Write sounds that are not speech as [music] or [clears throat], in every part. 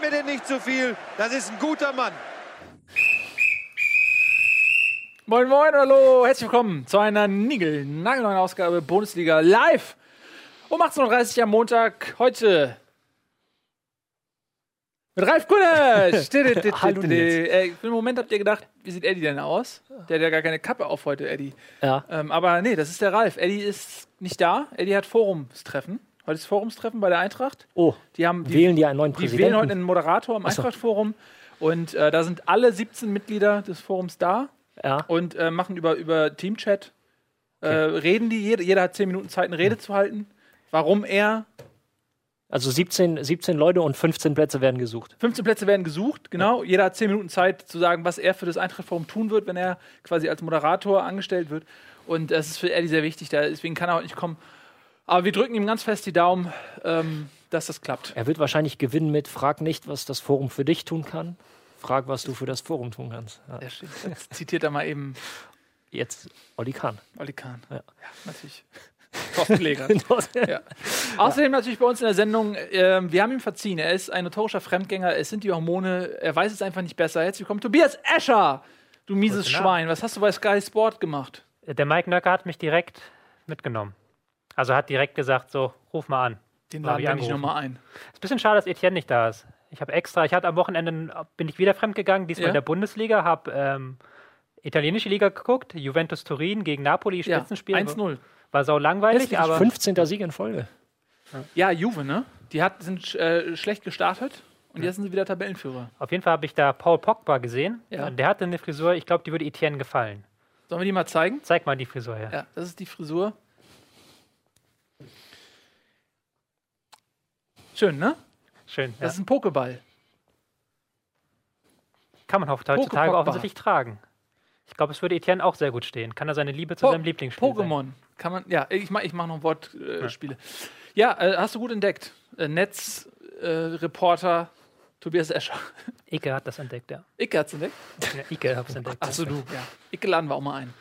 Mir den nicht zu viel. Das ist ein guter Mann. Moin, moin, hallo, herzlich willkommen zu einer Nigel, nagelneuen Ausgabe Bundesliga live um 18.30 Uhr am Montag. Heute mit Ralf Gunesch. Hallo, äh, für einen Moment habt ihr gedacht, wie sieht Eddie denn aus? Der hat ja gar keine Kappe auf heute, Eddie. Ja. Ähm, aber nee, das ist der Ralf. Eddie ist nicht da. Eddie hat Forumstreffen. Heute ist Forumstreffen bei der Eintracht. Oh, Die haben die, wählen die einen neuen die Präsidenten? wählen heute einen Moderator im so. Eintracht-Forum. Und äh, da sind alle 17 Mitglieder des Forums da ja. und äh, machen über, über Teamchat, äh, reden die, jeder, jeder hat 10 Minuten Zeit, eine Rede zu halten. Warum er, Also 17, 17 Leute und 15 Plätze werden gesucht. 15 Plätze werden gesucht, genau. Jeder hat 10 Minuten Zeit zu sagen, was er für das Eintracht-Forum tun wird, wenn er quasi als Moderator angestellt wird. Und das ist für Eddie sehr wichtig, deswegen kann er heute nicht kommen. Aber wir drücken ihm ganz fest die Daumen, ähm, dass das klappt. Er wird wahrscheinlich gewinnen mit Frag nicht, was das Forum für dich tun kann. Frag, was du für das Forum tun kannst. Ja. Jetzt zitiert er mal eben Jetzt Olli Kahn. Olli Kahn. Ja. ja natürlich. Thorsten. [laughs] Ja. Außerdem natürlich bei uns in der Sendung, ähm, wir haben ihm verziehen. Er ist ein notorischer Fremdgänger, es sind die Hormone, er weiß es einfach nicht besser. Herzlich willkommen, Tobias Escher, du mieses. Schwein. Was hast du bei Sky Sport gemacht? Der Mike Nöcker hat mich direkt mitgenommen. Also hat direkt gesagt, so, ruf mal an. Den laden ich angerufen. nochmal ein. Ist ein bisschen schade, dass Etienne nicht da ist. Ich habe extra, ich hatte am Wochenende, bin ich wieder fremdgegangen, diesmal Ja. in der Bundesliga, habe ähm, italienische Liga geguckt, Juventus Turin gegen Napoli, Ja, Spitzenspiel. 1-0. War sau langweilig, aber 15. Sieg in Folge. Ja, Juve, ne? Die hat, sind äh, schlecht gestartet und jetzt sind sie wieder Tabellenführer. auf jeden Fall habe ich da Paul Pogba gesehen. Ja. Und Der hatte eine Frisur, ich glaube, die würde Etienne gefallen. Sollen wir die mal zeigen? Zeig mal die Frisur her. Ja, das ist die Frisur. Schön, ne? Schön. Das Ja. ist ein Pokéball. Kann man heutzutage offensichtlich tragen. Ich glaube, es würde Etienne auch sehr gut stehen. Kann er seine Liebe zu Po- seinem Lieblingsspiel sein. Pokémon. Kann man, ja, ich mache ich mach noch Wortspiele. Äh, Spiele. ja, äh, hast du gut entdeckt. Äh, Netzreporter äh, Tobias Escher. [laughs] Ike hat das entdeckt, ja. Icke hat's entdeckt. ja Ike hat es entdeckt. Achso, du. Ja. Icke laden wir auch mal ein.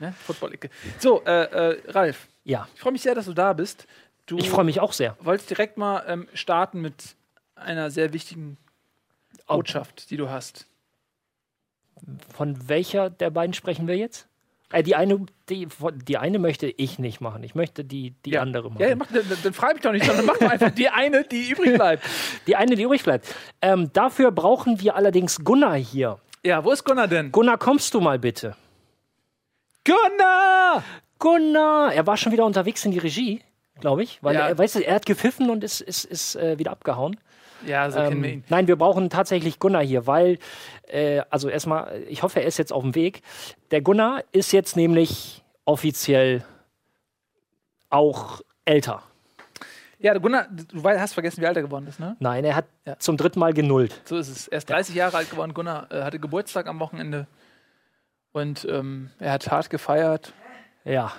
Ne? Football Icke. So, äh, äh, Ralf, Ja, ich freue mich sehr, dass du da bist. Du ich freue mich auch sehr. wolltest direkt mal ähm, starten mit einer sehr wichtigen Botschaft, die du hast. Von welcher der beiden sprechen wir jetzt? Äh, die, eine, die, die eine möchte ich nicht machen. Ich möchte die, die Ja. andere machen. Ja, mach, dann, dann frage mich doch nicht, sondern mach einfach die eine, die übrig bleibt. [laughs] Die eine, die übrig bleibt. Ähm, dafür brauchen wir allerdings Gunnar hier. Ja, wo ist Gunnar denn? Gunnar, kommst du mal bitte? Gunnar! Gunnar! Er war schon wieder unterwegs in die Regie, glaube ich. Weil Ja. er, weißt du, er hat gepfiffen und ist, ist, ist äh, wieder abgehauen. Ja, so kennen Ähm, wir ihn. nein, wir brauchen tatsächlich Gunnar hier, weil, äh, also erstmal, ich hoffe, er ist jetzt auf dem Weg. Der Gunnar ist jetzt nämlich offiziell auch älter. Ja, der Gunnar, du hast vergessen, wie alt er geworden ist, ne? Nein, er hat Ja. zum dritten Mal genullt. So ist es. Er ist 30 Jahre alt geworden. Gunnar äh, hatte Geburtstag am Wochenende. Und ähm, er hat hart gefeiert. Ja.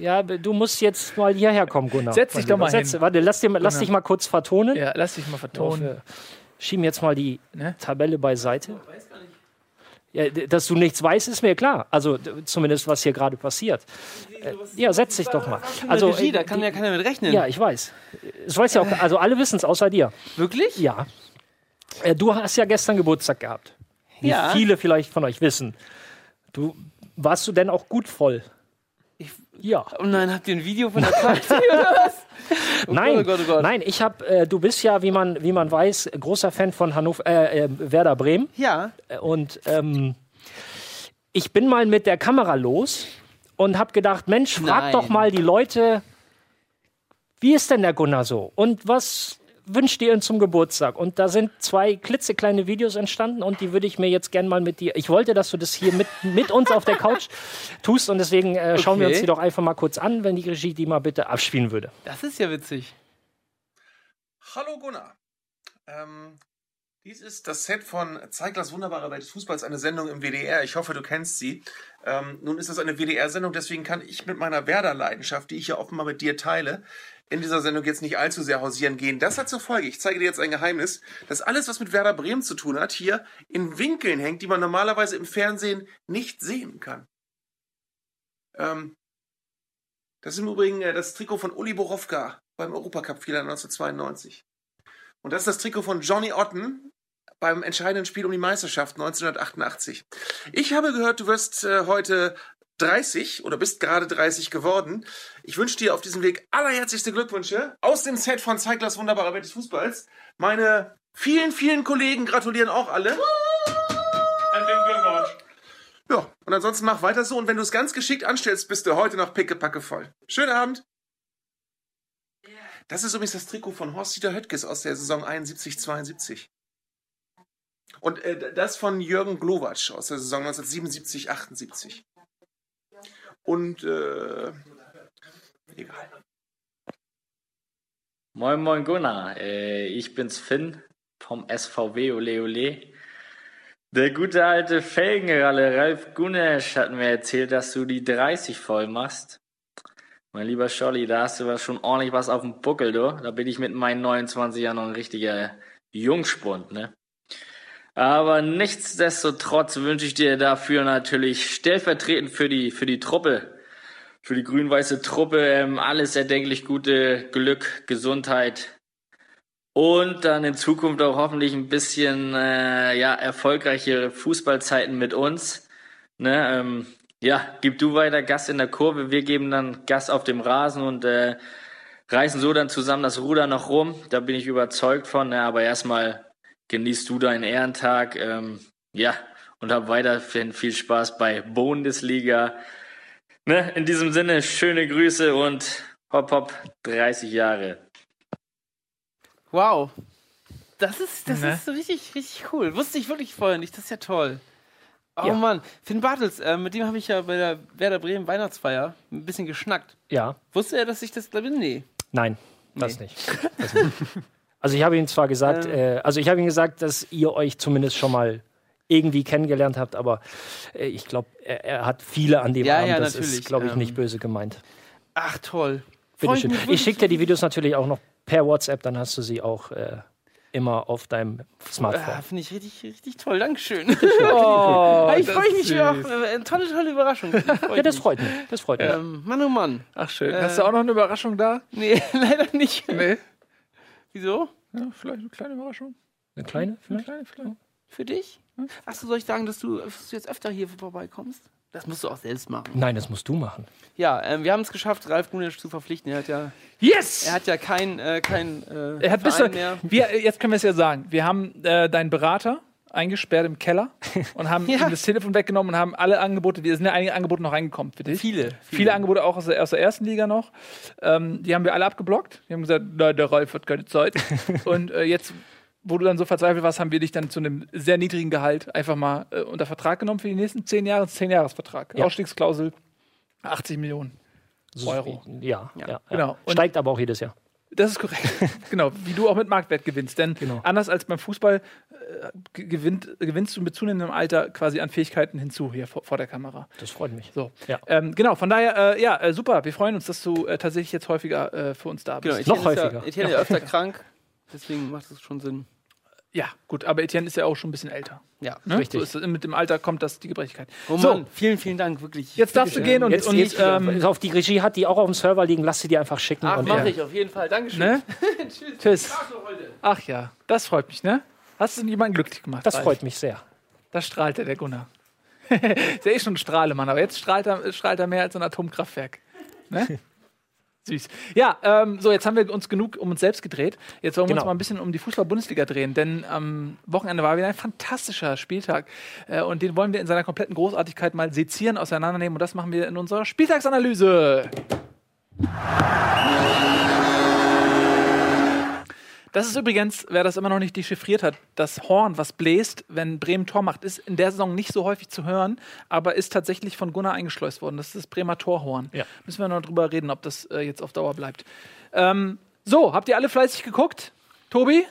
Ja, du musst jetzt mal hierher kommen, Gunnar. Setz dich doch mal. Setz, hin. Warte, lass, dir, lass dich mal kurz vertonen. Ja, lass dich mal vertonen. Wir schieben jetzt mal die Ne? Tabelle beiseite. Ja, d- dass du nichts weißt, ist mir klar. Also zumindest, was hier gerade passiert. Äh, ja, setz dich doch mal. Also, Regie, äh, da kann die- ja keiner mit rechnen. Ja, ich weiß. Es weiß ja auch, also alle wissen es außer dir. Wirklich? Ja. Äh, Du hast ja gestern Geburtstag gehabt. Wie Ja. viele vielleicht von euch wissen. Du warst du denn auch gut voll? Ich- ja. Oh nein, habt ihr ein Video von der Party [laughs] oder was? Oh nein, Gott, oh Gott, oh Gott. nein, ich habe, äh, du bist ja, wie man, wie man weiß, großer Fan von Hannover, äh, äh, Werder Bremen. Ja. Und ähm, ich bin mal mit der Kamera los und habe gedacht, Mensch, frag Nein. doch mal die Leute, wie ist denn der Gunnar so? Und was wünscht ihr ihm zum Geburtstag? Und da sind zwei klitzekleine Videos entstanden und die würde ich mir jetzt gern mal mit dir. Ich wollte, dass du das hier mit, mit uns auf der Couch [laughs] tust und deswegen äh, schauen wir Okay. uns die doch einfach mal kurz an, wenn die Regie die mal bitte abspielen würde. Das ist ja witzig. Hallo Gunnar. Ähm, dies ist das Set von Zeiglers wunderbare Welt des Fußballs, eine Sendung im WDR. Ich hoffe, du kennst sie. Ähm, nun ist das eine WDR-Sendung, deswegen kann ich mit meiner Werder-Leidenschaft, die ich ja offenbar mit dir teile, in dieser Sendung jetzt nicht allzu sehr hausieren gehen. Das hat zur Folge, ich zeige dir jetzt ein Geheimnis, dass alles, was mit Werder Bremen zu tun hat, hier in Winkeln hängt, die man normalerweise im Fernsehen nicht sehen kann. Ähm, das ist im Übrigen äh, das Trikot von Uli Borowka beim Europacup-Finale 1992. Und das ist das Trikot von Johnny Otten beim entscheidenden Spiel um die Meisterschaft 1988. Ich habe gehört, du wirst äh, heute 30 oder bist gerade 30 geworden. Ich wünsche dir auf diesem Weg allerherzlichste Glückwünsche aus dem Set von Zeiglers wunderbarer Welt des Fußballs. Meine vielen, vielen Kollegen gratulieren auch alle. Ja, und ansonsten mach weiter so. Und wenn du es ganz geschickt anstellst, bist du heute noch pickepacke voll. Schönen Abend. Das ist übrigens das Trikot von Horst-Dieter Höttges aus der Saison 71-72. Und äh, das von Jürgen Glowacz aus der Saison 1977-78. Und, äh, egal. Moin, moin Gunnar. Äh, ich bin's Finn vom SVW Ole Ole. Der gute alte Felgenralle Ralf Gunesch hat mir erzählt, dass du die 30 voll machst. Mein lieber Scholli, da hast du schon ordentlich was auf dem Buckel, du. Da bin ich mit meinen 29 Jahren noch ein richtiger Jungspund, ne? Aber nichtsdestotrotz wünsche ich dir dafür natürlich stellvertretend für die, für die Truppe, für die grün-weiße Truppe, ähm, alles erdenklich gute Glück, Gesundheit und dann in Zukunft auch hoffentlich ein bisschen äh, ja, erfolgreiche Fußballzeiten mit uns. Ne, ähm, ja, gib du weiter Gas in der Kurve, wir geben dann Gas auf dem Rasen und äh, reißen so dann zusammen das Ruder noch rum. Da bin ich überzeugt von. Ne, aber erstmal genießt du deinen Ehrentag. Ähm, ja, und hab weiterhin viel Spaß bei Bundesliga. Ne, in diesem Sinne, schöne Grüße und hopp hopp, 30 Jahre. Wow. Das ist, das Ne? ist richtig, richtig cool. Wusste ich wirklich vorher nicht. Das ist ja toll. Oh Ja. Mann, Finn Bartels, äh, mit dem habe ich ja bei der Werder Bremen Weihnachtsfeier ein bisschen geschnackt. Ja, Wusste er, dass ich das glaube Nee. nein, das Nee. nicht. Das nicht. [laughs] Also ich habe ihm zwar gesagt, äh, also ich habe ihm gesagt, dass ihr euch zumindest schon mal irgendwie kennengelernt habt, aber äh, ich glaube, er, er hat viele an dem Ja, Abend. ja, das natürlich, ist, glaube ich, ähm, nicht böse gemeint. Ach, toll. Bitte Freut schön. mich Ich wirklich. schicke dir die Videos natürlich auch noch per WhatsApp, dann hast du sie auch äh, immer auf deinem Smartphone. Ah, Finde ich richtig, richtig toll. Dankeschön. [laughs] Oh, ich das freue mich süß. Eine tolle, tolle Überraschung. Ja, das freut mich. Das freut mich. Ähm, Mann, oh Mann. Ach schön. Äh, Hast du auch noch eine Überraschung da? Nee, [laughs] leider nicht. Nee. Wieso? Ja, vielleicht eine kleine Überraschung. Eine kleine Eine kleine, vielleicht. Für dich? Achso, soll ich sagen, dass du, dass du jetzt öfter hier vorbeikommst? Das musst du auch selbst machen. Nein, das musst du machen. Ja, ähm, wir haben es geschafft, Ralf Gunisch zu verpflichten. Er hat ja, Yes! er hat ja kein, äh, kein äh, Er hat bis Verein mehr. wir, jetzt können wir es ja sagen. Wir haben äh, deinen Berater eingesperrt im Keller [laughs] und haben Ja. ihm das Telefon weggenommen und haben alle Angebote, wir sind ja einige Angebote noch reingekommen für dich. Viele, Viele, Angebote auch aus der, aus der ersten Liga noch. Ähm, die haben wir alle abgeblockt. Die haben gesagt, nein, der Ralf hat keine Zeit. [laughs] und äh, jetzt, wo du dann so verzweifelt warst, haben wir dich dann zu einem sehr niedrigen Gehalt einfach mal äh, unter Vertrag genommen für die nächsten zehn Jahre. Zehn Jahresvertrag. Ja. Ausstiegsklausel 80 Millionen. Euro. Ja, ja. ja, Genau. Und- Steigt aber auch jedes Jahr. Das ist korrekt. [laughs] genau, wie du auch mit Marktwert gewinnst. Denn Genau. anders als beim Fußball äh, ge- gewinnt, gewinnst du mit zunehmendem Alter quasi an Fähigkeiten hinzu hier vor, vor der Kamera. Das freut mich. So. Ja. Ähm, genau, von daher, äh, ja, äh, super. Wir freuen uns, dass du äh, tatsächlich jetzt häufiger äh, für uns da Genau, bist. Noch Etienne ist häufiger. Ja, Etienne ist ja öfter [laughs] krank. Deswegen macht es schon Sinn. Ja, gut, aber Etienne ist ja auch schon ein bisschen älter. Ja. Ne? Richtig. So mit dem Alter kommt das die Gebrechlichkeit. Oh So. Mann, vielen, vielen Dank, wirklich. Jetzt darfst du gehen und, Jetzt, und jetzt ähm, auf die Regie hat, die auch auf dem Server liegen, lass sie dir einfach schicken. Ach, und, mach ja. ich auf jeden Fall. Dankeschön. ne? [laughs] Tschüss. Tschüss. Ach ja, das freut mich, ne? Hast du jemanden glücklich gemacht? Das Ralf? freut mich sehr. Da strahlt er, der Gunnar. [laughs] ist ja eh schon ein Strahlemann, aber jetzt strahlt er, strahlt er mehr als ein Atomkraftwerk. Ne? [laughs] Süß. Ja, ähm, so, jetzt haben wir uns genug um uns selbst gedreht. Jetzt wollen wir uns Genau. mal ein bisschen um die Fußball-Bundesliga drehen, denn am Wochenende war wieder ein fantastischer Spieltag. Äh, und den wollen wir in seiner kompletten Großartigkeit mal sezieren, auseinandernehmen. Und das machen wir in unserer Spieltagsanalyse. Das ist übrigens, wer das immer noch nicht dechiffriert hat, das Horn, was bläst, wenn Bremen Tor macht, ist in der Saison nicht so häufig zu hören, aber ist tatsächlich von Gunnar eingeschleust worden. Das ist das Bremer Torhorn. Ja. Müssen wir noch drüber reden, ob das äh, jetzt auf Dauer bleibt. Ähm, so, habt ihr alle fleißig geguckt? Tobi?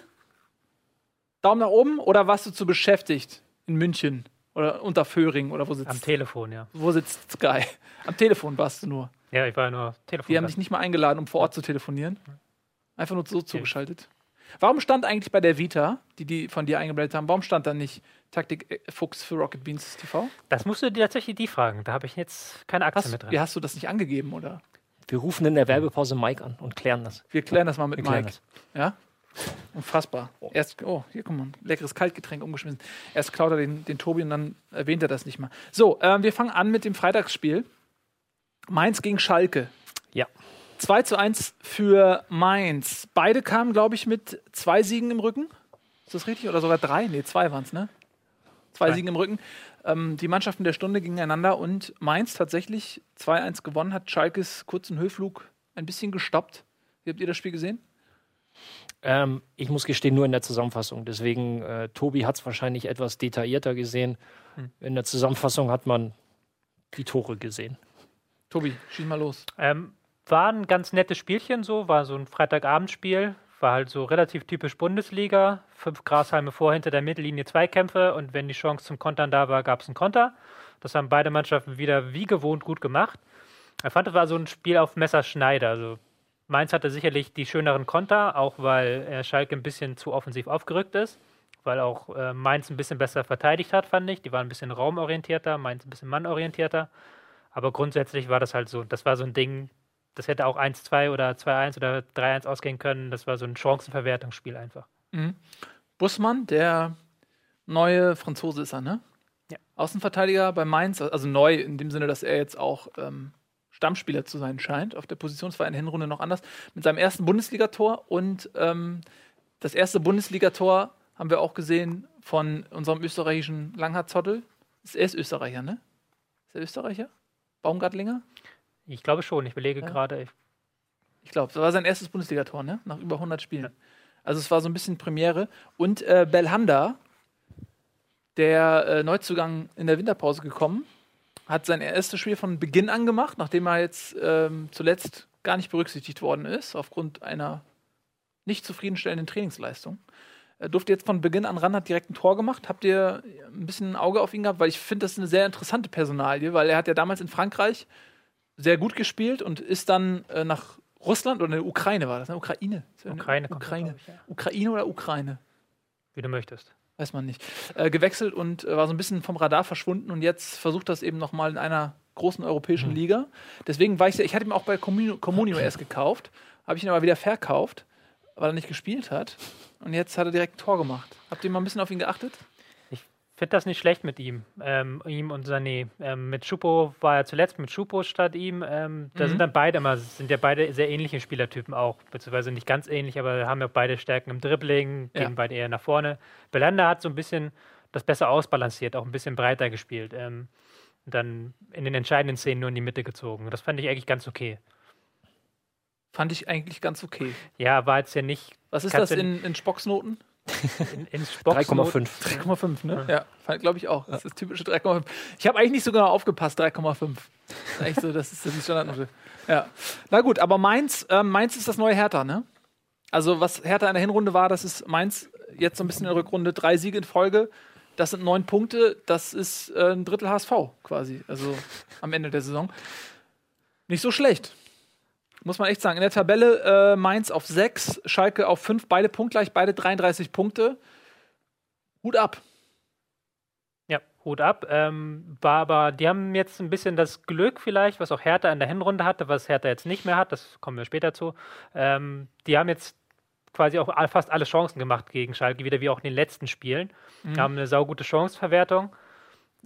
Daumen nach oben oder warst du zu beschäftigt in München oder unter Föhring oder wo Am sitzt, Telefon, ja. wo sitzt Sky? Am Telefon warst du nur. Ja, ich war ja nur Telefon. Die haben dich nicht mal eingeladen, um vor Ort zu telefonieren. Einfach nur so zugeschaltet. Warum stand eigentlich bei der Vita, die die von dir eingeblendet haben, warum stand da nicht Taktik äh, Fuchs für Rocket Beans TV? Das musst du dir tatsächlich die fragen. Da habe ich jetzt keine Aktie Hast, mit drin. wie hast du das nicht angegeben, oder? Wir rufen in der Werbepause Mike an und klären das. Wir klären das mal mit Mike. Ja? Unfassbar. Erst, oh, hier guck mal, ein leckeres Kaltgetränk umgeschmissen. Erst klaut er den, den Tobi und dann erwähnt er das nicht mal. So, ähm, wir fangen an mit dem Freitagsspiel. Mainz gegen Schalke. Ja. 2 zu 1 für Mainz. Beide kamen, glaube ich, mit zwei Siegen im Rücken. Ist das richtig? Oder sogar drei? Nee, zwei waren es, ne? Zwei Zwei. Siegen im Rücken. Ähm, die Mannschaften der Stunde gegeneinander und Mainz tatsächlich 2-1 gewonnen, hat Schalkes kurzen Höhenflug ein bisschen gestoppt. Wie habt ihr das Spiel gesehen? Ähm, ich muss gestehen, nur in der Zusammenfassung. Deswegen, äh, Tobi hat es wahrscheinlich etwas detaillierter gesehen. In der Zusammenfassung hat man die Tore gesehen. Tobi, schieß mal los. Ähm, war ein ganz nettes Spielchen so, war so ein Freitagabendspiel, war halt so relativ typisch Bundesliga. Fünf Grashalme vor, hinter der Mittellinie Zweikämpfe und wenn die Chance zum Kontern da war, gab es einen Konter. Das haben beide Mannschaften wieder wie gewohnt gut gemacht. Ich fand, es war so ein Spiel auf Messerschneider. Also Mainz hatte sicherlich die schöneren Konter, auch weil äh, Schalke ein bisschen zu offensiv aufgerückt ist, weil auch äh, Mainz ein bisschen besser verteidigt hat, fand ich. Die waren ein bisschen raumorientierter, Mainz ein bisschen mannorientierter. Aber grundsätzlich war das halt so, das war so ein Ding, das hätte auch 1-2 oder 2-1 oder 3-1 ausgehen können. Das war so ein Chancenverwertungsspiel einfach. Bussmann, der neue Franzose ist er, ne? Ja. Außenverteidiger bei Mainz, also neu in dem Sinne, dass er jetzt auch ähm, Stammspieler zu sein scheint. Auf der Position Es war in der Hinrunde noch anders. Mit seinem ersten Bundesligator und ähm, das erste Bundesligator haben wir auch gesehen von unserem österreichischen Langhardt-Zottel. Er ist Österreicher, ne? Ist er Österreicher? Baumgartlinger? Ich glaube schon, ich belege Ja. gerade. ich- glaube, das war sein erstes Bundesligator, ne? Nach über 100 Spielen. Also es war so ein bisschen Premiere. Und äh, Belhanda, der äh, Neuzugang in der Winterpause gekommen, hat sein erstes Spiel von Beginn an gemacht, nachdem er jetzt ähm, zuletzt gar nicht berücksichtigt worden ist, aufgrund einer nicht zufriedenstellenden Trainingsleistung. Er durfte jetzt von Beginn an ran, hat direkt ein Tor gemacht. Habt ihr ein bisschen ein Auge auf ihn gehabt? Weil ich finde, das ist eine sehr interessante Personalie, weil er hat ja damals in Frankreich sehr gut gespielt und ist dann äh, nach Russland oder der Ukraine war das, ne? Ukraine. Eine Ukraine Ukraine. ich, ja. Ukraine oder Ukraine? Wie du möchtest. Weiß man nicht. Äh, gewechselt und äh, war so ein bisschen vom Radar verschwunden und jetzt versucht das eben nochmal in einer großen europäischen Mhm. Liga. Deswegen war ich sehr, ich hatte ihn auch bei Communio [clears throat] erst gekauft, habe ich ihn aber wieder verkauft, weil er nicht gespielt hat. Und jetzt hat er direkt ein Tor gemacht. Habt ihr mal ein bisschen auf ihn geachtet? Finde das nicht schlecht mit ihm, ähm, ihm und Sané. Ähm, mit Schupo war er zuletzt mit Schupo statt ihm. Ähm, da Mhm. sind dann beide immer, sind ja beide sehr ähnliche Spielertypen auch, beziehungsweise nicht ganz ähnlich, aber haben ja beide Stärken im Dribbling, Ja. gehen beide eher nach vorne. Belanda hat so ein bisschen das besser ausbalanciert, auch ein bisschen breiter gespielt. Ähm, dann in den entscheidenden Szenen nur in die Mitte gezogen. Das fand ich eigentlich ganz okay. Fand ich eigentlich ganz okay. Ja, war jetzt ja nicht Was ist das in, in Spocksnoten? In, in Boxnot- 3,5. 3,5, ne? Ja, glaube ich auch. Das ist das typische 3,5. Ich habe eigentlich nicht so genau aufgepasst, 3,5. Das ist Eigentlich so, das ist die Standardnote. Ja. Na gut, aber Mainz, ähm, Mainz ist das neue Hertha, ne? Also, was Hertha in der Hinrunde war, das ist Mainz jetzt so ein bisschen in der Rückrunde drei Siege in Folge. Das sind neun Punkte. Das ist äh, ein Drittel HSV quasi. Also am Ende der Saison. Nicht so schlecht. Muss man echt sagen. In der Tabelle äh, Mainz auf 6, Schalke auf 5, beide punktgleich, beide 33 Punkte. Hut ab. Ja, Hut ab. Ähm, war aber, die haben jetzt ein bisschen das Glück vielleicht, was auch Hertha in der Hinrunde hatte, was Hertha jetzt nicht mehr hat, das kommen wir später zu. Ähm, die haben jetzt quasi auch fast alle Chancen gemacht gegen Schalke, wieder wie auch in den letzten Spielen. Haben eine saugute Chanceverwertung.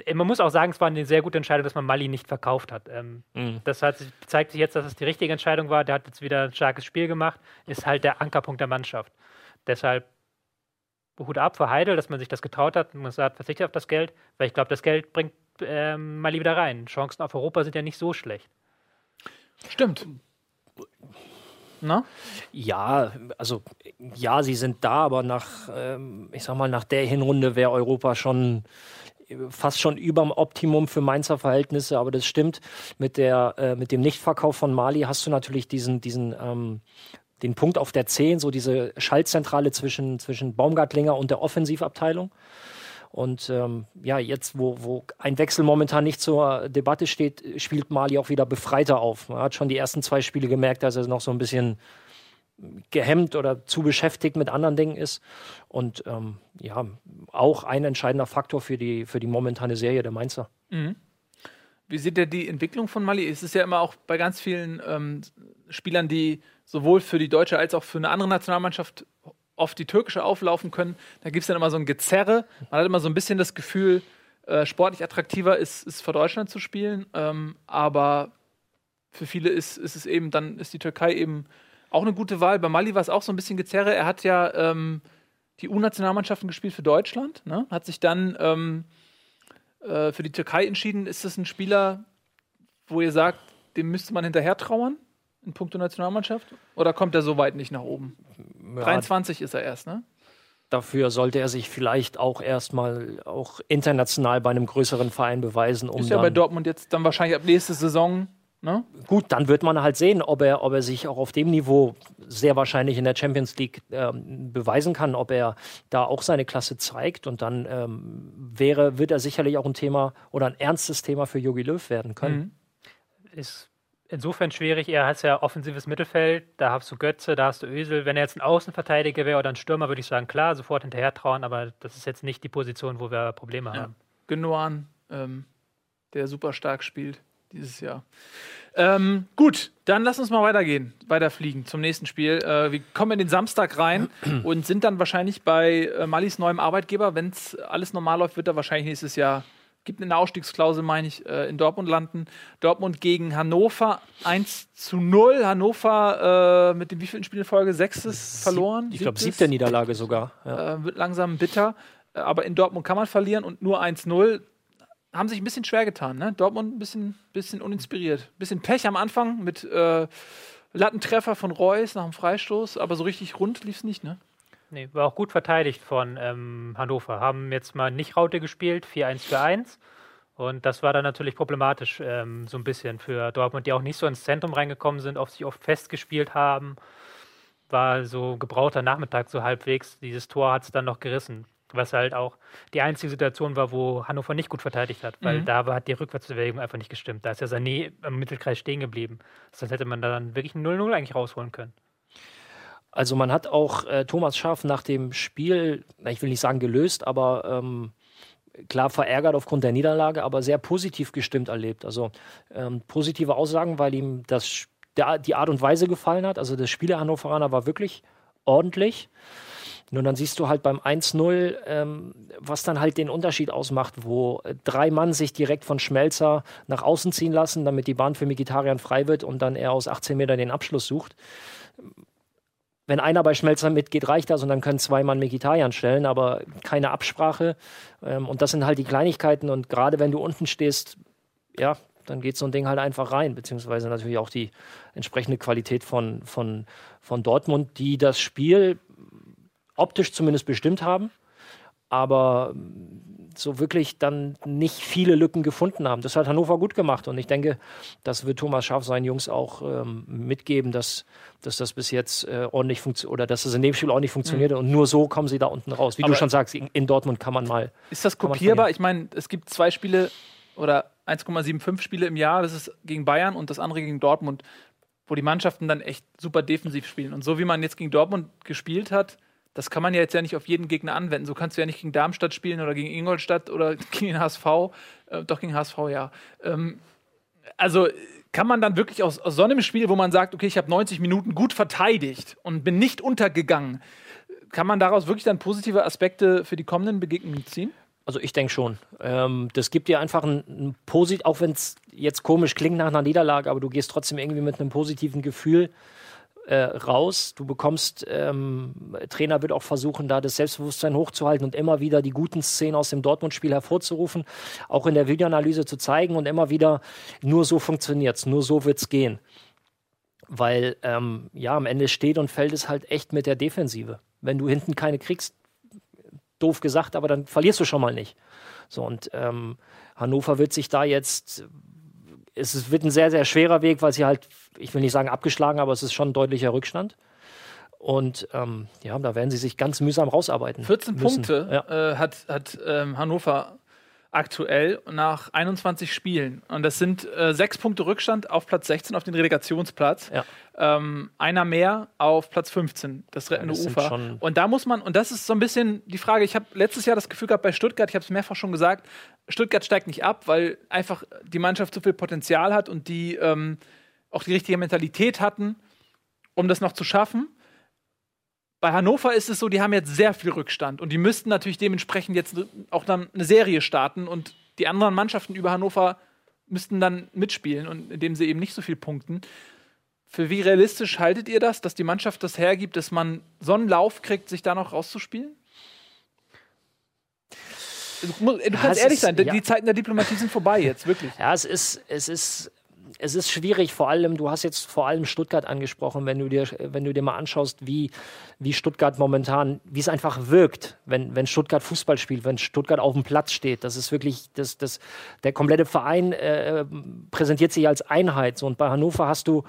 Äh, Man muss auch sagen, es war eine sehr gute Entscheidung, dass man Mali nicht verkauft hat. Ähm, Mhm. Das hat, zeigt sich jetzt, dass es die richtige Entscheidung war. Der hat jetzt wieder ein starkes Spiel gemacht, ist halt der Ankerpunkt der Mannschaft. Deshalb Hut ab für Heidel, dass man sich das getraut hat. Man sagt, verzichtet auf das Geld, weil ich glaube, das Geld bringt ähm, Mali wieder rein. Chancen auf Europa sind ja nicht so schlecht. Stimmt. Na? Ja, also ja, sie sind da, aber nach, ähm, ich sag mal, nach der Hinrunde wäre Europa schon fast schon über dem Optimum für Mainzer Verhältnisse, aber das stimmt. Mit, der, äh, mit dem Nichtverkauf von Mali hast du natürlich diesen, diesen ähm, den Punkt auf der 10, so diese Schaltzentrale zwischen, zwischen Baumgartlinger und der Offensivabteilung. Und ähm, ja, jetzt, wo, wo ein Wechsel momentan nicht zur Debatte steht, spielt Mali auch wieder befreiter auf. Man hat schon die ersten zwei Spiele gemerkt, dass er noch so ein bisschen gehemmt oder zu beschäftigt mit anderen Dingen ist. Und ähm, ja, auch ein entscheidender Faktor für die, für die momentane Serie der Mainzer. Wie sieht ihr die Entwicklung von Mali? Es ist ja immer auch bei ganz vielen ähm, Spielern, die sowohl für die deutsche als auch für eine andere Nationalmannschaft oft die türkische auflaufen können. Da gibt es dann immer so ein Gezerre. Man hat immer so ein bisschen das Gefühl, äh, sportlich attraktiver ist, ist vor Deutschland zu spielen. Ähm, aber für viele ist, ist es eben, dann ist die Türkei eben auch eine gute Wahl. Bei Mali war es auch so ein bisschen Gezerre. Er hat ja ähm, die U-Nationalmannschaften gespielt für Deutschland, ne? hat sich dann ähm, äh, für die Türkei entschieden. Ist das ein Spieler, wo ihr sagt, dem müsste man hinterher trauern? In puncto Nationalmannschaft? Oder kommt er so weit nicht nach oben? Ja, 23 ist er erst, ne? Dafür sollte er sich vielleicht auch erstmal auch international bei einem größeren Verein beweisen. Um ist ja bei Dortmund jetzt dann wahrscheinlich ab nächste Saison, ne? Gut, dann wird man halt sehen, ob er, ob er sich auch auf dem Niveau sehr wahrscheinlich in der Champions League ähm, beweisen kann, ob er da auch seine Klasse zeigt. Und dann ähm, wäre, wird er sicherlich auch ein Thema oder ein ernstes Thema für Jogi Löw werden können. Mhm. Ist insofern schwierig. Er hat ja offensives Mittelfeld. Da hast du Götze, da hast du Ösel. Wenn er jetzt ein Außenverteidiger wäre oder ein Stürmer, würde ich sagen, klar, sofort hinterher trauen. Aber das ist jetzt nicht die Position, wo wir Probleme Ja. haben. Gündogan, ähm, der super stark spielt dieses Jahr. Ähm, gut, dann lass uns mal weitergehen, weiterfliegen zum nächsten Spiel. Äh, wir kommen in den Samstag rein [clears throat] und sind dann wahrscheinlich bei äh, Malis neuem Arbeitgeber. Wenn es alles normal läuft, wird er wahrscheinlich nächstes Jahr, gibt eine Ausstiegsklausel, meine ich, äh, in Dortmund landen. Dortmund gegen Hannover 1 zu 0. Hannover äh, mit dem wievielten Spiel in Folge? Sechstes verloren? Ich glaube, siebte Niederlage sogar. Ja. äh, wird langsam bitter. Äh, Aber in Dortmund kann man verlieren und nur 1-0. Haben sich ein bisschen schwer getan, ne? Dortmund ein bisschen, bisschen uninspiriert. Bisschen Pech am Anfang mit äh, Lattentreffer von Reus nach dem Freistoß, aber so richtig rund lief es nicht, ne? Nee, war auch gut verteidigt von ähm, Hannover. Haben jetzt mal nicht Raute gespielt, 4-1 für 1. Und das war dann natürlich problematisch, ähm, so ein bisschen für Dortmund, die auch nicht so ins Zentrum reingekommen sind, oft sich oft festgespielt haben. War so gebrauchter Nachmittag so halbwegs. Dieses Tor hat es dann noch gerissen. Was halt auch die einzige Situation war, wo Hannover nicht gut verteidigt hat, weil Mhm. da war, hat die Rückwärtsbewegung einfach nicht gestimmt. Da ist ja Sané am Mittelkreis stehen geblieben. Sonst hätte man dann wirklich ein 0-0 eigentlich rausholen können. Also man hat auch äh, Thomas Schaaf nach dem Spiel, ich will nicht sagen gelöst, aber ähm, klar verärgert aufgrund der Niederlage, aber sehr positiv gestimmt erlebt. Also ähm, positive Aussagen, weil ihm das, der, die Art und Weise gefallen hat. Also das Spiel der Hannoveraner war wirklich ordentlich. Nur dann siehst du halt beim 1-0, ähm, was dann halt den Unterschied ausmacht, wo äh, drei Mann sich direkt von Schmelzer nach außen ziehen lassen, damit die Bahn für Mikitarian frei wird und dann er aus 18 Metern den Abschluss sucht wenn einer bei Schmelzer mitgeht, reicht das und dann können zwei Mann Mikitarian stellen, aber keine Absprache. Ähm, und das sind halt die Kleinigkeiten und gerade wenn du unten stehst, ja, dann geht so ein Ding halt einfach rein, beziehungsweise natürlich auch die entsprechende Qualität von, von, von Dortmund, die das Spiel optisch zumindest bestimmt haben, aber so wirklich dann nicht viele Lücken gefunden haben. Das hat Hannover gut gemacht und ich denke, das wird Thomas Schaaf seinen Jungs auch ähm, mitgeben, dass, dass das bis jetzt äh, ordentlich funktioniert oder dass das in dem Spiel ordentlich funktioniert und nur so kommen sie da unten raus. Wie Aber- du schon sagst, in, in Dortmund kann man mal. Ist das kopierbar? Ich meine, es gibt zwei Spiele oder 1,75 Spiele im Jahr. Das ist gegen Bayern und das andere gegen Dortmund, wo die Mannschaften dann echt super defensiv spielen. Und so wie man jetzt gegen Dortmund gespielt hat, das kann man ja jetzt ja nicht auf jeden Gegner anwenden. So kannst du ja nicht gegen Darmstadt spielen oder gegen Ingolstadt oder [laughs] gegen den HSV. Äh, doch gegen HSV, ja. Ähm, also kann man dann wirklich aus, aus so einem Spiel, wo man sagt, okay, ich habe 90 Minuten gut verteidigt und bin nicht untergegangen, kann man daraus wirklich dann positive Aspekte für die kommenden Begegnungen ziehen? Also ich denke schon. Ähm, das gibt dir einfach ein, ein Posit, auch wenn es jetzt komisch klingt nach einer Niederlage, aber du gehst trotzdem irgendwie mit einem positiven Gefühl äh, raus. Du bekommst, ähm, Trainer wird auch versuchen, da das Selbstbewusstsein hochzuhalten und immer wieder die guten Szenen aus dem Dortmund-Spiel hervorzurufen, auch in der Videoanalyse zu zeigen und immer wieder, nur so funktioniert's, nur so wird's gehen. Weil ähm, ja, am Ende steht und fällt es halt echt mit der Defensive. Wenn du hinten keine kriegst, doof gesagt, aber dann verlierst du schon mal nicht. So, und ähm, Hannover wird sich da jetzt, es wird ein sehr, sehr schwerer Weg, weil sie halt, ich will nicht sagen abgeschlagen, aber es ist schon ein deutlicher Rückstand. Und ähm, ja, da werden sie sich ganz mühsam rausarbeiten. 14 müssen. Punkte Ja. äh, hat, hat ähm, Hannover aktuell nach 21 Spielen. Und das sind äh, sechs Punkte Rückstand auf Platz 16 auf den Relegationsplatz. Ja. Ähm, einer mehr auf Platz 15, das rettende das sind Ufer. Und da muss man, und das ist so ein bisschen die Frage, ich habe letztes Jahr das Gefühl gehabt bei Stuttgart, ich habe es mehrfach schon gesagt, Stuttgart steigt nicht ab, weil einfach die Mannschaft so viel Potenzial hat und die ähm, auch die richtige Mentalität hatten, um das noch zu schaffen. Bei Hannover ist es so, die haben jetzt sehr viel Rückstand und die müssten natürlich dementsprechend jetzt auch dann eine Serie starten und die anderen Mannschaften über Hannover müssten dann mitspielen und indem sie eben nicht so viel punkten. Für wie realistisch haltet ihr das, dass die Mannschaft das hergibt, dass man so einen Lauf kriegt, sich da noch rauszuspielen? Du, musst- du Ja, kannst es ehrlich ist- sein, die- ja. die Zeiten der Diplomatie sind vorbei jetzt, wirklich. Ja, es ist, es ist, es ist schwierig, vor allem, du hast jetzt vor allem Stuttgart angesprochen, wenn du dir, wenn du dir mal anschaust, wie, wie Stuttgart momentan, wie es einfach wirkt, wenn, wenn Stuttgart Fußball spielt, wenn Stuttgart auf dem Platz steht. Das ist wirklich, das, das, der komplette Verein äh, präsentiert sich als Einheit. Und bei Hannover hast du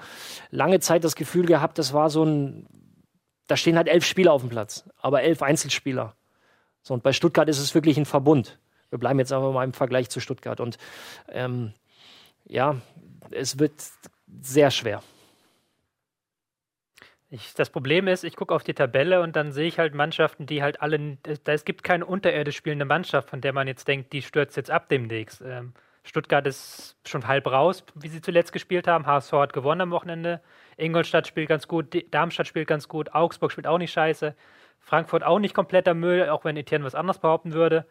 lange Zeit das Gefühl gehabt, das war so ein, da stehen halt elf Spieler auf dem Platz, aber elf Einzelspieler. So, und bei Stuttgart ist es wirklich ein Verbund. Wir bleiben jetzt aber mal im Vergleich zu Stuttgart. Und ähm, ja, es wird sehr schwer. Ich, das Problem ist, ich gucke auf die Tabelle und dann sehe ich halt Mannschaften, die halt alle, da, es gibt keine unterirdisch spielende Mannschaft, von der man jetzt denkt, die stürzt jetzt ab demnächst. Ähm, Stuttgart ist schon halb raus, wie sie zuletzt gespielt haben. HSV hat gewonnen am Wochenende. Ingolstadt spielt ganz gut, Darmstadt spielt ganz gut, Augsburg spielt auch nicht scheiße. Frankfurt auch nicht kompletter Müll, auch wenn Etienne was anderes behaupten würde.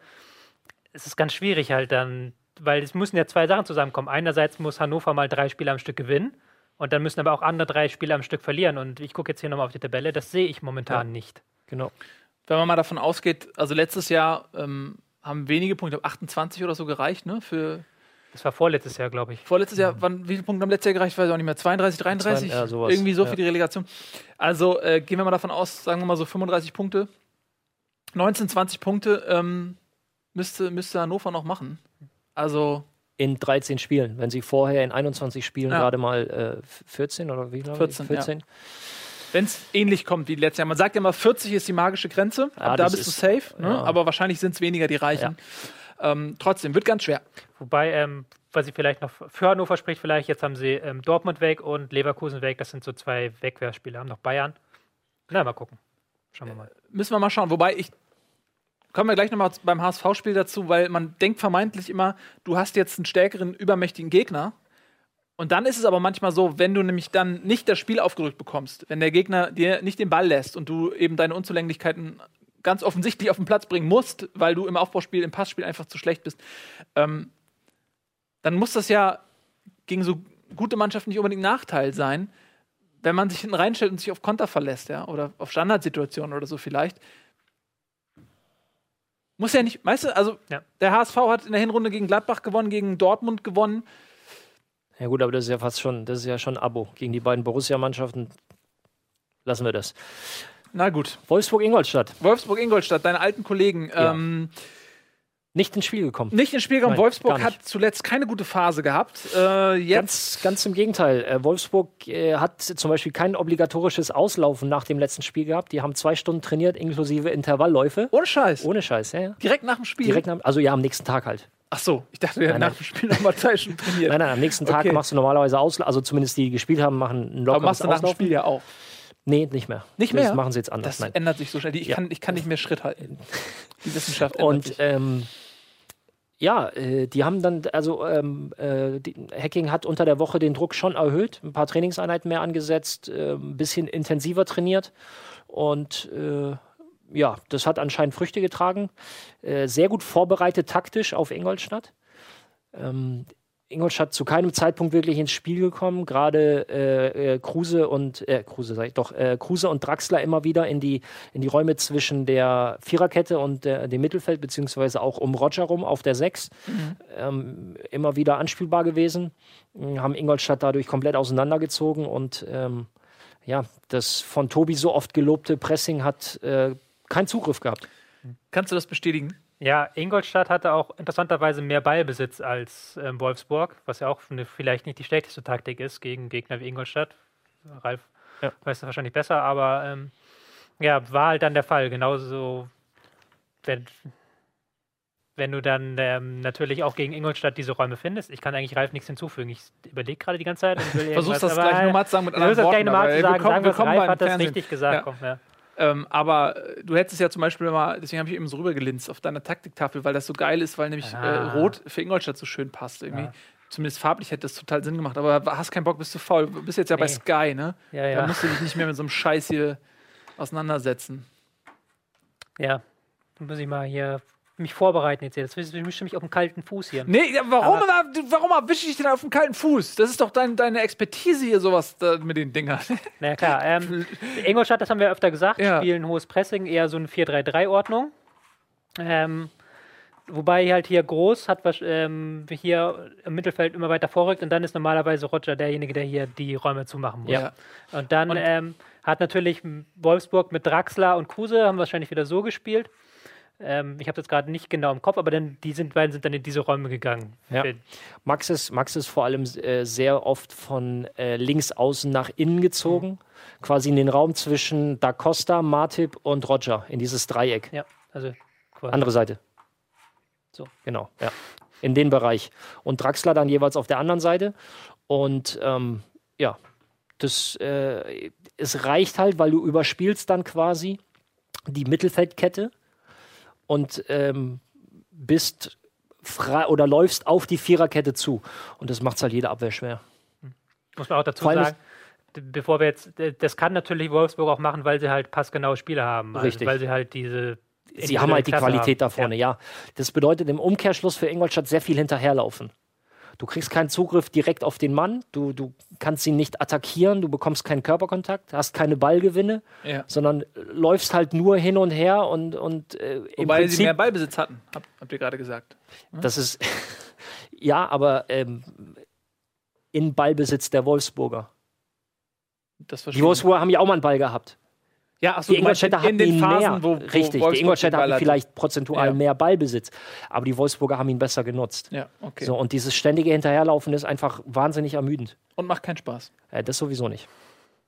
Es ist ganz schwierig halt dann, weil es müssen ja zwei Sachen zusammenkommen. Einerseits muss Hannover mal drei Spiele am Stück gewinnen und dann müssen aber auch andere drei Spiele am Stück verlieren. Und ich gucke jetzt hier nochmal auf die Tabelle, das sehe ich momentan nicht. Genau. Wenn man mal davon ausgeht, also letztes Jahr ähm, haben wenige Punkte, 28 oder so gereicht, ne? Für Das war vorletztes Jahr, glaube ich. vorletztes Jahr, wann, wie viele Punkte haben letztes Jahr gereicht? Ich weiß auch nicht mehr. 32, 33? Zwei- ja, sowas. Irgendwie so Ja. für die Relegation. Also äh, gehen wir mal davon aus, sagen wir mal so 35 Punkte. 19, 20 Punkte ähm, müsste, müsste Hannover noch machen. Also In 13 Spielen. Wenn sie vorher in 21 Spielen Ja. gerade mal äh, 14 oder wie? glaub ich? 14, ja. 14. wenn es ähnlich kommt wie letztes Jahr. Man sagt ja immer, 40 ist die magische Grenze. Ja, Ab da das bist du safe. Ne? ja. Aber wahrscheinlich sind es weniger, die reichen. Ähm, trotzdem, wird ganz schwer. Wobei, ähm, was ich vielleicht noch für Hannover spricht, vielleicht, jetzt haben sie ähm, Dortmund weg und Leverkusen weg. Das sind so zwei Wegwehrspiele. Haben noch Bayern. Na, mal gucken. Schauen wir mal. Müssen wir mal schauen. Wobei ich. Kommen wir gleich nochmal beim HSV-Spiel dazu, weil man denkt vermeintlich immer, du hast jetzt einen stärkeren, übermächtigen Gegner. Und dann ist es aber manchmal so, wenn du nämlich dann nicht das Spiel aufgedrückt bekommst, wenn der Gegner dir nicht den Ball lässt und du eben deine Unzulänglichkeiten ganz offensichtlich auf den Platz bringen musst, weil du im Aufbauspiel, im Passspiel einfach zu schlecht bist, ähm, dann muss das ja gegen so gute Mannschaften nicht unbedingt ein Nachteil sein, wenn man sich hinten reinstellt und sich auf Konter verlässt, ja, oder auf Standardsituationen oder so vielleicht. Muss ja nicht, weißt du, also Ja. der HSV hat in der Hinrunde gegen Gladbach gewonnen, gegen Dortmund gewonnen. Ja gut, aber das ist ja fast schon, das ist ja schon ein Abo. Gegen die beiden Borussia-Mannschaften lassen wir das. Na gut. Wolfsburg-Ingolstadt. Wolfsburg-Ingolstadt, deine alten Kollegen, Ja. ähm, Nicht ins Spiel gekommen. nicht ins Spiel gekommen. Nein, Wolfsburg hat zuletzt keine gute Phase gehabt. Äh, jetzt Ganz, ganz im Gegenteil. Äh, Wolfsburg äh, hat zum Beispiel kein obligatorisches Auslaufen nach dem letzten Spiel gehabt. Die haben zwei Stunden trainiert, inklusive Intervallläufe. ohne Scheiß. Ohne Scheiß, ja, ja. Direkt nach dem Spiel. Direkt nach, also ja, am nächsten Tag halt. Ach so, ich dachte, wir hätten nach dem Spiel nochmal zwei Stunden trainiert. [laughs] Nein, nein, am nächsten Tag Okay. machst du normalerweise Auslaufen, also zumindest die, die gespielt haben, machen ein Aber machst du nach dem. Spiel ja auch. Nee, nicht mehr. Nicht Das mehr? machen sie jetzt anders. Das Nein. ändert sich so schnell. Ich, Ja. kann, ich kann nicht mehr Schritt halten. [laughs] Die Wissenschaft ändert Und sich. ähm, ja, äh, die haben dann, also ähm, äh, die, Hacking hat unter der Woche den Druck schon erhöht, ein paar Trainingseinheiten mehr angesetzt, äh, ein bisschen intensiver trainiert und äh, ja, das hat anscheinend Früchte getragen. Äh, sehr gut vorbereitet taktisch auf Ingolstadt. Ähm, Ingolstadt zu keinem Zeitpunkt wirklich ins Spiel gekommen. Gerade äh, äh, Kruse und äh, Kruse sag ich doch, äh, Kruse und Draxler immer wieder in die in die Räume zwischen der Viererkette und der, dem Mittelfeld beziehungsweise auch um Roger rum auf der Sechs ähm, immer wieder anspielbar gewesen. Haben Ingolstadt dadurch komplett auseinandergezogen und ähm, ja, das von Tobi so oft gelobte Pressing hat äh, keinen Zugriff gehabt. Kannst du das bestätigen? Ja, Ingolstadt hatte auch interessanterweise mehr Ballbesitz als ähm, Wolfsburg, was ja auch eine, vielleicht nicht die schlechteste Taktik ist gegen Gegner wie Ingolstadt. Ralf Ja. weiß das wahrscheinlich besser, aber ähm, ja, war halt dann der Fall. Genauso, wenn, wenn du dann ähm, natürlich auch gegen Ingolstadt diese Räume findest. Ich kann eigentlich Ralf nichts hinzufügen. Ich überlege gerade die ganze Zeit. [laughs] Versuchst das gleich nochmal zu sagen mit anderen das Worten. gleich nochmal zu sagen. willkommen- Sagen wir, Ralf hat das richtig gesagt. Ja. Komm, ja. Ähm, aber äh, du hättest ja zum Beispiel mal, deswegen habe ich eben so rübergelinst auf deiner Taktiktafel, weil das so geil ist, weil nämlich äh, Ah. Rot für Ingolstadt so schön passt. Irgendwie. Ja. Zumindest farblich hätte das total Sinn gemacht. Aber hast keinen Bock, bist du faul. Du bist jetzt ja bei Nee. Sky, ne? Ja, Da ja. musst du dich nicht mehr mit so einem Scheiß hier auseinandersetzen. Ja, dann muss ich mal hier mich vorbereiten jetzt. Jetzt bist du mich auf dem kalten Fuß hier. Nee, warum, warum erwische ich denn auf dem kalten Fuß? Das ist doch dein, deine Expertise hier, sowas da, mit den Dingern. Na ja, klar. Ähm, [laughs] Ingolstadt, das haben wir öfter gesagt, Ja. spielen hohes Pressing, eher so eine 4-3-3-Ordnung. Ähm, wobei halt hier groß hat was, ähm, hier im Mittelfeld immer weiter vorrückt und dann ist normalerweise Roger derjenige, der hier die Räume zumachen muss. Ja. Und dann Und- ähm, hat natürlich Wolfsburg mit Draxler und Kruse haben wahrscheinlich wieder so gespielt. Ähm, ich habe das gerade nicht genau im Kopf, aber dann die sind, beiden sind dann in diese Räume gegangen. Ja. Max ist, Max ist vor allem äh, sehr oft von äh, links außen nach innen gezogen, quasi in den Raum zwischen Da Costa, Martip und Roger, in dieses Dreieck. ja, also quasi. Andere Seite. So. Genau, ja. In den Bereich. Und Draxler dann jeweils auf der anderen Seite. Und ähm, ja, das äh, es reicht halt, weil du überspielst dann quasi die Mittelfeldkette und ähm, bist frei oder läufst auf die Viererkette zu. Und das macht halt jede Abwehr schwer. Muss man auch dazu sagen, bevor wir jetzt, das kann natürlich Wolfsburg auch machen, weil sie halt passgenaue Spieler haben. Also Richtig. Weil sie halt diese. Sie haben halt die Klasse Qualität da haben. vorne, ja. Das bedeutet im Umkehrschluss für Ingolstadt sehr viel hinterherlaufen. Du kriegst keinen Zugriff direkt auf den Mann, du, du kannst ihn nicht attackieren, du bekommst keinen Körperkontakt, hast keine Ballgewinne, Ja. sondern läufst halt nur hin und her und, und äh, im Wobei sie Prinzip, mehr Ballbesitz hatten, hab, habt ihr gerade gesagt. das ist, [laughs] ja, aber ähm, in Ballbesitz der Wolfsburger. Das Die. Wolfsburger haben ja auch mal einen Ball gehabt. Ja, achso, Die du meinst Ingolstädter in hatten ihn Phasen, mehr. wo, wo Richtig, Wolfsburg die Ingolstädter hatten hatte. vielleicht prozentual Ja. mehr Ballbesitz, aber die Wolfsburger haben ihn besser genutzt. Ja, okay. So, und dieses ständige Hinterherlaufen ist einfach wahnsinnig ermüdend. Und macht keinen Spaß. Äh, das sowieso nicht.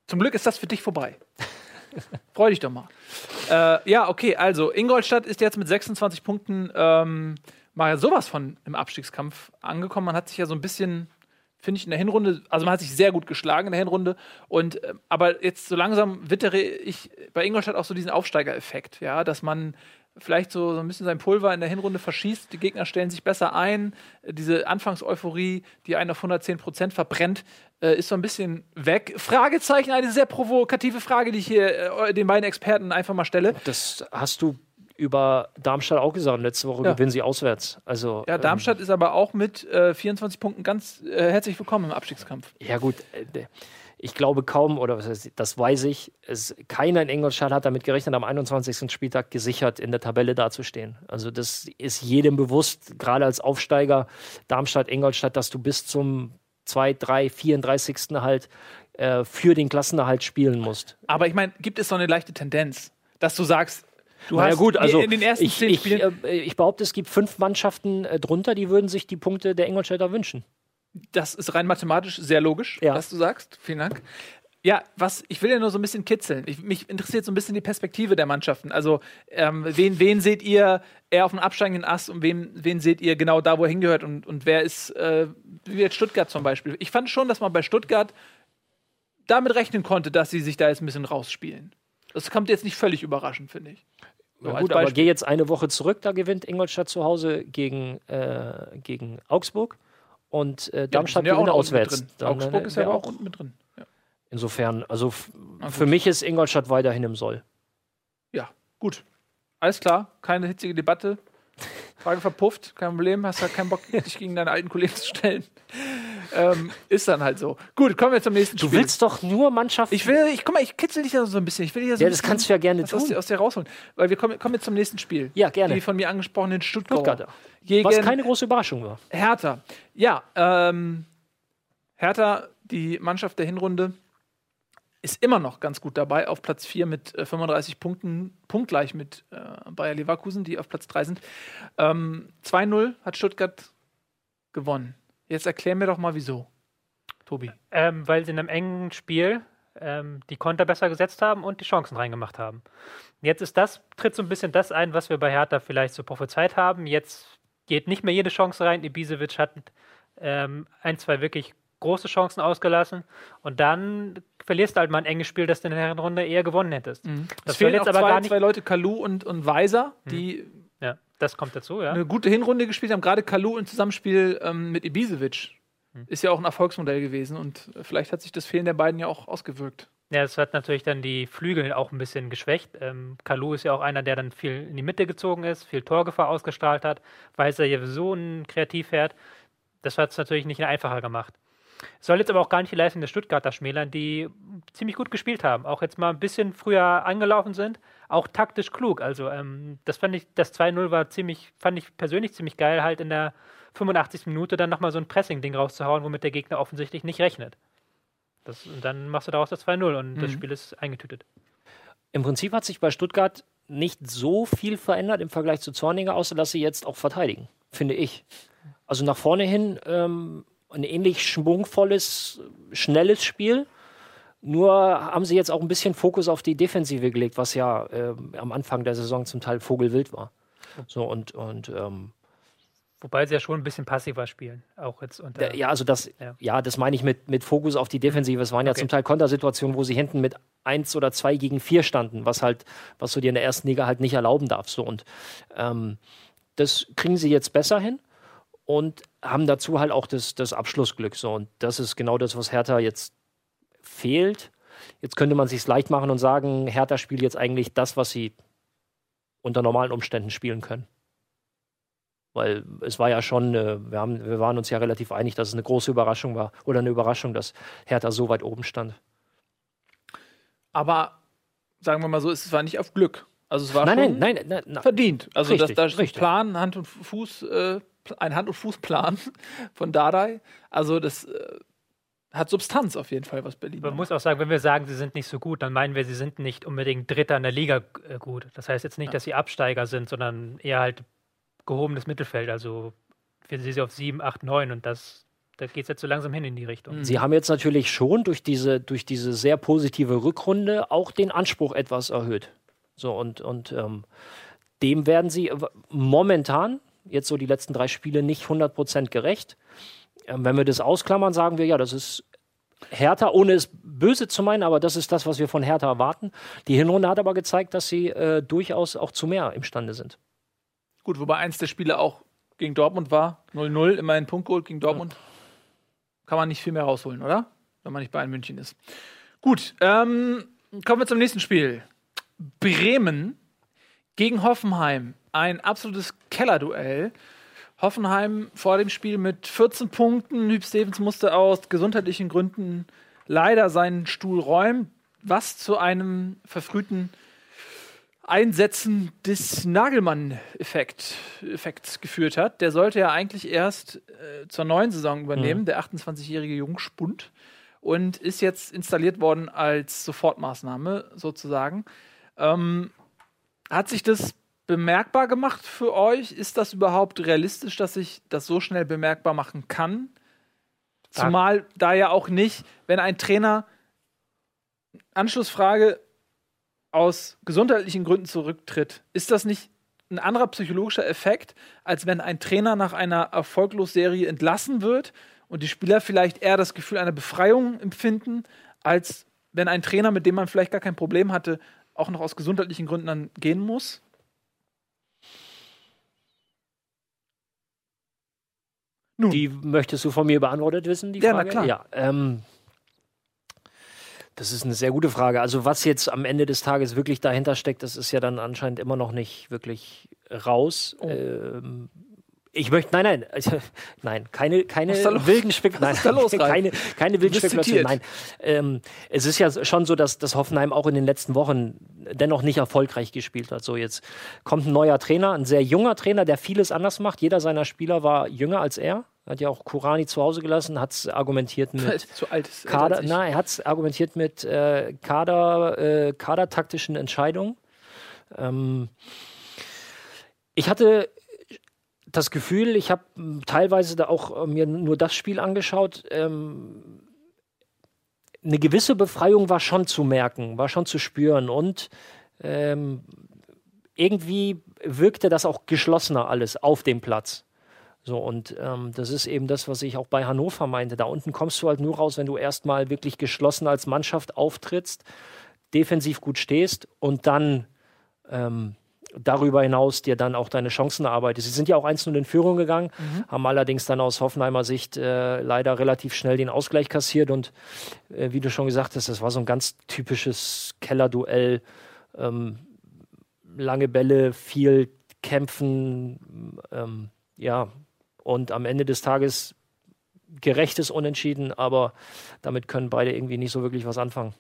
Zum Glück ist das für dich vorbei. [laughs] Freu dich doch mal. Äh, ja, okay, also Ingolstadt ist jetzt mit 26 Punkten ähm, mal sowas von im Abstiegskampf angekommen. Man hat sich ja so ein bisschen, finde ich, in der Hinrunde, also man hat sich sehr gut geschlagen in der Hinrunde. Und äh, aber jetzt so langsam wittere ich bei Ingolstadt auch so diesen Aufsteigereffekt, ja, dass man vielleicht so, so ein bisschen sein Pulver in der Hinrunde verschießt, die Gegner stellen sich besser ein, diese Anfangseuphorie, die einen auf 110 Prozent verbrennt, äh, ist so ein bisschen weg. Fragezeichen, eine sehr provokative Frage, die ich hier äh, den beiden Experten einfach mal stelle. Das hast du über Darmstadt auch gesagt. Letzte Woche Ja. gewinnen sie auswärts. Also, Ja, Darmstadt ist aber auch mit äh, 24 Punkten ganz äh, herzlich willkommen im Abstiegskampf. Ähm, ja gut, äh, ich glaube kaum, oder was heißt, das weiß ich, es, keiner in Ingolstadt hat damit gerechnet, am 21. Spieltag gesichert in der Tabelle dazustehen. Also das ist jedem bewusst, gerade als Aufsteiger Darmstadt, Ingolstadt, dass du bis zum 2, 3, 34. halt äh, für den Klassenerhalt spielen musst. Aber ich meine, gibt es so eine leichte Tendenz, dass du sagst, du Na ja, hast gut, also in den ersten ich, zehn ich, Spielen, äh, ich behaupte, es gibt fünf Mannschaften äh, drunter, die würden sich die Punkte der Ingolstädter wünschen. das ist rein mathematisch sehr logisch, Ja. was du sagst. Vielen Dank. Ja, was, ich will ja nur so ein bisschen kitzeln. Ich, mich interessiert so ein bisschen die Perspektive der Mannschaften. Also, ähm, wen, wen seht ihr eher auf dem absteigenden Ast und wen, wen seht ihr genau da, wo er hingehört? Und, und wer ist, äh, wie jetzt Stuttgart zum Beispiel? Ich fand schon, dass man bei Stuttgart damit rechnen konnte, dass sie sich da jetzt ein bisschen rausspielen. Das kommt jetzt nicht völlig überraschend, finde ich. Als gut, aber geh jetzt eine Woche zurück, da gewinnt Ingolstadt zu Hause gegen, äh, gegen Augsburg und äh, Darmstadt ja gewinnt auswärts. Dann, Augsburg äh, ist ja auch unten mit drin. Ja. Insofern, also Na für mich ist Ingolstadt weiterhin im Soll. Ja, gut. Alles klar, keine hitzige Debatte. Frage verpufft, kein Problem, hast ja keinen Bock, [laughs] dich gegen deine alten Kollegen zu stellen. Ähm, ist dann halt so. Gut, kommen wir zum nächsten Du Spiel. willst doch nur Mannschaften. ich will, ich guck mal, ich kitzel dich da so ein bisschen. Ich will da so ja, das kannst du ja gerne aus, tun. dir- aus dir rausholen. Weil wir kommen, kommen jetzt zum nächsten Spiel. Ja, gerne. Die von mir angesprochenen Stuttgarter. Stuttgarter. Gegen Was keine große Überraschung war. Hertha. Ja, ähm, Hertha, die Mannschaft der Hinrunde, ist immer noch ganz gut dabei, auf Platz 4 mit äh, 35 Punkten, punktgleich mit äh, Bayer Leverkusen, die auf Platz 3 sind. Ähm, 2-0 hat Stuttgart gewonnen. Jetzt erklär mir doch mal, wieso. Tobi. Ähm, weil sie in einem engen Spiel ähm, die Konter besser gesetzt haben und die Chancen reingemacht haben. Jetzt ist das, tritt so ein bisschen das ein, was wir bei Hertha vielleicht so prophezeit haben. Jetzt geht nicht mehr jede Chance rein. Ibisevic hat ähm, ein, zwei wirklich große Chancen ausgelassen und dann verlierst du halt mal ein enges Spiel, das du in der Runde eher gewonnen hättest. Es Das soll fehlen jetzt aber zwei, gar nicht. zwei Leute, Kalu und, und Weiser, die Ja, das kommt dazu, ja. eine gute Hinrunde gespielt haben. Gerade Kalu im Zusammenspiel ähm, mit Ibisevic Hm. ist ja auch ein Erfolgsmodell gewesen und vielleicht hat sich das Fehlen der beiden ja auch ausgewirkt. Ja, es hat natürlich dann die Flügel auch ein bisschen geschwächt. Ähm, Kalu ist ja auch einer, der dann viel in die Mitte gezogen ist, viel Torgefahr ausgestrahlt hat, weiß er ja so ein Kreativherd. Das hat es natürlich nicht einfacher gemacht. Soll jetzt aber auch gar nicht die Leistung der Stuttgarter schmälern, die ziemlich gut gespielt haben. Auch jetzt mal ein bisschen früher angelaufen sind, auch taktisch klug. Also ähm, das fand ich, das 2-0 war ziemlich, fand ich persönlich ziemlich geil, halt in der 85. Minute dann nochmal so ein Pressing-Ding rauszuhauen, womit der Gegner offensichtlich nicht rechnet. Das, und dann machst du daraus das 2-0 und das Mhm. Spiel ist eingetütet. Im Prinzip hat sich bei Stuttgart nicht so viel verändert im Vergleich zu Zorniger, außer dass sie jetzt auch verteidigen, finde ich. Also nach vorne hin ähm, ein ähnlich schwungvolles, schnelles Spiel. Nur haben sie jetzt auch ein bisschen Fokus auf die Defensive gelegt, was ja ähm, am Anfang der Saison zum Teil vogelwild war. So und, und ähm, Wobei sie ja schon ein bisschen passiver spielen. Auch jetzt unter. ja, also das, Ja. ja. das meine ich mit, mit Fokus auf die Defensive. Es waren ja Okay. zum Teil Kontersituationen, wo sie hinten mit 1 oder 2 gegen 4 standen, was halt, was du dir in der ersten Liga halt nicht erlauben darfst. So. Und ähm, das kriegen sie jetzt besser hin und haben dazu halt auch das, das Abschlussglück. So. Und das ist genau das, was Hertha jetzt fehlt. Jetzt könnte man sich leicht machen und sagen, Hertha spielt jetzt eigentlich das, was sie unter normalen Umständen spielen können. Weil es war ja schon, äh, wir, haben, wir waren uns ja relativ einig, dass es eine große Überraschung war oder eine Überraschung, dass Hertha so weit oben stand. Aber sagen wir mal so, es war nicht auf Glück. Also es war Nein, schon nein, nein, nein, verdient. Also Richtig, das, das. Plan, Hand und Fuß, äh, ein Hand und Fußplan [laughs] von Dardai. Also das äh, hat Substanz auf jeden Fall, was Berlin. Man macht. muss auch sagen, wenn wir sagen, sie sind nicht so gut, dann meinen wir, sie sind nicht unbedingt Dritter in der Liga äh, gut. Das heißt jetzt nicht, dass sie Absteiger sind, sondern eher halt gehobenes Mittelfeld. Also wir sehen sie auf 7, 8, 9 und das, da geht es jetzt so langsam hin in die Richtung. Mhm. Sie haben jetzt natürlich schon durch diese, durch diese sehr positive Rückrunde auch den Anspruch etwas erhöht. So, und, und ähm, dem werden sie momentan, jetzt so die letzten drei Spiele, nicht 100% gerecht. Ähm, wenn wir das ausklammern, sagen wir, ja, das ist Hertha, ohne es böse zu meinen, aber das ist das, was wir von Hertha erwarten. Die Hinrunde hat aber gezeigt, dass sie äh, durchaus auch zu mehr imstande sind. Gut, wobei eins der Spiele auch gegen Dortmund war. 0-0, immerhin Punkt geholt gegen Dortmund. Kann man nicht viel mehr rausholen, oder? Wenn man nicht Bayern München ist. Gut, ähm, kommen wir zum nächsten Spiel. Bremen gegen Hoffenheim. Ein absolutes Kellerduell. Hoffenheim vor dem Spiel mit 14 Punkten. Hüb Stevens musste aus gesundheitlichen Gründen leider seinen Stuhl räumen, was zu einem verfrühten Einsetzen des Nagelmann-Effekts Effekts geführt hat. Der sollte ja eigentlich erst äh, zur neuen Saison übernehmen, der 28-jährige Jungspund, und ist jetzt installiert worden als Sofortmaßnahme sozusagen. Ähm, hat sich das bemerkbar gemacht für euch? Ist das überhaupt realistisch, dass sich das so schnell bemerkbar machen kann? Zumal da ja auch nicht, wenn ein Trainer Anschlussfrage aus gesundheitlichen Gründen zurücktritt, ist das nicht ein anderer psychologischer Effekt, als wenn ein Trainer nach einer Erfolglosserie entlassen wird und die Spieler vielleicht eher das Gefühl einer Befreiung empfinden, als wenn ein Trainer, mit dem man vielleicht gar kein Problem hatte, auch noch aus gesundheitlichen Gründen dann gehen muss? Nun. Die möchtest du von mir beantwortet wissen, die Ja, na Frage? klar. Ja, ähm, das ist eine sehr gute Frage. Also was jetzt am Ende des Tages wirklich dahinter steckt, das ist ja dann anscheinend immer noch nicht wirklich raus. Oh. Ähm, ich möchte, nein, nein, also, [laughs] nein, keine, keine wilden Spekulationen. [laughs] Ralf? keine, keine wilden Spekulationen. Nein, ähm, es ist ja schon so, dass, dass Hoffenheim auch in den letzten Wochen dennoch nicht erfolgreich gespielt hat. So jetzt kommt ein neuer Trainer, ein sehr junger Trainer, der vieles anders macht. Jeder seiner Spieler war jünger als er. Hat ja auch Kurani zu Hause gelassen, hat es argumentiert mit zu alt ist. Kader, er hat es argumentiert mit äh, Kader, äh, kadertaktischen Entscheidungen. Ähm, ich hatte das Gefühl, ich habe teilweise da auch äh, mir nur das Spiel angeschaut. Ähm, eine gewisse Befreiung war schon zu merken, war schon zu spüren und ähm, irgendwie wirkte das auch geschlossener alles auf dem Platz. So, und ähm, das ist eben das, was ich auch bei Hannover meinte. Da unten kommst du halt nur raus, wenn du erstmal wirklich geschlossen als Mannschaft auftrittst, defensiv gut stehst und dann ähm, darüber hinaus dir dann auch deine Chancen erarbeitest. Sie sind ja auch 1-0 in Führung gegangen, haben allerdings dann aus Hoffenheimer Sicht äh, leider relativ schnell den Ausgleich kassiert und äh, wie du schon gesagt hast, das war so ein ganz typisches Kellerduell. Ähm, lange Bälle, viel kämpfen, ähm, ja, und am Ende des Tages gerechtes Unentschieden, aber damit können beide irgendwie nicht so wirklich was anfangen.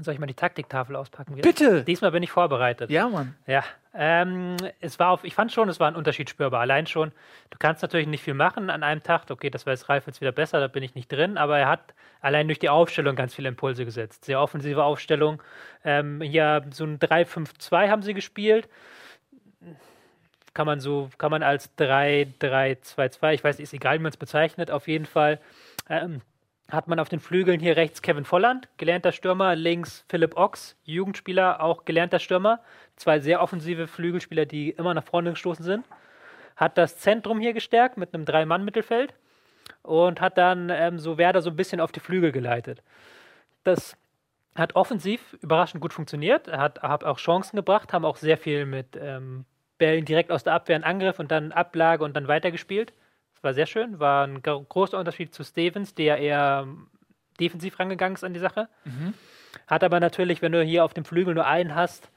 Soll ich mal die Taktiktafel auspacken? Wieder? Bitte! Diesmal bin ich vorbereitet. Ja, Mann. Ja, ähm, es war auf, ich fand schon, es war ein Unterschied spürbar. Allein schon, du kannst natürlich nicht viel machen an einem Tag. Okay, das weiß Ralf jetzt wieder besser, da bin ich nicht drin, aber er hat allein durch die Aufstellung ganz viele Impulse gesetzt. Sehr offensive Aufstellung. Ähm, hier so ein 3-5-2 haben sie gespielt. Kann man so, kann man als 3-3-2-2, ich weiß, ist egal, wie man es bezeichnet, auf jeden Fall. Ähm, hat man auf den Flügeln hier rechts Kevin Volland, gelernter Stürmer, links Philipp Ochs, Jugendspieler, auch gelernter Stürmer. Zwei sehr offensive Flügelspieler, die immer nach vorne gestoßen sind. Hat das Zentrum hier gestärkt mit einem Drei-Mann-Mittelfeld und hat dann ähm, so Werder so ein bisschen auf die Flügel geleitet. Das hat offensiv überraschend gut funktioniert, hat, hat auch Chancen gebracht, haben auch sehr viel mit ähm, Bällen direkt aus der Abwehr in Angriff und dann Ablage und dann weitergespielt. Das war sehr schön, war ein gro- großer Unterschied zu Stevens, der eher ähm, defensiv rangegangen ist an die Sache. Hat aber natürlich, wenn du hier auf dem Flügel nur einen hast,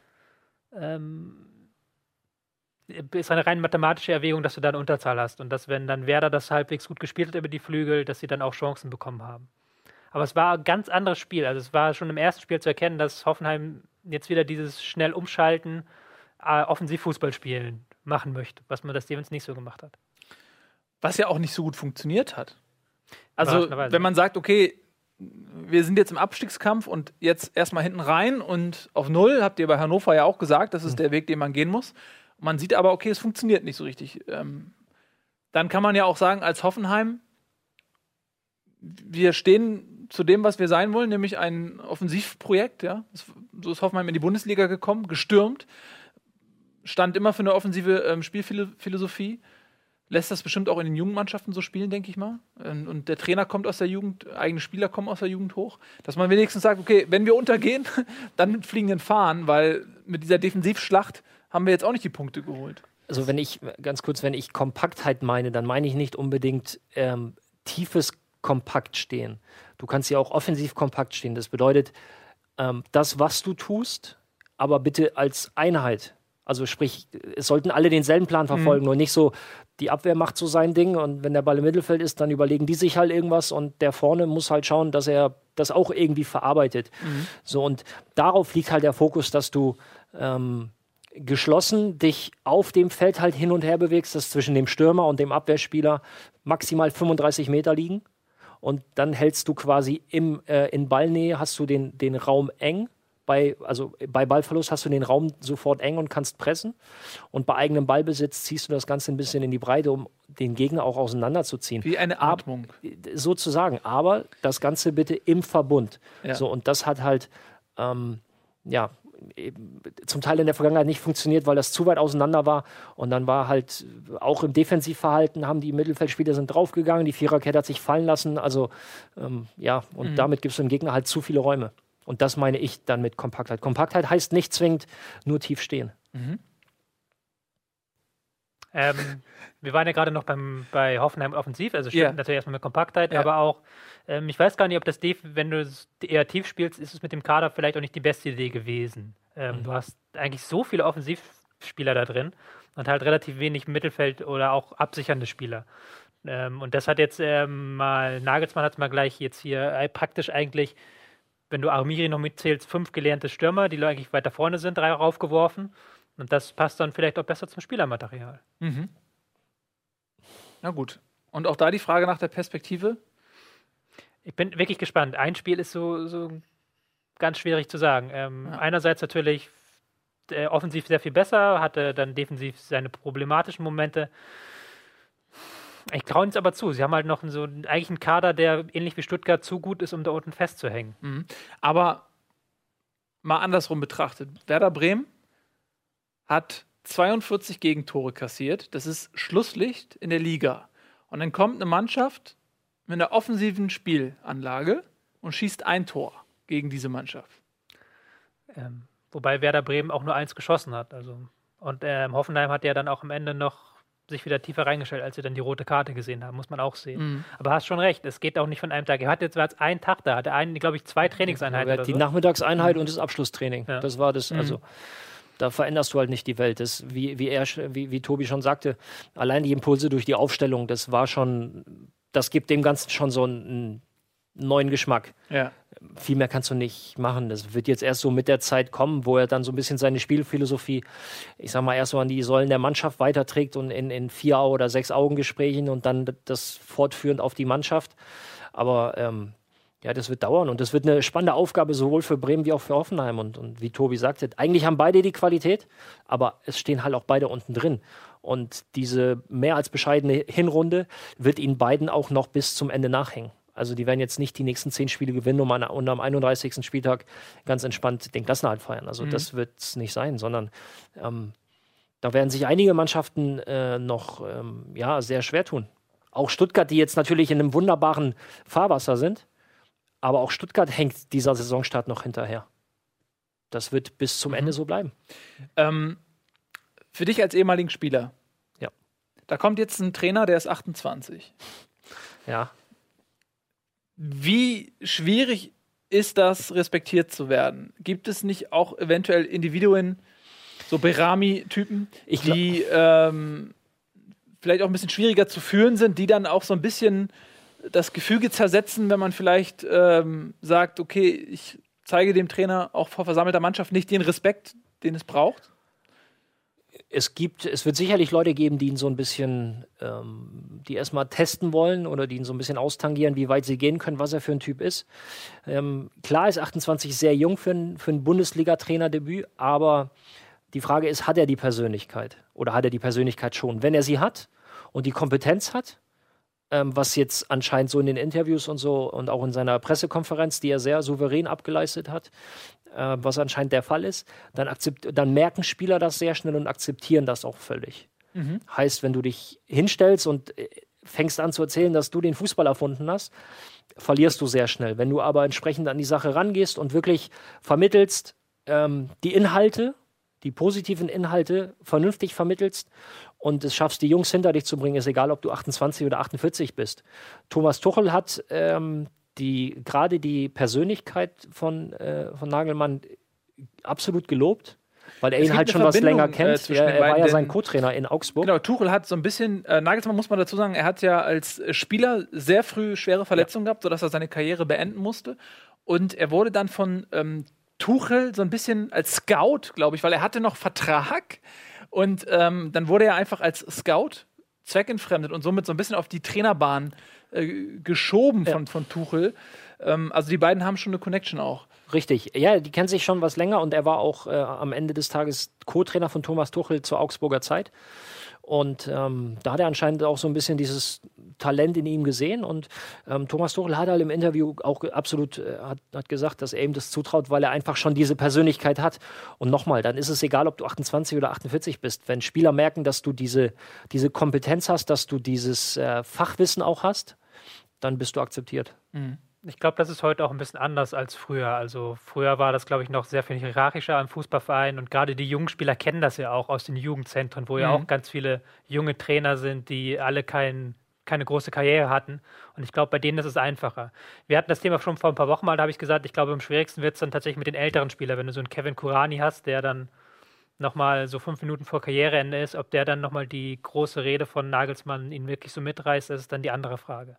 ähm, ist eine rein mathematische Erwägung, dass du da eine Unterzahl hast und dass, wenn dann Werder das halbwegs gut gespielt hat über die Flügel, dass sie dann auch Chancen bekommen haben. Aber es war ein ganz anderes Spiel. Also es war schon im ersten Spiel zu erkennen, dass Hoffenheim jetzt wieder dieses schnell umschalten, äh, Offensivfußball spielen machen möchte, was man das Stevens nicht so gemacht hat. Was ja auch nicht so gut funktioniert hat. Also, wenn man sagt, okay, wir sind jetzt im Abstiegskampf und jetzt erstmal hinten rein und auf Null, habt ihr bei Hannover ja auch gesagt, das ist der Weg, den man gehen muss. Man sieht aber, okay, es funktioniert nicht so richtig. Ähm, dann kann man ja auch sagen, als Hoffenheim, wir stehen zu dem, was wir sein wollen, nämlich ein Offensivprojekt. Ja? So ist Hoffenheim in die Bundesliga gekommen, gestürmt, stand immer für eine offensive ähm, Spielphilosophie lässt das bestimmt auch in den Jugendmannschaften so spielen, denke ich mal. Ähm, Und der Trainer kommt aus der Jugend, eigene Spieler kommen aus der Jugend hoch. Dass man wenigstens sagt, okay, wenn wir untergehen, [laughs] dann mit fliegenden Fahnen, weil mit dieser Defensivschlacht haben wir jetzt auch nicht die Punkte geholt. Also wenn ich, ganz kurz, wenn ich Kompaktheit meine, dann meine ich nicht unbedingt ähm, tiefes Kompakt stehen. Du kannst ja auch offensiv kompakt stehen. Das bedeutet, ähm, das, was du tust, aber bitte als Einheit. Also sprich, es sollten alle denselben Plan verfolgen und nicht so, die Abwehr macht so sein Ding und wenn der Ball im Mittelfeld ist, dann überlegen die sich halt irgendwas und der vorne muss halt schauen, dass er das auch irgendwie verarbeitet. So und darauf liegt halt der Fokus, dass du ähm, geschlossen dich auf dem Feld halt hin und her bewegst, dass zwischen dem Stürmer und dem Abwehrspieler maximal 35 Meter liegen. Und dann hältst du quasi im, äh, in Ballnähe, hast du den, den Raum eng. Bei, also bei Ballverlust hast du den Raum sofort eng und kannst pressen. Und bei eigenem Ballbesitz ziehst du das Ganze ein bisschen in die Breite, um den Gegner auch auseinanderzuziehen. Wie eine Ab- Atmung. sozusagen. Aber das Ganze bitte im Verbund. Ja. So, und das hat halt, ähm, ja, eben zum Teil in der Vergangenheit nicht funktioniert, weil das zu weit auseinander war. Und dann war halt auch im Defensivverhalten haben die Mittelfeldspieler sind draufgegangen, die Viererkette hat sich fallen lassen. Also ähm, ja, und damit gibst du dem Gegner halt zu viele Räume. Und das meine ich dann mit Kompaktheit. Kompaktheit heißt nicht zwingend nur tief stehen. Ähm, wir waren ja gerade noch beim, bei Hoffenheim offensiv, also stimmt Ja. natürlich erstmal mit Kompaktheit, Ja. aber auch, ähm, ich weiß gar nicht, ob das Def, wenn du es eher tief spielst, ist es mit dem Kader vielleicht auch nicht die beste Idee gewesen. Ähm, Du hast eigentlich so viele Offensivspieler da drin und halt relativ wenig Mittelfeld oder auch absichernde Spieler. Ähm, und das hat jetzt ähm, mal, Nagelsmann hat es mal gleich jetzt hier äh, praktisch eigentlich, wenn du Armiri noch mitzählst, fünf gelernte Stürmer, die eigentlich weiter vorne sind, drei raufgeworfen. Und das passt dann vielleicht auch besser zum Spielermaterial. Na gut. Und auch da die Frage nach der Perspektive. Ich bin wirklich gespannt. Ein Spiel ist so, so ganz schwierig zu sagen. Ähm, Ja. Einerseits natürlich äh, offensiv sehr viel besser, hatte dann defensiv seine problematischen Momente. Ich traue es aber zu. Sie haben halt noch so eigentlich einen Kader, der ähnlich wie Stuttgart zu gut ist, um da unten festzuhängen. Mhm. Aber mal andersrum betrachtet. Werder Bremen hat 42 Gegentore kassiert. Das ist Schlusslicht in der Liga. Und dann kommt eine Mannschaft mit einer offensiven Spielanlage und schießt ein Tor gegen diese Mannschaft. Ähm, Wobei Werder Bremen auch nur eins geschossen hat. Also. Und ähm, Hoffenheim hat ja dann auch am Ende noch sich wieder tiefer reingestellt, als sie dann die rote Karte gesehen haben, muss man auch sehen. Mhm. Aber hast schon recht, es geht auch nicht von einem Tag. Er hat jetzt bereits einen Tag da, hatte einen, glaube ich, zwei Trainingseinheiten. Ja, die so. Nachmittagseinheit und das Abschlusstraining. Ja. Das war das, also da veränderst du halt nicht die Welt. Das, wie, wie, er, wie, wie Tobi schon sagte, allein die Impulse durch die Aufstellung, das war schon, das gibt dem Ganzen schon so einen neuen Geschmack. Ja. Viel mehr kannst du nicht machen. Das wird jetzt erst so mit der Zeit kommen, wo er dann so ein bisschen seine Spielphilosophie, ich sag mal, erst so an die Säulen der Mannschaft weiterträgt und in, in vier oder sechs Augengesprächen und dann das fortführend auf die Mannschaft. Aber ähm, ja, das wird dauern und das wird eine spannende Aufgabe sowohl für Bremen wie auch für Hoffenheim. Und, und wie Tobi sagte, eigentlich haben beide die Qualität, aber es stehen halt auch beide unten drin. Und diese mehr als bescheidene Hinrunde wird ihnen beiden auch noch bis zum Ende nachhängen. Also die werden jetzt nicht die nächsten zehn Spiele gewinnen um an, und am 31. Spieltag ganz entspannt den Klassenerhalt feiern. Also das wird es nicht sein, sondern ähm, da werden sich einige Mannschaften äh, noch ähm, ja, sehr schwer tun. Auch Stuttgart, die jetzt natürlich in einem wunderbaren Fahrwasser sind, aber auch Stuttgart hängt dieser Saisonstart noch hinterher. Das wird bis zum Ende so bleiben. Ähm, für dich als ehemaligen Spieler. Ja. Da kommt jetzt ein Trainer, der ist 28. Ja. Wie schwierig ist das, respektiert zu werden? Gibt es nicht auch eventuell Individuen, so Berami-Typen, die ähm, vielleicht auch ein bisschen schwieriger zu führen sind, die dann auch so ein bisschen das Gefüge zersetzen, wenn man vielleicht ähm, sagt, okay, ich zeige dem Trainer auch vor versammelter Mannschaft nicht den Respekt, den es braucht? Es gibt, es wird sicherlich Leute geben, die ihn so ein bisschen, ähm, die erstmal testen wollen oder die ihn so ein bisschen austangieren, wie weit sie gehen können, was er für ein Typ ist. Ähm, klar ist 28 sehr jung für ein, für ein Bundesliga-Trainerdebüt, aber die Frage ist, hat er die Persönlichkeit oder hat er die Persönlichkeit schon? Wenn er sie hat und die Kompetenz hat, ähm, was jetzt anscheinend so in den Interviews und so und auch in seiner Pressekonferenz, die er sehr souverän abgeleistet hat, äh, was anscheinend der Fall ist, dann, dann merken Spieler das sehr schnell und akzeptieren das auch völlig. Heißt, wenn du dich hinstellst und äh, fängst an zu erzählen, dass du den Fußball erfunden hast, verlierst du sehr schnell. Wenn du aber entsprechend an die Sache rangehst und wirklich vermittelst, ähm, die Inhalte, die positiven Inhalte vernünftig vermittelst und es schaffst, die Jungs hinter dich zu bringen, ist egal, ob du 28 oder 48 bist. Thomas Tuchel hat ähm, die, gerade die Persönlichkeit von, äh, von Nagelmann absolut gelobt, weil er Es ihn halt schon was Verbindung, länger äh, kennt. zwischen er, er war ja sein Co-Trainer in Augsburg. Genau, Tuchel hat so ein bisschen, äh, Nagelsmann muss man dazu sagen, er hat ja als äh, Spieler sehr früh schwere Verletzungen gehabt, sodass er seine Karriere beenden musste. Und er wurde dann von ähm, Tuchel so ein bisschen als Scout, glaube ich, weil er hatte noch Vertrag. Und ähm, dann wurde er einfach als Scout zweckentfremdet und somit so ein bisschen auf die Trainerbahn äh, geschoben von, von Tuchel. Ähm, also die beiden haben schon eine Connection auch. Richtig, ja, die kennen sich schon was länger und er war auch äh, am Ende des Tages Co-Trainer von Thomas Tuchel zur Augsburger Zeit. Und ähm, da hat er anscheinend auch so ein bisschen dieses Talent in ihm gesehen. Und ähm, Thomas Tuchel hat halt im Interview auch absolut äh, hat, hat gesagt, dass er ihm das zutraut, weil er einfach schon diese Persönlichkeit hat. Und nochmal, dann ist es egal, ob du 28 oder 48 bist. Wenn Spieler merken, dass du diese, diese Kompetenz hast, dass du dieses äh, Fachwissen auch hast, dann bist du akzeptiert. Ich glaube, das ist heute auch ein bisschen anders als früher. Also früher war das, glaube ich, noch sehr viel hierarchischer im Fußballverein und gerade die jungen Spieler kennen das ja auch aus den Jugendzentren, wo ja Mhm. auch ganz viele junge Trainer sind, die alle kein, keine große Karriere hatten. Und ich glaube, bei denen ist es einfacher. Wir hatten das Thema schon vor ein paar Wochen mal, da habe ich gesagt, ich glaube, am schwierigsten wird es dann tatsächlich mit den älteren Spielern, wenn du so einen Kevin Kurani hast, der dann nochmal so fünf Minuten vor Karriereende ist, ob der dann nochmal die große Rede von Nagelsmann ihn wirklich so mitreißt, das ist dann die andere Frage.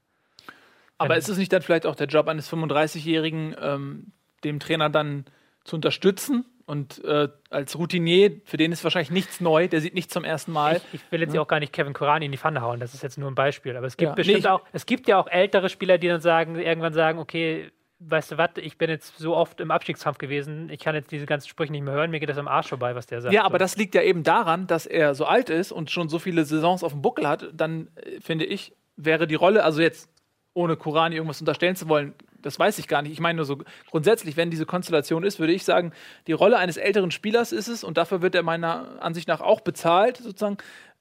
Aber ist es nicht dann vielleicht auch der Job eines 35-Jährigen, ähm, dem Trainer dann zu unterstützen? Und äh, als Routinier, für den ist wahrscheinlich nichts neu, der sieht nichts zum ersten Mal. Ich, ich will jetzt ja auch gar nicht Kevin Kurani in die Pfanne hauen, das ist jetzt nur ein Beispiel. Aber es gibt Ja. bestimmt Nee, auch, es gibt ja auch ältere Spieler, die dann sagen, irgendwann sagen, okay, weißt du was, ich bin jetzt so oft im Abstiegskampf gewesen, ich kann jetzt diese ganzen Sprüche nicht mehr hören, mir geht das am Arsch vorbei, was der sagt. Ja, aber So. das liegt ja eben daran, dass er so alt ist und schon so viele Saisons auf dem Buckel hat. Dann äh, finde ich, wäre die Rolle, also jetzt ohne Kurani irgendwas unterstellen zu wollen, das weiß ich gar nicht. Ich meine nur so grundsätzlich, wenn diese Konstellation ist, würde ich sagen, die Rolle eines älteren Spielers ist es und dafür wird er meiner Ansicht nach auch bezahlt, sozusagen,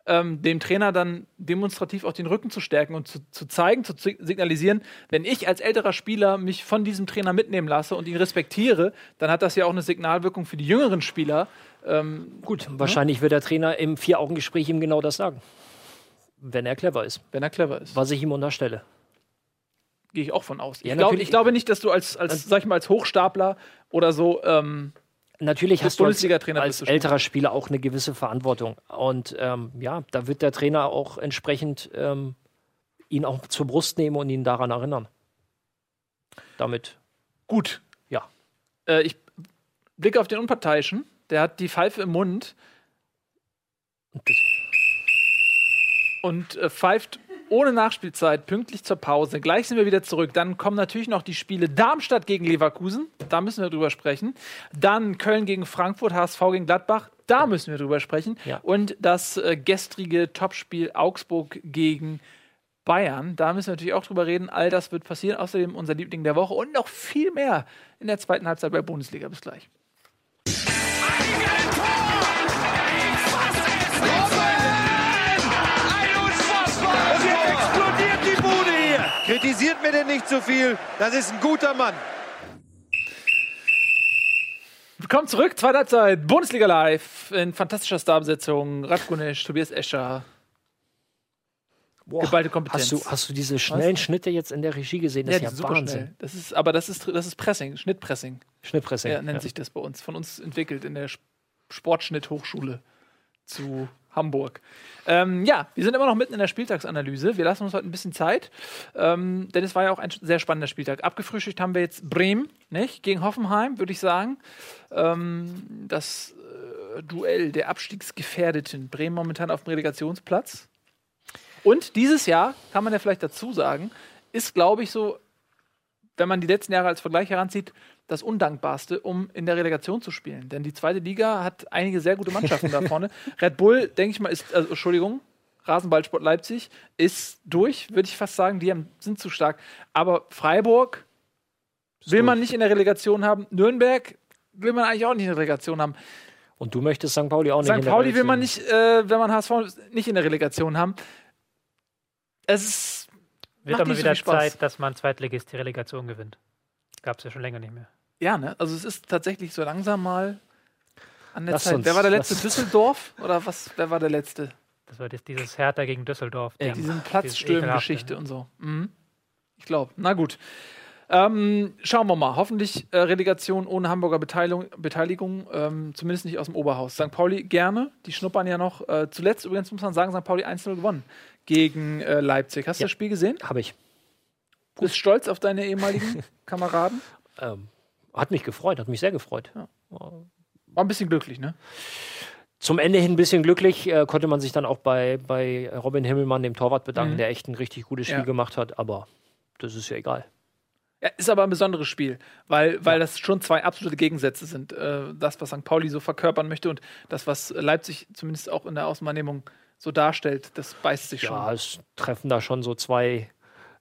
ähm, dem Trainer dann demonstrativ auch den Rücken zu stärken und zu, zu zeigen, zu signalisieren, wenn ich als älterer Spieler mich von diesem Trainer mitnehmen lasse und ihn respektiere, dann hat das ja auch eine Signalwirkung für die jüngeren Spieler. Ähm, Gut, wahrscheinlich wird der Trainer im Vier-Augen-Gespräch ihm genau das sagen. Wenn er clever ist. wenn er clever ist. Was ich ihm unterstelle. Gehe ich auch von aus. Ja, ich, glaub, ich glaube nicht, dass du als, als, sag ich mal, als Hochstapler oder so ähm, Natürlich hast du als, als älterer Spieler auch eine gewisse Verantwortung. Und ähm, ja, da wird der Trainer auch entsprechend ähm, ihn auch zur Brust nehmen und ihn daran erinnern. Damit, gut. ja. Äh, ich blicke auf den Unparteiischen. Der hat die Pfeife im Mund Und und äh, pfeift ohne Nachspielzeit pünktlich zur Pause. Gleich sind wir wieder zurück. Dann kommen natürlich noch die Spiele Darmstadt gegen Leverkusen. Da müssen wir drüber sprechen. Dann Köln gegen Frankfurt, HSV gegen Gladbach. Da müssen wir drüber sprechen. Ja. Und das äh, gestrige Topspiel Augsburg gegen Bayern. Da müssen wir natürlich auch drüber reden. All das wird passieren. Außerdem unser Liebling der Woche und noch viel mehr in der zweiten Halbzeit bei Bundesliga. Bis gleich. Mir denn nicht zu viel. Das ist ein guter Mann. Willkommen zurück, zweite Halbzeit, Bundesliga Live in fantastischer Starbesetzung. Radgunesch, Tobias Escher. Boah, Geballte Kompetenz. Hast du, hast du diese schnellen Schnitte jetzt in der Regie gesehen? Das ja, ist ja super Wahnsinn. schnell. Das ist, aber das ist, das ist Pressing, Schnittpressing. Schnittpressing. Ja, nennt sich das bei uns. Von uns entwickelt in der Sp- Sportschnitthochschule zu Hamburg. Ähm, ja, wir sind immer noch mitten in der Spieltagsanalyse. Wir lassen uns heute ein bisschen Zeit, ähm, denn es war ja auch ein sehr spannender Spieltag. Abgefrühstückt haben wir jetzt Bremen, nicht? Gegen Hoffenheim, würde ich sagen. Ähm, das äh, Duell der Abstiegsgefährdeten. Bremen momentan auf dem Relegationsplatz. Und dieses Jahr, kann man ja vielleicht dazu sagen, ist, glaube ich, so, wenn man die letzten Jahre als Vergleich heranzieht, das Undankbarste, um in der Relegation zu spielen. Denn die zweite Liga hat einige sehr gute Mannschaften da vorne. [laughs] Red Bull, denke ich mal, ist, also, Entschuldigung, Rasenballsport Leipzig ist durch, würde ich fast sagen. Die haben, sind zu stark. Aber Freiburg will man nicht in der Relegation haben. Nürnberg will man eigentlich auch nicht in der Relegation haben. Und du möchtest St. Pauli auch nicht in St. der Pauli will Relegation. man nicht, äh, wenn man HSV nicht in der Relegation haben. Es ist. Wird aber nicht so wieder Spaß. Zeit, dass man Zweitligist die Relegation gewinnt. Gab es ja schon länger nicht mehr. Ja, ne? Also es ist tatsächlich so langsam mal an der Lass Zeit. uns- wer war der letzte? Düsseldorf? Oder was? Wer war der letzte? Das war das, dieses Hertha gegen Düsseldorf. Ja, Diese Platzstürmen-Geschichte und so. Mhm. Ich glaube. Na gut. Ähm, schauen wir mal. Hoffentlich äh, Relegation ohne Hamburger Beteiligung, Beteiligung ähm, zumindest nicht aus dem Oberhaus. St. Pauli gerne. Die schnuppern ja noch. Äh, zuletzt übrigens muss man sagen, St. Pauli 1-0 gewonnen gegen äh, Leipzig. Hast du Ja. das Spiel gesehen? Habe ich. Bist stolz auf deine ehemaligen [laughs] Kameraden? Ähm, hat mich gefreut, hat mich sehr gefreut. War ein bisschen glücklich, ne? Zum Ende hin ein bisschen glücklich, äh, konnte man sich dann auch bei, bei Robin Himmelmann, dem Torwart, bedanken, Mhm. der echt ein richtig gutes Spiel Ja. gemacht hat, aber das ist ja egal. Ja, ist aber ein besonderes Spiel, weil, weil das schon zwei absolute Gegensätze sind. Äh, das, was St. Pauli so verkörpern möchte und das, was Leipzig zumindest auch in der Außenwahrnehmung so darstellt, das beißt sich schon. Ja, es treffen da schon so zwei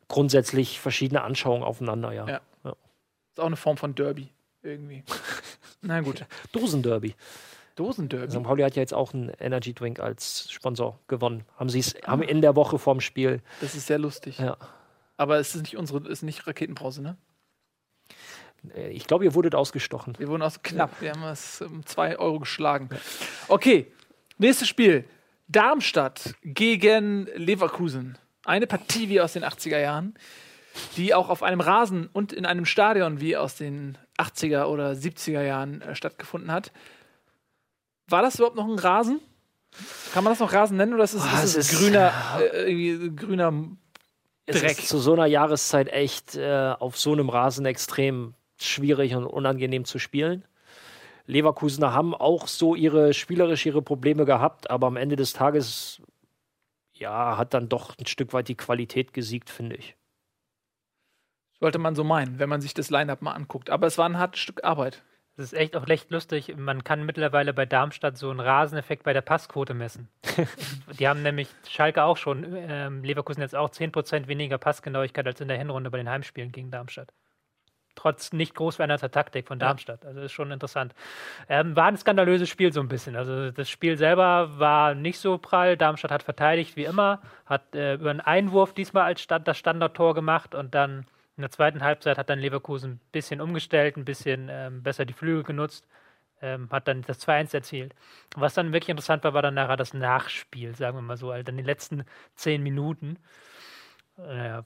grundsätzlich verschiedene Anschauungen aufeinander, ja. Ja. Ist auch eine Form von Derby irgendwie. [laughs] Na gut. Dosenderby. Dosenderby. St. Pauli hat ja jetzt auch einen Energy Drink als Sponsor gewonnen. Haben sie es haben in der Woche vorm Spiel. Das ist sehr lustig. Ja. Aber es ist nicht unsere, ist nicht Raketenbrause, ne? Äh, Ich glaube, ihr wurdet ausgestochen. Wir wurden aus knapp. Wir haben es um zwei Euro geschlagen. Okay, nächstes Spiel. Darmstadt gegen Leverkusen. Eine Partie wie aus den 80er Jahren, die auch auf einem Rasen und in einem Stadion wie aus den 80er oder 70er Jahren äh, stattgefunden hat. War das überhaupt noch ein Rasen? Kann man das noch Rasen nennen oder ist es, Ah, ist es es ist- grüner, äh, grüner Es Dreck? ist zu so einer Jahreszeit echt äh, auf so einem Rasen extrem schwierig und unangenehm zu spielen. Leverkusener haben auch so ihre spielerisch ihre Probleme gehabt, aber am Ende des Tages ja, hat dann doch ein Stück weit die Qualität gesiegt, finde ich. Sollte man so meinen, wenn man sich das Line-Up mal anguckt. Aber es war ein hartes Stück Arbeit. Das ist echt auch echt lustig. Man kann mittlerweile bei Darmstadt so einen Raseneffekt bei der Passquote messen. [laughs] Die haben nämlich Schalke auch schon, ähm, Leverkusen jetzt auch 10% weniger Passgenauigkeit als in der Hinrunde bei den Heimspielen gegen Darmstadt. trotz nicht groß veränderter Taktik von Darmstadt. Also ist schon interessant. Ähm, war ein skandalöses Spiel so ein bisschen. Also das Spiel selber war nicht so prall. Darmstadt hat verteidigt wie immer, hat äh, über einen Einwurf diesmal als Stand, das Standardtor gemacht und dann in der zweiten Halbzeit hat dann Leverkusen ein bisschen umgestellt, ein bisschen ähm, besser die Flügel genutzt, ähm, hat dann das 2-1 erzielt. Was dann wirklich interessant war, war dann nachher das Nachspiel, sagen wir mal so, also dann die letzten zehn Minuten. Naja,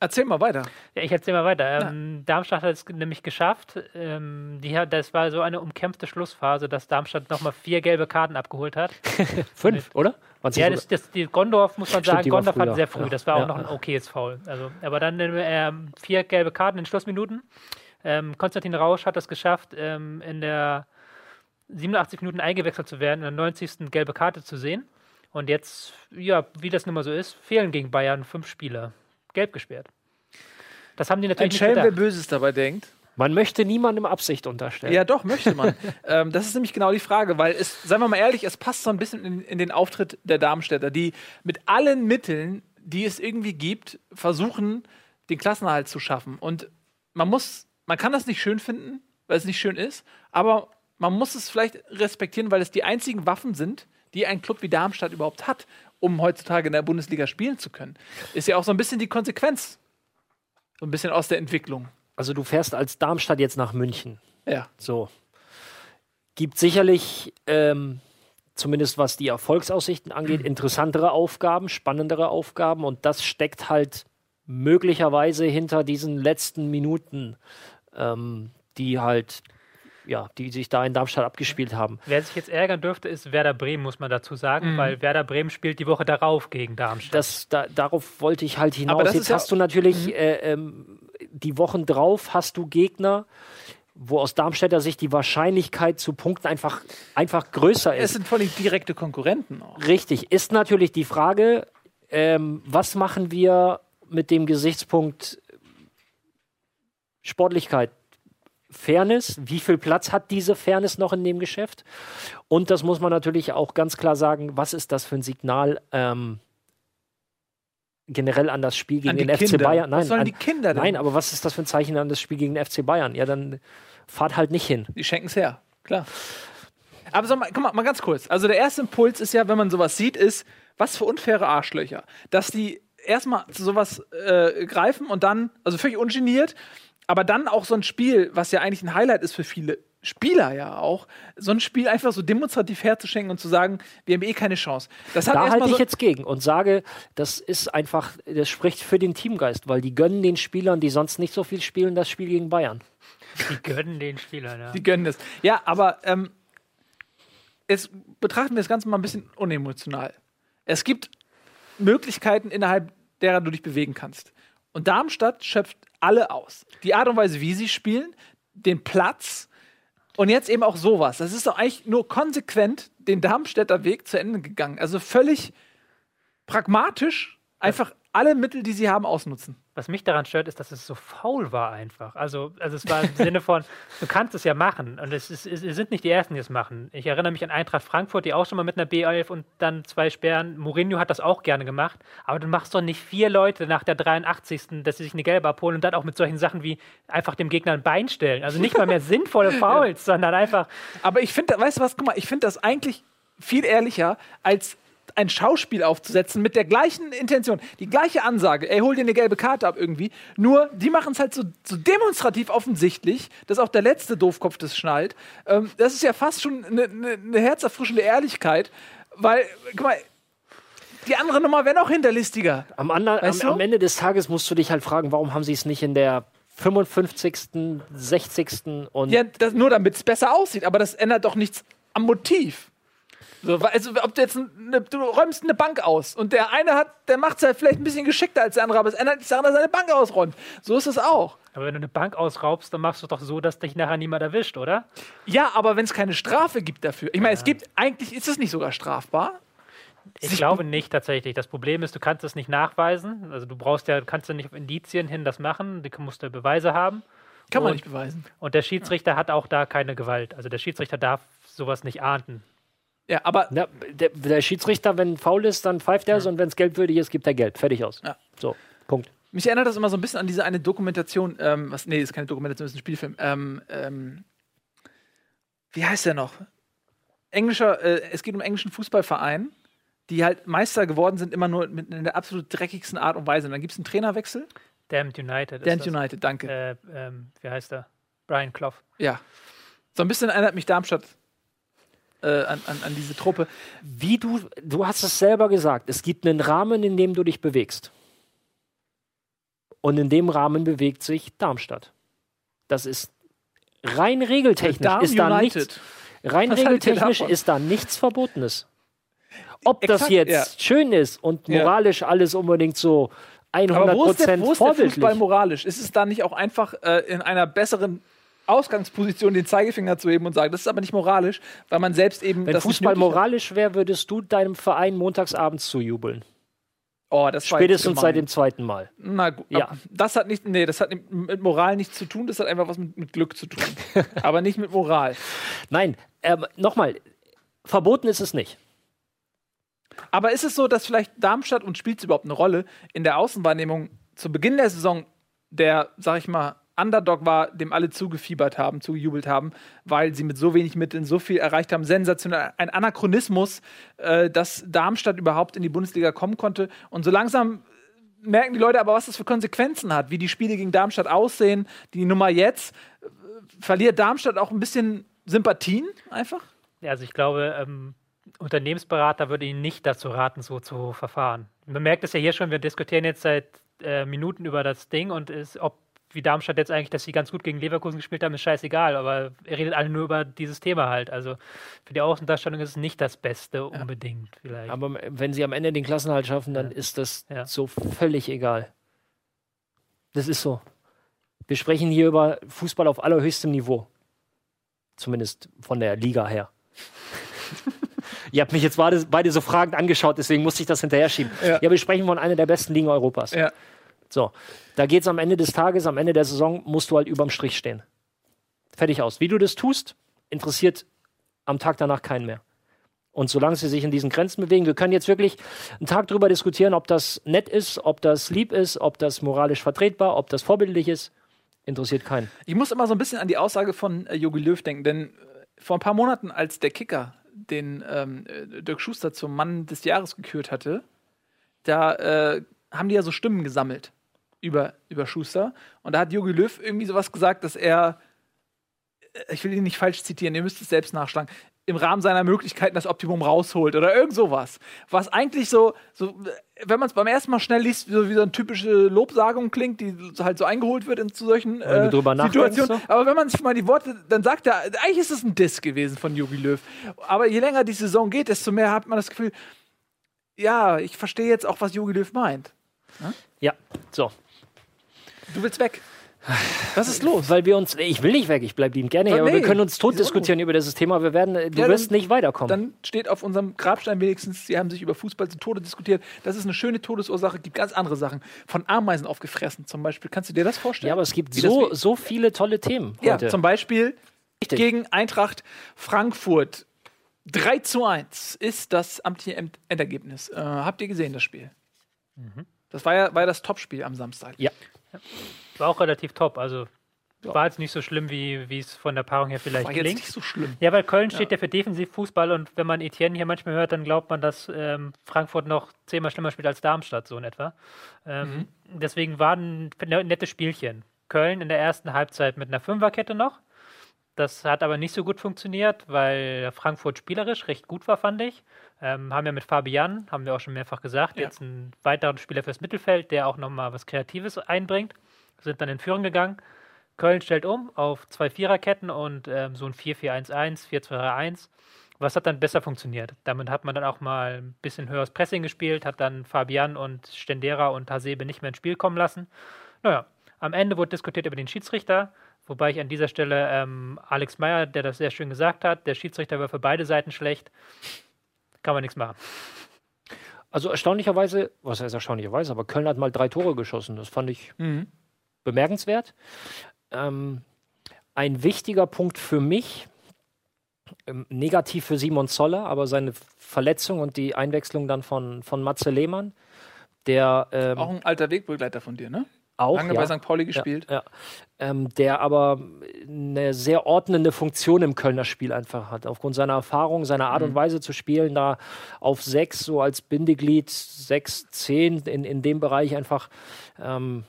Erzähl mal weiter. ja, ich erzähle mal weiter. Ähm, Darmstadt hat es nämlich geschafft. Ähm, die, das war so eine umkämpfte Schlussphase, dass Darmstadt nochmal vier gelbe Karten abgeholt hat. [laughs] Fünf, oder? Ja, das, das, die Gondorf muss man Stimmt, sagen, Gondorf hat sehr früh. Ja. Das war auch Ja, noch ein okayes Foul. Also, aber dann ähm, vier gelbe Karten in Schlussminuten. Ähm, Konstantin Rausch hat es geschafft, ähm, in der 87 Minuten eingewechselt zu werden, in der 90. gelbe Karte zu sehen. Und jetzt, ja, wie das nun mal so ist, fehlen gegen Bayern fünf Spieler. Gelb gesperrt. Das haben die Ein natürlich nicht Schelm, wer gedacht. Böses dabei denkt. Man möchte niemandem Absicht unterstellen. Ja, doch, möchte man. [laughs] ähm, das ist nämlich genau die Frage, weil es, seien wir mal ehrlich, es passt so ein bisschen in, in den Auftritt der Darmstädter, die mit allen Mitteln, die es irgendwie gibt, versuchen, den Klassenerhalt zu schaffen. Und man muss, man kann das nicht schön finden, weil es nicht schön ist, aber man muss es vielleicht respektieren, weil es die einzigen Waffen sind, die ein Club wie Darmstadt überhaupt hat, um heutzutage in der Bundesliga spielen zu können. Ist ja auch so ein bisschen die Konsequenz. So ein bisschen aus der Entwicklung. Also du fährst als Darmstadt jetzt nach München. Ja. So. Gibt sicherlich, ähm, zumindest was die Erfolgsaussichten angeht, interessantere Aufgaben, spannendere Aufgaben und das steckt halt möglicherweise hinter diesen letzten Minuten, ähm, die halt, ja, die sich da in Darmstadt abgespielt haben. Wer sich jetzt ärgern dürfte, ist Werder Bremen, muss man dazu sagen, Mhm. weil Werder Bremen spielt die Woche darauf gegen Darmstadt. Das, da, darauf wollte ich halt hinaus. Aber das Jetzt ist ja- hast du natürlich äh, ähm, die Wochen drauf hast du Gegner, wo aus Darmstädter Sicht die Wahrscheinlichkeit zu Punkten einfach, einfach größer Es ist. sind vor allem direkte Konkurrenten auch. Richtig. Ist natürlich die Frage, ähm, was machen wir mit dem Gesichtspunkt Sportlichkeit? Fairness, wie viel Platz hat diese Fairness noch in dem Geschäft? Und das muss man natürlich auch ganz klar sagen, was ist das für ein Signal ähm, generell an das Spiel gegen den FC Kinder. Bayern? Nein, Was sollen an, die Kinder denn? nein, aber was ist das für ein Zeichen an das Spiel gegen den FC Bayern? Ja, dann fahrt halt nicht hin. Die schenken es her, klar. Aber sag mal, guck mal, mal ganz kurz. Also der erste Impuls ist ja, wenn man sowas sieht, ist, was für unfaire Arschlöcher. Dass die erstmal zu sowas äh, greifen und dann, also völlig ungeniert, aber dann auch so ein Spiel, was ja eigentlich ein Highlight ist für viele Spieler ja auch, so ein Spiel einfach so demonstrativ herzuschenken und zu sagen, wir haben eh keine Chance. Das hat Da halte ich so, jetzt gegen und sage, das ist einfach, das spricht für den Teamgeist, weil die gönnen den Spielern, die sonst nicht so viel spielen, das Spiel gegen Bayern. die gönnen den Spielern, ja. Die gönnen es. Ja, aber ähm, jetzt betrachten wir das Ganze mal ein bisschen unemotional. Es gibt Möglichkeiten, innerhalb derer du dich bewegen kannst. Und Darmstadt schöpft alle aus. Die Art und Weise, wie sie spielen, den Platz und jetzt eben auch sowas. Das ist doch eigentlich nur konsequent den Darmstädter Weg zu Ende gegangen. Also völlig pragmatisch einfach alle Mittel, die sie haben, ausnutzen. Was mich daran stört, ist, dass es so faul war einfach. Also, also es war im Sinne von, du kannst es ja machen. Und es, ist, es sind nicht die Ersten, die es machen. Ich erinnere mich an Eintracht Frankfurt, die auch schon mal mit einer B11 und dann zwei Sperren. Mourinho hat das auch gerne gemacht. Aber du machst doch nicht vier Leute nach der 83. dass sie sich eine gelbe abholen und dann auch mit solchen Sachen wie einfach dem Gegner ein Bein stellen. Also nicht mal mehr [laughs] sinnvolle Fouls, sondern einfach Aber ich finde, weißt du was, guck mal, ich finde das eigentlich viel ehrlicher, als ein Schauspiel aufzusetzen mit der gleichen Intention, die gleiche Ansage, ey, hol dir eine gelbe Karte ab irgendwie. Nur, die machen es halt so, so demonstrativ offensichtlich, dass auch der letzte Doofkopf das schnallt. Ähm, das ist ja fast schon eine, eine, eine herzerfrischende Ehrlichkeit, weil, guck mal, die andere Nummer wäre noch hinterlistiger. Am, ander, Weißt am, am Ende des Tages musst du dich halt fragen, warum haben sie es nicht in der 55., 60. und Ja, das, nur damit es besser aussieht, aber das ändert doch nichts am Motiv. So, also, ob du jetzt eine, du räumst eine Bank aus und der eine hat, der macht es halt vielleicht ein bisschen geschickter als der andere, aber es ändert nichts daran, dass er eine Bank ausräumt. So ist es auch. Aber wenn du eine Bank ausraubst, dann machst du doch so, dass dich nachher niemand erwischt, oder? Ja, aber wenn es keine Strafe gibt dafür, ich meine, es gibt eigentlich ist es nicht sogar strafbar. Ich Sich- glaube nicht tatsächlich. Das Problem ist, du kannst es nicht nachweisen. Also du brauchst ja, kannst ja nicht auf Indizien hin das machen. Du musst ja Beweise haben. Kann man Und- nicht beweisen. Und der Schiedsrichter hat auch da keine Gewalt. Also der Schiedsrichter darf sowas nicht ahnden. Ja, aber Ja, der, der Schiedsrichter, wenn faul ist, dann pfeift er es und wenn es gelbwürdig ist, gibt er gelb. Fertig aus. Ja. So, Punkt. Mich erinnert das immer so ein bisschen an diese eine Dokumentation, ähm, was, nee, ist keine Dokumentation, ist ein Spielfilm. Ähm, ähm, wie heißt der noch? Englischer, äh, es geht um englischen Fußballverein, die halt Meister geworden sind, immer nur mit in der absolut dreckigsten Art und Weise. Und dann gibt es einen Trainerwechsel. Damned United. ist Damned das. United, danke. Äh, ähm, wie heißt er? Brian Clough. Ja. So ein bisschen erinnert mich Darmstadt äh, an, an, an diese Truppe. Wie du, du hast es selber gesagt, es gibt einen Rahmen, in dem du dich bewegst. Und in dem Rahmen bewegt sich Darmstadt. Das ist rein regeltechnisch Darm ist da United. nichts. Rein Was regeltechnisch ist da nichts Verbotenes. Ob das Exakt, jetzt ja. schön ist und Ja. moralisch alles unbedingt so 100% Aber wo ist, der, wo ist der vorbildlich. Fußball moralisch? Ist es da nicht auch einfach äh, in einer besseren Ausgangsposition den Zeigefinger zu heben und sagen, das ist aber nicht moralisch, weil man selbst eben Wenn Fußball moralisch wäre, würdest du deinem Verein montagsabends zujubeln. Oh, das Spätestens seit dem zweiten Mal. Na gut, Ja. das hat nicht, nee, das hat mit Moral nichts zu tun, das hat einfach was mit, mit Glück zu tun. [laughs] aber nicht mit Moral. Nein, ähm, nochmal, verboten ist es nicht. Aber ist es so, dass vielleicht Darmstadt und spielt es überhaupt eine Rolle in der Außenwahrnehmung zu Beginn der Saison der, sag ich mal, Underdog war, dem alle zugefiebert haben, zugejubelt haben, weil sie mit so wenig Mitteln so viel erreicht haben. Sensationell. Ein Anachronismus, äh, dass Darmstadt überhaupt in die Bundesliga kommen konnte. Und so langsam merken die Leute aber, was das für Konsequenzen hat, wie die Spiele gegen Darmstadt aussehen. Die Nummer jetzt. Äh, Verliert Darmstadt auch ein bisschen Sympathien einfach? Ja, also ich glaube, ähm, Unternehmensberater würde Ihnen nicht dazu raten, so zu verfahren. Man merkt es ja hier schon, wir diskutieren jetzt seit äh, Minuten über das Ding und ist, ob wie Darmstadt jetzt eigentlich, dass sie ganz gut gegen Leverkusen gespielt haben, ist scheißegal, aber er redet alle nur über dieses Thema halt. Also für die Außendarstellung ist es nicht das Beste unbedingt vielleicht. Aber wenn sie am Ende den Klassenhalt schaffen, dann ist das Ja. so völlig egal. Das ist so. Wir sprechen hier über Fußball auf allerhöchstem Niveau. Zumindest von der Liga her. [laughs] Ihr habt mich jetzt beide, beide so fragend angeschaut, deswegen musste ich das hinterher schieben. Ja. Ja, wir sprechen von einer der besten Ligen Europas. Ja. So, da geht es am Ende des Tages, am Ende der Saison, musst du halt überm Strich stehen. Fertig aus. Wie du das tust, interessiert am Tag danach keinen mehr. Und solange sie sich in diesen Grenzen bewegen, wir können jetzt wirklich einen Tag darüber diskutieren, ob das nett ist, ob das lieb ist, ob das moralisch vertretbar, ob das vorbildlich ist, interessiert keinen. Ich muss immer so ein bisschen an die Aussage von äh, Jogi Löw denken, denn äh, vor ein paar Monaten, als der Kicker den ähm, äh, Dirk Schuster zum Mann des Jahres gekürt hatte, da äh, haben die ja so Stimmen gesammelt über, über Schuster. Und da hat Jogi Löw irgendwie sowas gesagt, dass er, äh, ich will ihn nicht falsch zitieren, ihr müsst es selbst nachschlagen, im Rahmen seiner Möglichkeiten das Optimum rausholt oder irgend sowas. Was eigentlich so, so wenn man es beim ersten Mal schnell liest, so wie so eine typische Lobsagung klingt, die halt so eingeholt wird in zu solchen äh, Situationen. Aber wenn man sich mal die Worte, dann sagt er, eigentlich ist es ein Diss gewesen von Jogi Löw. Aber je länger die Saison geht, desto mehr hat man das Gefühl, ja, ich verstehe jetzt auch, was Jogi Löw meint. Ja, so. Du willst weg. Was ist los? Weil wir uns, ich will nicht weg, ich bleibe liebend gerne hier, Nee, aber wir können uns tot diskutieren über dieses Thema. Wir werden, du Ja, wirst dann- nicht weiterkommen. Dann steht auf unserem Grabstein wenigstens, sie haben sich über Fußball zu Tode diskutiert. Das ist eine schöne Todesursache, gibt ganz andere Sachen. Von Ameisen aufgefressen zum Beispiel. Kannst du dir das vorstellen? ja, aber es gibt Wie so, so viele tolle Themen Ja, heute. zum Beispiel Richtig. gegen Eintracht Frankfurt. 3 zu 1 ist das amtliche End- Endergebnis. Äh, habt ihr gesehen, das Spiel? Das war ja, war ja das Topspiel am Samstag. Ja. War auch relativ top. Also war jetzt nicht so schlimm, wie es von der Paarung her vielleicht War jetzt klingt. nicht so schlimm. Ja, weil Köln steht ja für Defensivfußball und wenn man Etienne hier manchmal hört, dann glaubt man, dass ähm, Frankfurt noch zehnmal schlimmer spielt als Darmstadt, so in etwa. Ähm, Deswegen war ein ne- nettes Spielchen. Köln in der ersten Halbzeit mit einer Fünferkette noch. Das hat aber nicht so gut funktioniert, weil Frankfurt spielerisch recht gut war, fand ich. Ähm, haben ja mit Fabian, haben wir auch schon mehrfach gesagt, Ja. jetzt einen weiteren Spieler fürs Mittelfeld, der auch nochmal was Kreatives einbringt. Sind dann in Führung gegangen. Köln stellt um auf zwei Viererketten und ähm, so ein 4-4-1-1, 4-2-3-1. Was hat dann besser funktioniert? Damit hat man dann auch mal ein bisschen höheres Pressing gespielt, hat dann Fabian und Stendera und Hasebe nicht mehr ins Spiel kommen lassen. Naja, am Ende wurde diskutiert über den Schiedsrichter, wobei ich an dieser Stelle ähm, Alex Meyer, der das sehr schön gesagt hat, der Schiedsrichter war für beide Seiten schlecht. Kann man nichts machen. Also erstaunlicherweise, was heißt erstaunlicherweise, aber Köln hat mal drei Tore geschossen. Das fand ich Mhm. bemerkenswert. Ähm, ein wichtiger Punkt für mich, ähm, negativ für Simon Zoller, aber seine Verletzung und die Einwechslung dann von, von Matze Lehmann, der ähm, Auch ein alter Wegbegleiter von dir, ne? Auch Lange ja, bei St. Pauli gespielt. Ja, ja. Ähm, der aber eine sehr ordnende Funktion im Kölner Spiel einfach hat. Aufgrund seiner Erfahrung, seiner Art und Weise zu spielen, da auf sechs, so als Bindeglied, sechs, zehn, in, in dem Bereich einfach ähm,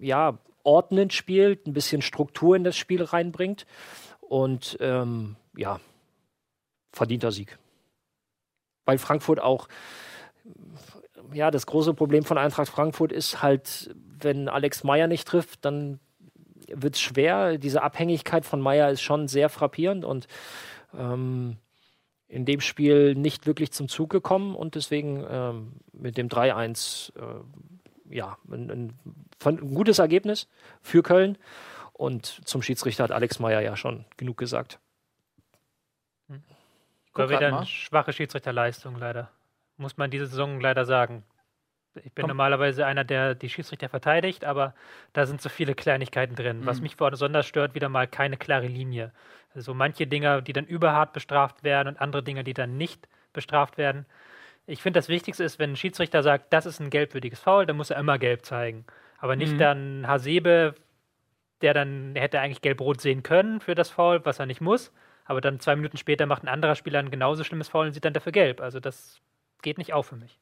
ja, ordnend spielt, ein bisschen Struktur in das Spiel reinbringt. Und ähm, ja, verdienter Sieg. Weil Frankfurt auch ja, das große Problem von Eintracht Frankfurt ist halt, wenn Alex Meyer nicht trifft, dann wird es schwer. Diese Abhängigkeit von Meyer ist schon sehr frappierend und ähm, in dem Spiel nicht wirklich zum Zug gekommen und deswegen ähm, mit dem 3-1 äh, ja, ein, ein, ein, gutes Ergebnis für Köln. Und zum Schiedsrichter hat Alex Meyer ja schon genug gesagt. War wieder eine schwache Schiedsrichterleistung, leider muss man diese Saison leider sagen. Ich bin Komm. normalerweise einer, der die Schiedsrichter verteidigt, aber da sind so viele Kleinigkeiten drin. Mhm. Was mich besonders stört, wieder mal keine klare Linie. Also manche Dinge, die dann überhart bestraft werden und andere Dinge, die dann nicht bestraft werden. Ich finde, das Wichtigste ist, wenn ein Schiedsrichter sagt, das ist ein gelbwürdiges Foul, dann muss er immer gelb zeigen. Aber nicht mhm. dann Hasebe, der dann hätte eigentlich gelb-rot sehen können für das Foul, was er nicht muss. Aber dann zwei Minuten später macht ein anderer Spieler ein genauso schlimmes Foul und sieht dann dafür gelb. Also das geht nicht auf für mich.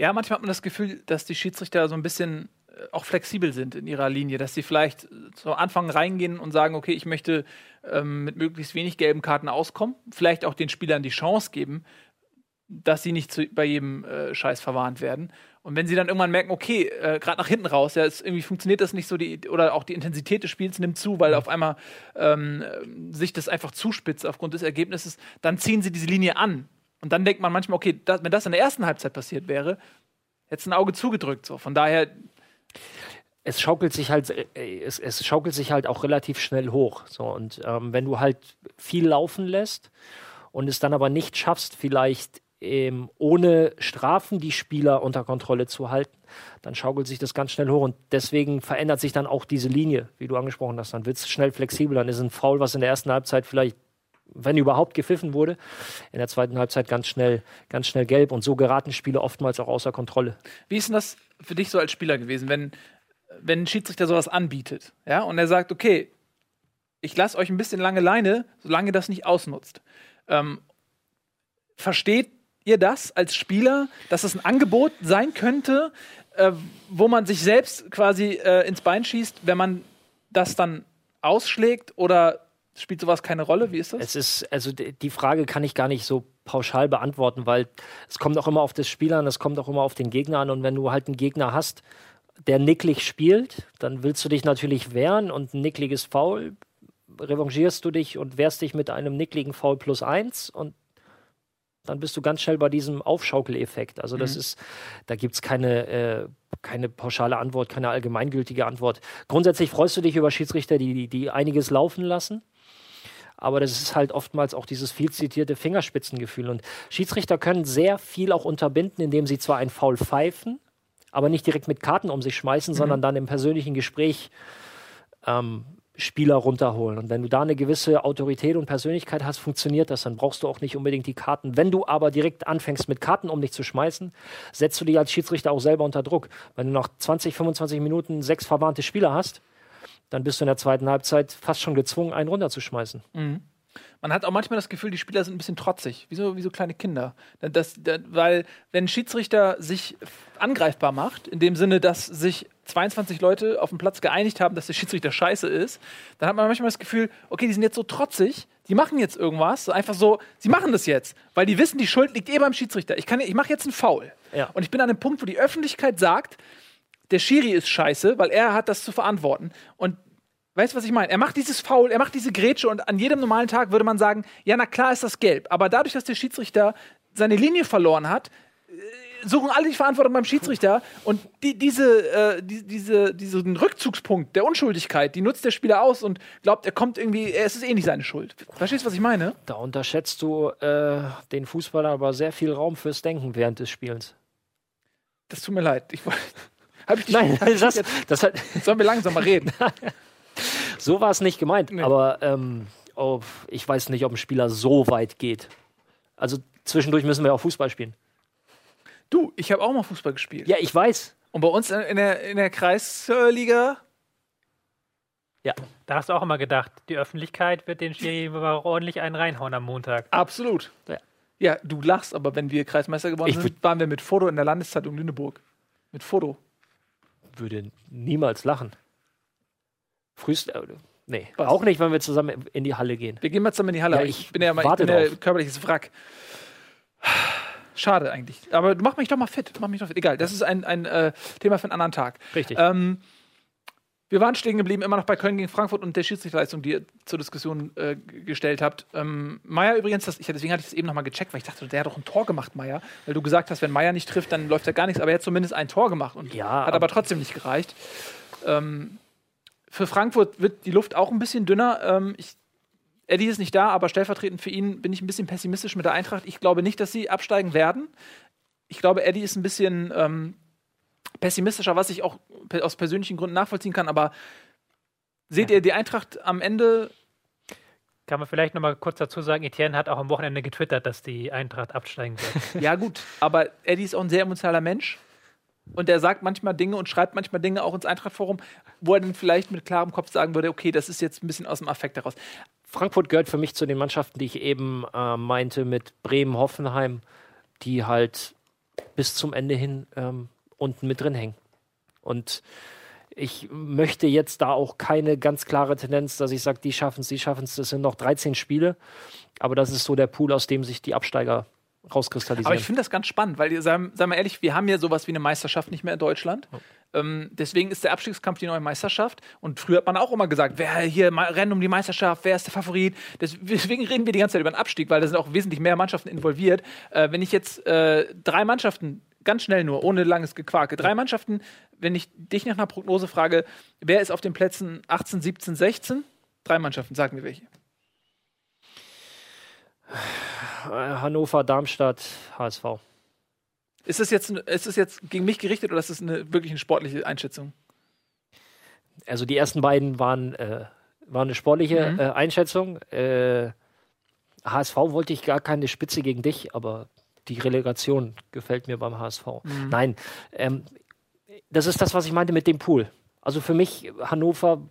Ja, manchmal hat man das Gefühl, dass die Schiedsrichter so ein bisschen äh, auch flexibel sind in ihrer Linie, dass sie vielleicht zu Anfang reingehen und sagen, okay, ich möchte ähm, mit möglichst wenig gelben Karten auskommen, vielleicht auch den Spielern die Chance geben, dass sie nicht zu, bei jedem äh, Scheiß verwarnt werden. Und wenn sie dann irgendwann merken, okay, äh, gerade nach hinten raus, ja, es, irgendwie funktioniert das nicht so, die, oder auch die Intensität des Spiels nimmt zu, weil mhm. auf einmal ähm, sich das einfach zuspitzt aufgrund des Ergebnisses, dann ziehen sie diese Linie an und dann denkt man manchmal, okay, das, wenn das in der ersten Halbzeit passiert wäre, hätte es ein Auge zugedrückt. So. Von daher. Es schaukelt sich halt, äh, es, es schaukelt sich halt auch relativ schnell hoch. So. Und ähm, wenn du halt viel laufen lässt und es dann aber nicht schaffst, vielleicht ähm, ohne Strafen die Spieler unter Kontrolle zu halten, dann schaukelt sich das ganz schnell hoch und deswegen verändert sich dann auch diese Linie, wie du angesprochen hast. Dann wird es schnell flexibel, dann ist ein Foul, was in der ersten Halbzeit vielleicht wenn überhaupt gepfiffen wurde, in der zweiten Halbzeit ganz schnell, ganz schnell gelb. Und so geraten Spiele oftmals auch außer Kontrolle. Wie ist denn das für dich so als Spieler gewesen, wenn, wenn ein Schiedsrichter sowas anbietet? Ja, und er sagt, okay, ich lasse euch ein bisschen lange Leine, solange das nicht ausnutzt. Ähm, versteht ihr das als Spieler, dass es das ein Angebot sein könnte, äh, wo man sich selbst quasi äh, ins Bein schießt, wenn man das dann ausschlägt? Oder Spielt sowas keine Rolle? Wie ist das? Es ist, also die Frage kann ich gar nicht so pauschal beantworten, weil es kommt auch immer auf das Spiel an, es kommt auch immer auf den Gegner an. Und wenn du halt einen Gegner hast, der nicklig spielt, dann willst du dich natürlich wehren und ein nickliges Foul revanchierst du dich und wehrst dich mit einem nickligen Foul plus eins und dann bist du ganz schnell bei diesem Aufschaukeleffekt. Also das mhm. ist, da gibt es keine, äh, keine pauschale Antwort, keine allgemeingültige Antwort. Grundsätzlich freust du dich über Schiedsrichter, die, die, die einiges laufen lassen aber das ist halt oftmals auch dieses viel zitierte Fingerspitzengefühl. Und Schiedsrichter können sehr viel auch unterbinden, indem sie zwar ein Foul pfeifen, aber nicht direkt mit Karten um sich schmeißen, mhm. sondern dann im persönlichen Gespräch ähm, Spieler runterholen. Und wenn du da eine gewisse Autorität und Persönlichkeit hast, funktioniert das. Dann brauchst du auch nicht unbedingt die Karten. Wenn du aber direkt anfängst, mit Karten um dich zu schmeißen, setzt du dich als Schiedsrichter auch selber unter Druck. Wenn du nach 20, 25 Minuten sechs verwarnte Spieler hast, dann bist du in der zweiten Halbzeit fast schon gezwungen, einen runterzuschmeißen. Mhm. Man hat auch manchmal das Gefühl, die Spieler sind ein bisschen trotzig, wie so, wie so kleine Kinder. Das, das, weil, wenn ein Schiedsrichter sich angreifbar macht, in dem Sinne, dass sich 22 Leute auf dem Platz geeinigt haben, dass der Schiedsrichter scheiße ist, dann hat man manchmal das Gefühl, okay, die sind jetzt so trotzig, die machen jetzt irgendwas, einfach so, sie machen das jetzt, weil die wissen, die Schuld liegt eh beim Schiedsrichter. Ich, ich mache jetzt einen Foul. Ja. Und ich bin an einem Punkt, wo die Öffentlichkeit sagt, der Schiri ist scheiße, weil er hat das zu verantworten. Und weißt du, was ich meine? Er macht dieses Foul, er macht diese Grätsche und an jedem normalen Tag würde man sagen, ja, na klar ist das gelb. Aber dadurch, dass der Schiedsrichter seine Linie verloren hat, äh, suchen alle die Verantwortung beim Schiedsrichter und die, diese, äh, die, diese, diesen Rückzugspunkt der Unschuldigkeit, die nutzt der Spieler aus und glaubt, er kommt irgendwie, es ist eh nicht seine Schuld. Verstehst du, was ich meine? Da unterschätzt du äh, den Fußballer aber sehr viel Raum fürs Denken während des Spiels. Das tut mir leid. Ich wollte. Hab ich Nein, das, das, das hat Sollen wir langsam mal reden? [laughs] so war es nicht gemeint. Nee. Aber ähm, oh, ich weiß nicht, ob ein Spieler so weit geht. Also zwischendurch müssen wir auch Fußball spielen. Du, ich habe auch mal Fußball gespielt. Ja, ich weiß. Und bei uns in, der, in der Kreisliga, Da hast du auch immer gedacht, die Öffentlichkeit wird den Schiri ordentlich einen reinhauen am Montag. absolut. Ja. Ja, du lachst, aber wenn wir Kreismeister geworden Ich sind, waren wir mit Foto in der Landeszeitung Lüneburg. Mit Foto. Würde niemals lachen. Frühst. Äh, nee, Was? auch nicht, wenn wir zusammen in die Halle gehen. Wir gehen mal zusammen in die Halle. Ja, ich ich bin ja mal ich bin ja körperliches Wrack. Schade eigentlich. Aber mach mich doch mal fit. Mach mich doch fit. Egal, das ist ein, ein äh, Thema für einen anderen Tag. Richtig. Ähm, wir waren stehen geblieben, immer noch bei Köln gegen Frankfurt und der Schiedsrichterleistung, die ihr zur Diskussion äh, gestellt habt. Ähm, Meier übrigens, das, ich, deswegen hatte ich das eben nochmal gecheckt, weil ich dachte, der hat doch ein Tor gemacht, Meier. Weil du gesagt hast, wenn Meier nicht trifft, dann läuft ja gar nichts. Aber er hat zumindest ein Tor gemacht und Ja, hat aber aber- trotzdem nicht gereicht. Ähm, für Frankfurt wird die Luft auch ein bisschen dünner. Ähm, ich, Eddie ist nicht da, aber stellvertretend für ihn bin ich ein bisschen pessimistisch mit der Eintracht. Ich glaube nicht, dass sie absteigen werden. Ich glaube, Eddie ist ein bisschen ähm, pessimistischer, was ich auch aus persönlichen Gründen nachvollziehen kann. Aber seht ihr die Eintracht am Ende? Kann man vielleicht noch mal kurz dazu sagen, Etienne hat auch am Wochenende getwittert, dass die Eintracht absteigen wird. [laughs] Ja, gut. Aber Eddie ist auch ein sehr emotionaler Mensch. Und er sagt manchmal Dinge und schreibt manchmal Dinge auch ins Eintrachtforum, wo er dann vielleicht mit klarem Kopf sagen würde: Okay, das ist jetzt ein bisschen aus dem Affekt heraus. Frankfurt gehört für mich zu den Mannschaften, die ich eben äh, meinte mit Bremen, Hoffenheim, die halt bis zum Ende hin ähm, unten mit drin hängen. Und ich möchte jetzt da auch keine ganz klare Tendenz, dass ich sage, die schaffen es, die schaffen es. Das sind noch 13 Spiele, aber das ist so der Pool, aus dem sich die Absteiger rauskristallisieren. Aber ich finde das ganz spannend, weil, sagen wir ehrlich, wir haben ja sowas wie eine Meisterschaft nicht mehr in Deutschland. Ähm, deswegen ist der Abstiegskampf die neue Meisterschaft. Und früher hat man auch immer gesagt, wer hier rennt um die Meisterschaft, wer ist der Favorit. Des- [laughs] Deswegen reden wir die ganze Zeit über den Abstieg, weil da sind auch wesentlich mehr Mannschaften involviert. Äh, wenn ich jetzt äh, drei Mannschaften, ganz schnell nur, ohne langes Gequake, drei Mannschaften, wenn ich dich nach einer Prognose frage, wer ist auf den Plätzen 18, 17, 16? Drei Mannschaften, sag mir welche. Hannover, Darmstadt, HSV. Ist das jetzt, ist das jetzt gegen mich gerichtet oder ist das eine wirklich eine sportliche Einschätzung? Also die ersten beiden waren, äh, waren eine sportliche Mhm. äh, Einschätzung. Äh, HSV wollte ich gar keine Spitze gegen dich, aber die Relegation gefällt mir beim HSV. Mhm. Nein, ähm, das ist das, was ich meinte mit dem Pool. Also für mich Hannover.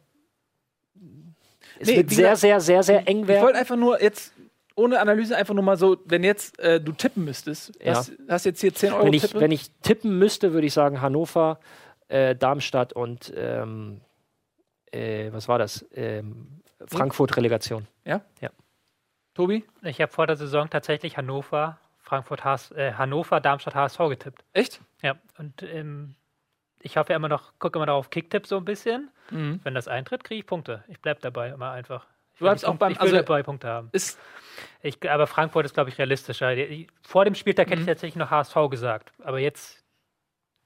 Es Nee, wird sehr, sehr, sehr, sehr eng Ich wollte werden. einfach nur jetzt, ohne Analyse, einfach nur mal so, wenn jetzt äh, du tippen müsstest, Ja. hast, hast jetzt hier 10 Euro Wenn ich, Tippe. wenn ich tippen müsste, würde ich sagen Hannover, äh, Darmstadt und ähm, äh, was war das? Ähm, Frankfurt Relegation. Tobi? ich habe vor der Saison tatsächlich Hannover, Frankfurt, HS, äh, Hannover, Darmstadt, HSV getippt. Echt? Ja, und ähm, ich hoffe ja immer noch, gucke immer noch auf Kicktipp so ein bisschen. Mhm. Wenn das eintritt, kriege ich Punkte. Ich bleibe dabei immer einfach. Ich Du bleibst auch Punkte- beim- Ich will also- dabei Punkte haben. Ist, Ich, aber Frankfurt ist, glaube ich, realistischer. Vor dem Spieltag hätte ich Mhm. tatsächlich noch HSV gesagt. Aber jetzt,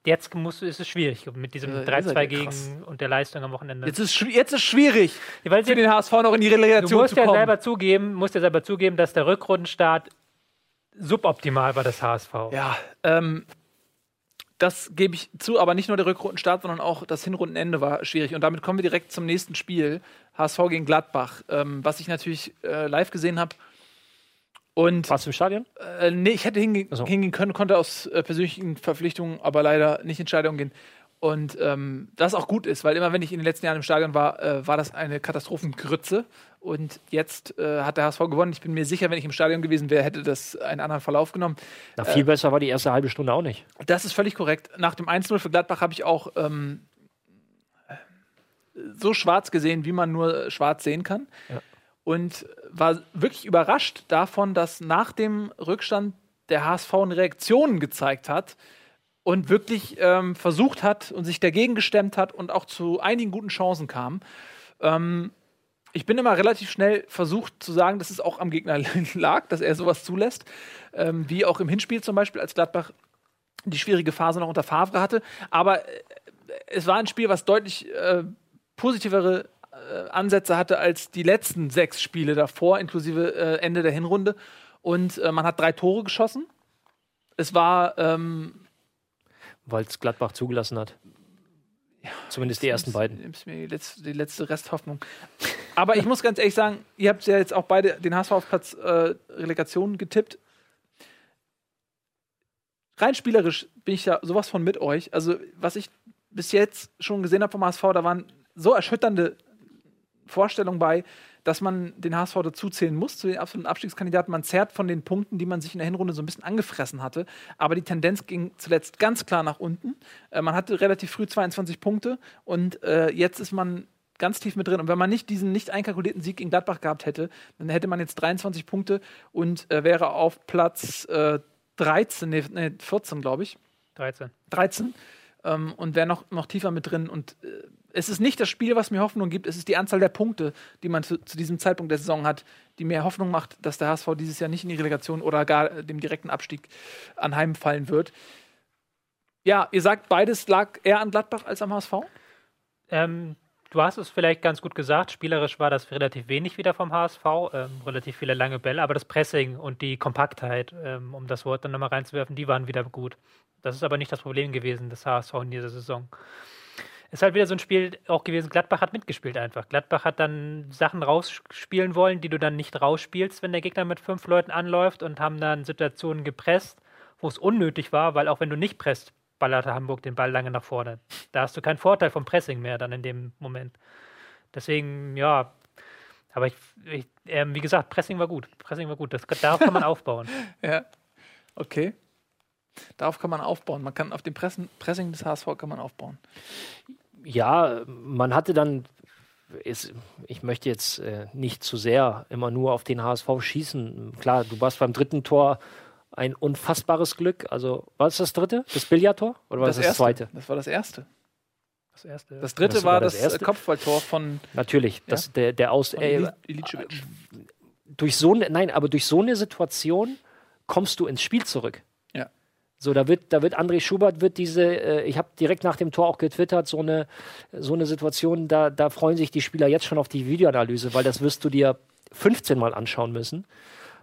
jetzt muss, ist es schwierig mit diesem ihr 3-2 seid ja gegen krass. und der Leistung am Wochenende. jetzt, ist, jetzt ist schwierig, Ja, weil für sie, den HSV noch in die du Relegation musst zu ja kommen. selber zugeben, musst ja selber zugeben, dass der Rückrundenstart suboptimal war des HSV. Ja, ähm, das gebe ich zu, aber nicht nur der Rückrundenstart, sondern auch das Hinrundenende war schwierig. Und damit kommen wir direkt zum nächsten Spiel. HSV gegen Gladbach, ähm, was ich natürlich äh, live gesehen habe. Und Warst du im Stadion? Äh, nee, ich hätte hinge so. hingehen können, konnte aus äh, persönlichen Verpflichtungen aber leider nicht in Stadion gehen. Und ähm, das auch gut ist, weil immer wenn ich in den letzten Jahren im Stadion war, äh, war das eine Katastrophengrütze. Und jetzt äh, hat der HSV gewonnen. Ich bin mir sicher, wenn ich im Stadion gewesen wäre, hätte das einen anderen Verlauf genommen. Na, viel besser war die erste halbe Stunde auch nicht. Das ist völlig korrekt. Nach dem 1-0 für Gladbach habe ich auch ähm, so schwarz gesehen, wie man nur schwarz sehen kann. Ja. Und war wirklich überrascht davon, dass nach dem Rückstand der HSV eine Reaktion gezeigt hat und wirklich ähm, versucht hat und sich dagegen gestemmt hat und auch zu einigen guten Chancen kam. Ähm, ich bin immer relativ schnell versucht zu sagen, dass es auch am Gegner [laughs] lag, dass er sowas zulässt. Ähm, wie auch im Hinspiel zum Beispiel, als Gladbach die schwierige Phase noch unter Favre hatte. Aber äh, es war ein Spiel, was deutlich äh, positivere äh, Ansätze hatte als die letzten sechs Spiele davor, inklusive äh, Ende der Hinrunde. Und äh, man hat drei Tore geschossen. Es war ähm, Weil es Gladbach zugelassen hat. Zumindest die ersten beiden. Nimmst mir die letzte, die letzte Resthoffnung. Aber ich muss ganz ehrlich sagen, ihr habt ja jetzt auch beide den HSV auf Platz äh, Relegation getippt. rein spielerisch bin ich ja sowas von mit euch. Also, was ich bis jetzt schon gesehen habe vom HSV, da waren so erschütternde Vorstellungen bei, dass man den HSV dazuzählen muss zu den absoluten Abstiegskandidaten. Man zerrt von den Punkten, die man sich in der Hinrunde so ein bisschen angefressen hatte. Aber die Tendenz ging zuletzt ganz klar nach unten. Äh, man hatte relativ früh 22 Punkte und äh, jetzt ist man ganz tief mit drin. Und wenn man nicht diesen nicht einkalkulierten Sieg gegen Gladbach gehabt hätte, dann hätte man jetzt 23 Punkte und äh, wäre auf Platz äh, 13, nee, nee 14, glaube ich. 13. 13 ähm, und wäre noch, noch tiefer mit drin. Und äh, es ist nicht das Spiel, was mir Hoffnung gibt, es ist die Anzahl der Punkte, die man zu, zu, diesem Zeitpunkt der Saison hat, die mir Hoffnung macht, dass der HSV dieses Jahr nicht in die Relegation oder gar äh, dem direkten Abstieg anheimfallen wird. Ja, ihr sagt, beides lag eher an Gladbach als am HSV? Ähm, du hast es vielleicht ganz gut gesagt. Spielerisch war das relativ wenig wieder vom HSV. Ähm, relativ viele lange Bälle, aber das Pressing und die Kompaktheit, ähm, um das Wort dann nochmal reinzuwerfen, die waren wieder gut. Das ist aber nicht das Problem gewesen des HSV in dieser Saison ist halt wieder so ein Spiel auch gewesen. Gladbach hat mitgespielt einfach. Gladbach hat dann Sachen rausspielen wollen, die du dann nicht rausspielst, wenn der Gegner mit fünf Leuten anläuft und haben dann Situationen gepresst, wo es unnötig war, weil auch wenn du nicht presst, ballerte Hamburg den Ball lange nach vorne. Da hast du keinen Vorteil vom Pressing mehr dann in dem Moment. Deswegen, ja, aber ich, ich äh, wie gesagt, Pressing war gut. Pressing war gut. Das, darauf kann man [laughs] aufbauen. Ja, okay. Darauf kann man aufbauen. Man kann auf dem Pressen, Pressing des HSV kann man aufbauen ja, man hatte dann, ist, ich möchte jetzt äh, nicht zu sehr immer nur auf den HSV schießen. Klar, du warst beim dritten Tor ein unfassbares Glück. Also, war es das dritte? Das Billardtor? Oder war das, das, das zweite? Das war das erste. Das erste. Das dritte das war das, das Kopfballtor von. Natürlich, ja? das, der, der aus. Äh, durch so, nein, aber durch so eine Situation kommst du ins Spiel zurück. So, da wird, da wird André Schubert wird diese, äh, ich habe direkt nach dem Tor auch getwittert, so eine, so eine Situation, da, da freuen sich die Spieler jetzt schon auf die Videoanalyse, weil das wirst du dir 15 Mal anschauen müssen.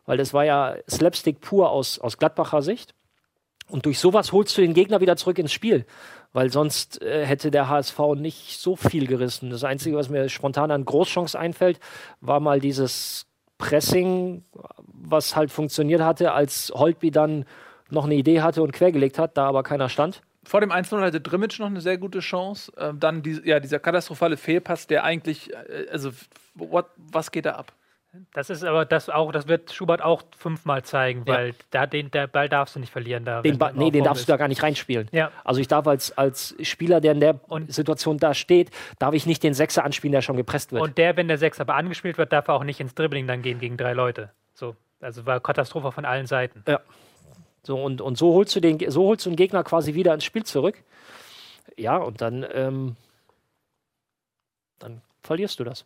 Weil das war ja Slapstick pur aus, aus Gladbacher Sicht. Und durch sowas holst du den Gegner wieder zurück ins Spiel. Weil sonst äh, hätte der HSV nicht so viel gerissen. Das Einzige, was mir spontan an Großchance einfällt, war mal dieses Pressing, was halt funktioniert hatte, als Holtby dann noch eine Idee hatte und quergelegt hat, da aber keiner stand. Vor dem 1-0 hatte Drimmitsch noch eine sehr gute Chance. Ähm, dann die, ja, dieser katastrophale Fehlpass, der eigentlich, äh, also what, was geht da ab? Das ist aber das auch, das wird Schubert auch fünfmal zeigen, weil ja. da den der Ball darfst du nicht verlieren. Da, den ba nee, den darfst ist. du da gar nicht reinspielen. Ja. Also ich darf als, als Spieler, der in der und Situation da steht, darf ich nicht den Sechser anspielen, der schon gepresst wird. Und der, wenn der Sechser aber angespielt wird, darf er auch nicht ins Dribbling dann gehen gegen drei Leute. So, also war Katastrophe von allen Seiten. Ja. So, und, und so holst du den, so holst du den Gegner quasi wieder ins Spiel zurück. Ja, und dann, ähm, dann verlierst du das.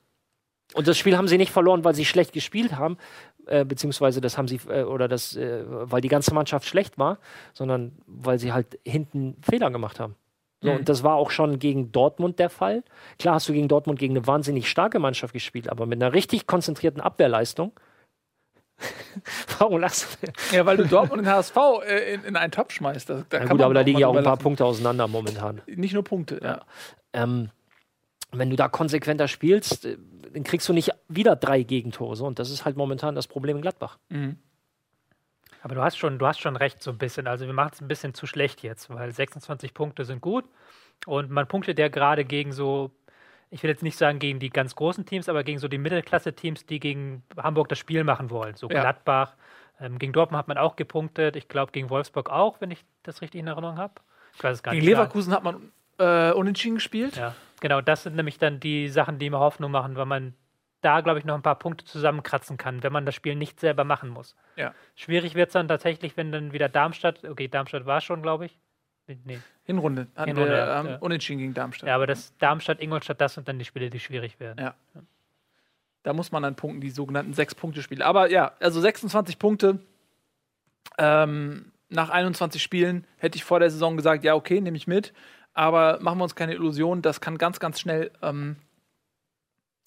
Und das Spiel haben sie nicht verloren, weil sie schlecht gespielt haben, äh, beziehungsweise das haben sie, äh, oder das, äh, weil die ganze Mannschaft schlecht war, sondern weil sie halt hinten Fehler gemacht haben. So, mhm. Und das war auch schon gegen Dortmund der Fall. Klar hast du gegen Dortmund gegen eine wahnsinnig starke Mannschaft gespielt, aber mit einer richtig konzentrierten Abwehrleistung [laughs] Warum lachst du? Ja, weil du Dortmund und den HSV äh, in, in einen Topf schmeißt. Da, da ja, gut, aber da liegen ja auch ein paar Punkte auseinander momentan. Nicht nur Punkte, ja. ja. Ähm, wenn du da konsequenter spielst, äh, dann kriegst du nicht wieder drei Gegentore. So, und das ist halt momentan das Problem in Gladbach. Mhm. Aber du hast schon, du hast schon recht, so ein bisschen. Also wir machen es ein bisschen zu schlecht jetzt, weil 26 Punkte sind gut. Und man punktet ja gerade gegen so ich will jetzt nicht sagen gegen die ganz großen Teams, aber gegen so die Mittelklasse-Teams, die gegen Hamburg das Spiel machen wollen. So ja. Gladbach. Ähm, gegen Dortmund hat man auch gepunktet. Ich glaube, gegen Wolfsburg auch, wenn ich das richtig in Erinnerung habe. Gegen Leverkusen hat man äh, unentschieden gespielt. Ja, genau. Das sind nämlich dann die Sachen, die mir Hoffnung machen, weil man da, glaube ich, noch ein paar Punkte zusammenkratzen kann, wenn man das Spiel nicht selber machen muss. Ja. Schwierig wird es dann tatsächlich, wenn dann wieder Darmstadt, okay, Darmstadt war schon, glaube ich, Nee. Hinrunde. Hatten Hinrunde, wir, ähm, ja. Unentschieden gegen Darmstadt. Ja, aber das Darmstadt, Ingolstadt, das sind dann die Spiele, die schwierig werden. Ja. Da muss man dann punkten, die sogenannten Sechs-Punkte-Spiele. Aber ja, also 26 Punkte ähm, nach 21 Spielen hätte ich vor der Saison gesagt, ja, okay, nehme ich mit. Aber machen wir uns keine Illusionen, das kann ganz, ganz schnell ähm,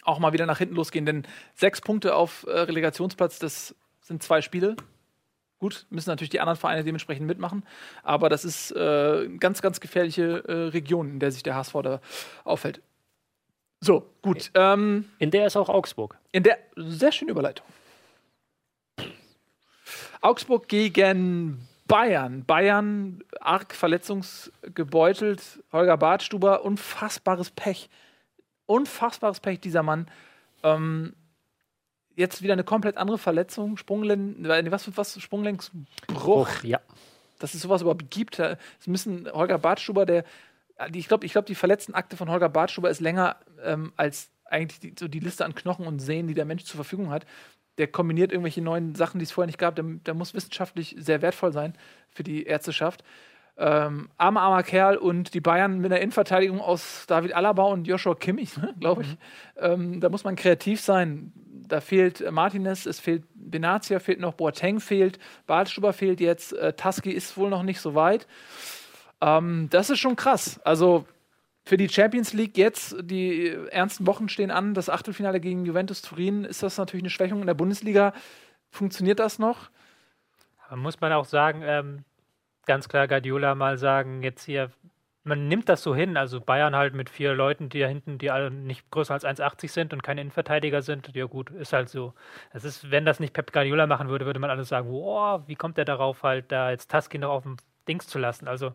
auch mal wieder nach hinten losgehen. Denn sechs Punkte auf äh, Relegationsplatz, das sind zwei Spiele. Gut, müssen natürlich die anderen Vereine dementsprechend mitmachen, aber das ist äh, eine ganz, ganz gefährliche äh, Region, in der sich der HSV da aufhält. So, gut. Ähm, in der ist auch Augsburg. In der, sehr schöne Überleitung. Augsburg gegen Bayern. Bayern arg verletzungsgebeutelt. Holger Bartstuber, unfassbares Pech. Unfassbares Pech, dieser Mann. Ähm, jetzt wieder eine komplett andere Verletzung. Sprunglen äh, was, was? Sprunglenksbruch. ja. Dass es sowas überhaupt gibt. Es müssen Holger Bartstuber, der. Ich glaube, ich glaub, die Verletztenakte von Holger Bartstuber ist länger ähm, als eigentlich die, so die Liste an Knochen und Sehnen, die der Mensch zur Verfügung hat. Der kombiniert irgendwelche neuen Sachen, die es vorher nicht gab. Der, der muss wissenschaftlich sehr wertvoll sein für die Ärzteschaft. Ähm, armer, armer Kerl und die Bayern mit einer Innenverteidigung aus David Alaba und Joshua Kimmich, ne, glaube ich. Mhm. Ähm, da muss man kreativ sein. Da fehlt Martinez, es fehlt Benatia, fehlt noch Boateng, fehlt Bartstuber fehlt jetzt, äh, Taski ist wohl noch nicht so weit. Ähm, das ist schon krass. Also für die Champions League jetzt, die ernsten Wochen stehen an, das Achtelfinale gegen Juventus Turin, ist das natürlich eine Schwächung in der Bundesliga. Funktioniert das noch? muss man auch sagen, ähm, ganz klar Guardiola mal sagen, jetzt hier, man nimmt das so hin, also Bayern halt mit vier Leuten, die da hinten, die alle nicht größer als 1,80 sind und keine Innenverteidiger sind, ja gut, ist halt so. Es ist, wenn das nicht Pep Guardiola machen würde, würde man alles sagen, wow, wie kommt der darauf halt, da jetzt Taski noch auf dem Dings zu lassen. Also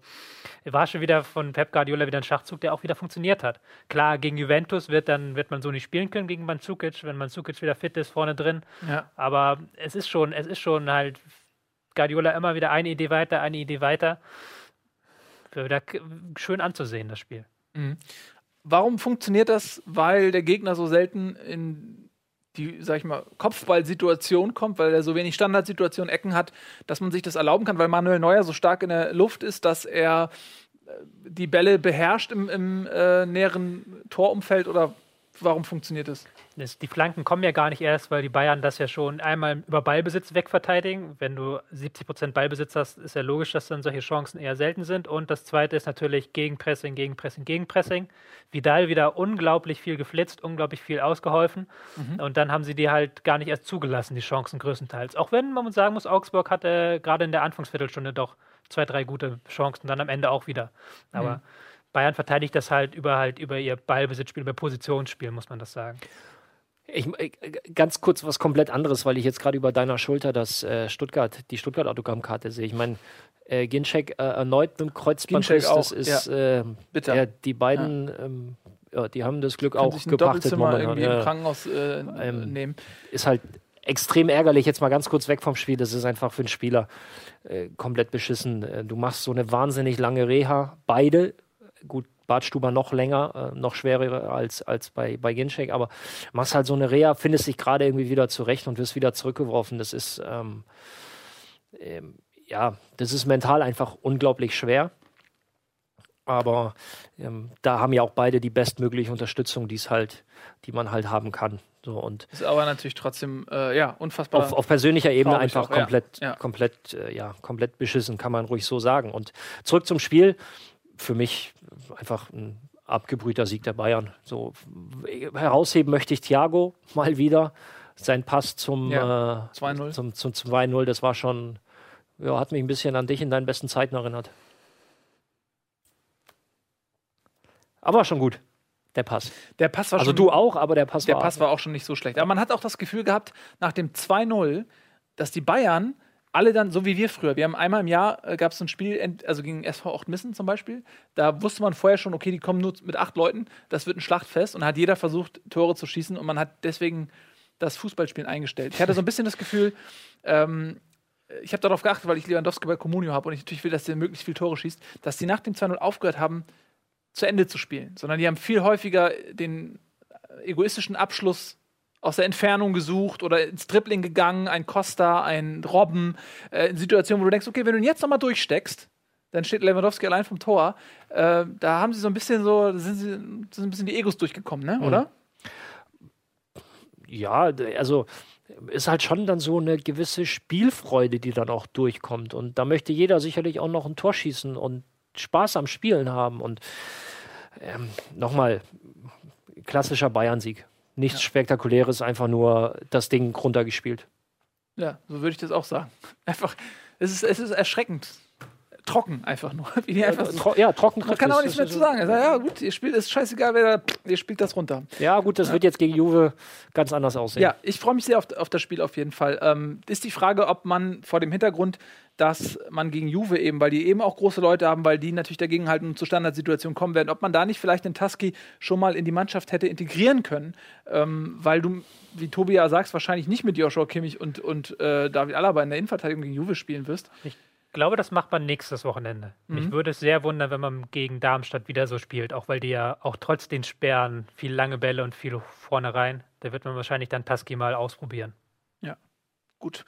war schon wieder von Pep Guardiola wieder ein Schachzug, der auch wieder funktioniert hat. Klar, gegen Juventus wird dann wird man so nicht spielen können gegen Mandzukic, wenn Mandzukic wieder fit ist vorne drin. Ja. Aber es ist schon, es ist schon halt Guardiola immer wieder eine Idee weiter, eine Idee weiter. Wird wieder schön anzusehen, das Spiel. Mhm. Warum funktioniert das? Weil der Gegner so selten in die, sag ich mal, Kopfballsituation kommt, weil er so wenig Standardsituationen, Ecken hat, dass man sich das erlauben kann, weil Manuel Neuer so stark in der Luft ist, dass er äh, die Bälle beherrscht im, im äh, näheren Torumfeld oder warum funktioniert das? Die Flanken kommen ja gar nicht erst, weil die Bayern das ja schon einmal über Ballbesitz wegverteidigen. Wenn du 70 Prozent Ballbesitz hast, ist ja logisch, dass dann solche Chancen eher selten sind. Und das zweite ist natürlich Gegenpressing, Gegenpressing, Gegenpressing. Vidal wieder unglaublich viel geflitzt, unglaublich viel ausgeholfen. Mhm. Und dann haben sie die halt gar nicht erst zugelassen, die Chancen größtenteils. Auch wenn man sagen muss, Augsburg hatte gerade in der Anfangsviertelstunde doch zwei, drei gute Chancen, dann am Ende auch wieder. Aber mhm. Bayern verteidigt das halt über halt über ihr Ballbesitzspiel, über Positionsspiel, muss man das sagen. Ich, äh, ganz kurz was komplett anderes, weil ich jetzt gerade über deiner Schulter das äh, Stuttgart, die Stuttgart Autogrammkarte sehe. Ich meine, äh, Ginczek äh, erneut mit dem Kreuzbandriss, das ist ja. äh. Ja, die beiden, ja. Ähm, ja. die haben das Glück auch gepachtet momentan. Irgendwie im Krankenhaus äh, ähm, nehmen. Ist halt extrem ärgerlich. Jetzt mal ganz kurz weg vom Spiel. Das ist einfach für einen Spieler komplett beschissen. du machst so eine wahnsinnig lange Reha, beide gut, Bartstuber noch länger, äh, noch schwerer als, als bei, bei Ginczek, aber machst halt so eine Reha, findest dich gerade irgendwie wieder zurecht und wirst wieder zurückgeworfen. Das ist, ähm, ähm, ja, das ist mental einfach unglaublich schwer. Aber ähm, da haben ja auch beide die bestmögliche Unterstützung, die es halt, die man halt haben kann. So, und ist aber natürlich trotzdem äh, ja unfassbar. Auf, auf persönlicher Ebene einfach auch, komplett, ja. komplett, äh, ja, komplett beschissen, kann man ruhig so sagen. Und zurück zum Spiel für mich einfach ein abgebrühter Sieg der Bayern. So herausheben möchte ich Thiago mal wieder. Sein Pass zum ja, äh, 2-0. Zum, zum 2-0, das war schon, ja, hat mich ein bisschen an dich in deinen besten Zeiten erinnert. Aber schon gut. Der Pass. Der Pass war also schon, du auch, aber der Pass der war. Der Pass war auch schon nicht so schlecht. Aber man hat auch das Gefühl gehabt, nach dem 2-0, dass die Bayern alle dann, so wie wir früher, wir haben einmal im Jahr, äh, gab es ein Spiel, also gegen SV Missen zum Beispiel, da wusste man vorher schon, okay, die kommen nur mit acht Leuten, das wird ein Schlachtfest. Und hat jeder versucht, Tore zu schießen. Und man hat deswegen das Fußballspielen eingestellt. Ich hatte so ein bisschen das Gefühl, ähm, ich habe darauf geachtet, weil ich Lewandowski bei Comunio habe und ich natürlich will, dass der möglichst viele Tore schießt, dass die nach dem 2-0 aufgehört haben, zu Ende zu spielen, sondern die haben viel häufiger den egoistischen Abschluss aus der Entfernung gesucht oder ins Dribbling gegangen, ein Costa, ein Robben, äh, in Situationen, wo du denkst, okay, wenn du ihn jetzt nochmal durchsteckst, dann steht Lewandowski allein vom Tor. Äh, da haben sie so ein bisschen so, sind, sie, sind ein bisschen die Egos durchgekommen, ne? oder? Ja, also ist halt schon dann so eine gewisse Spielfreude, die dann auch durchkommt. Und da möchte jeder sicherlich auch noch ein Tor schießen und Spaß am Spielen haben. Und ähm, nochmal, klassischer Bayern-Sieg nichts ja. Spektakuläres, einfach nur das Ding runtergespielt. Ja, so würde ich das auch sagen. [laughs] Einfach, es ist, es ist erschreckend. trocken einfach nur. [laughs] Wie die einfach so. Tro ja, trocken Man kann auch nichts mehr zu sagen. Sagt, ja gut, ihr spielt, ist scheißegal, wer da, ihr spielt das runter. Ja, gut, das wird jetzt gegen Juve ganz anders aussehen. Ja, ich freue mich sehr auf, auf das Spiel auf jeden Fall. Ähm, ist die Frage, ob man vor dem Hintergrund, dass man gegen Juve eben, weil die eben auch große Leute haben, weil die natürlich dagegen halten und zur Standardsituation kommen werden, ob man da nicht vielleicht den Tusky schon mal in die Mannschaft hätte integrieren können, ähm, weil du, wie Tobi ja sagst, wahrscheinlich nicht mit Joshua Kimmich und, und äh, David Alaba in der Innenverteidigung gegen Juve spielen wirst. Ich glaube, das macht man nächstes Wochenende. Mich würde es sehr wundern, wenn man gegen Darmstadt wieder so spielt, auch weil die ja auch trotz den Sperren viel lange Bälle und viel vorne rein. Da wird man wahrscheinlich dann Tusky mal ausprobieren. Gut.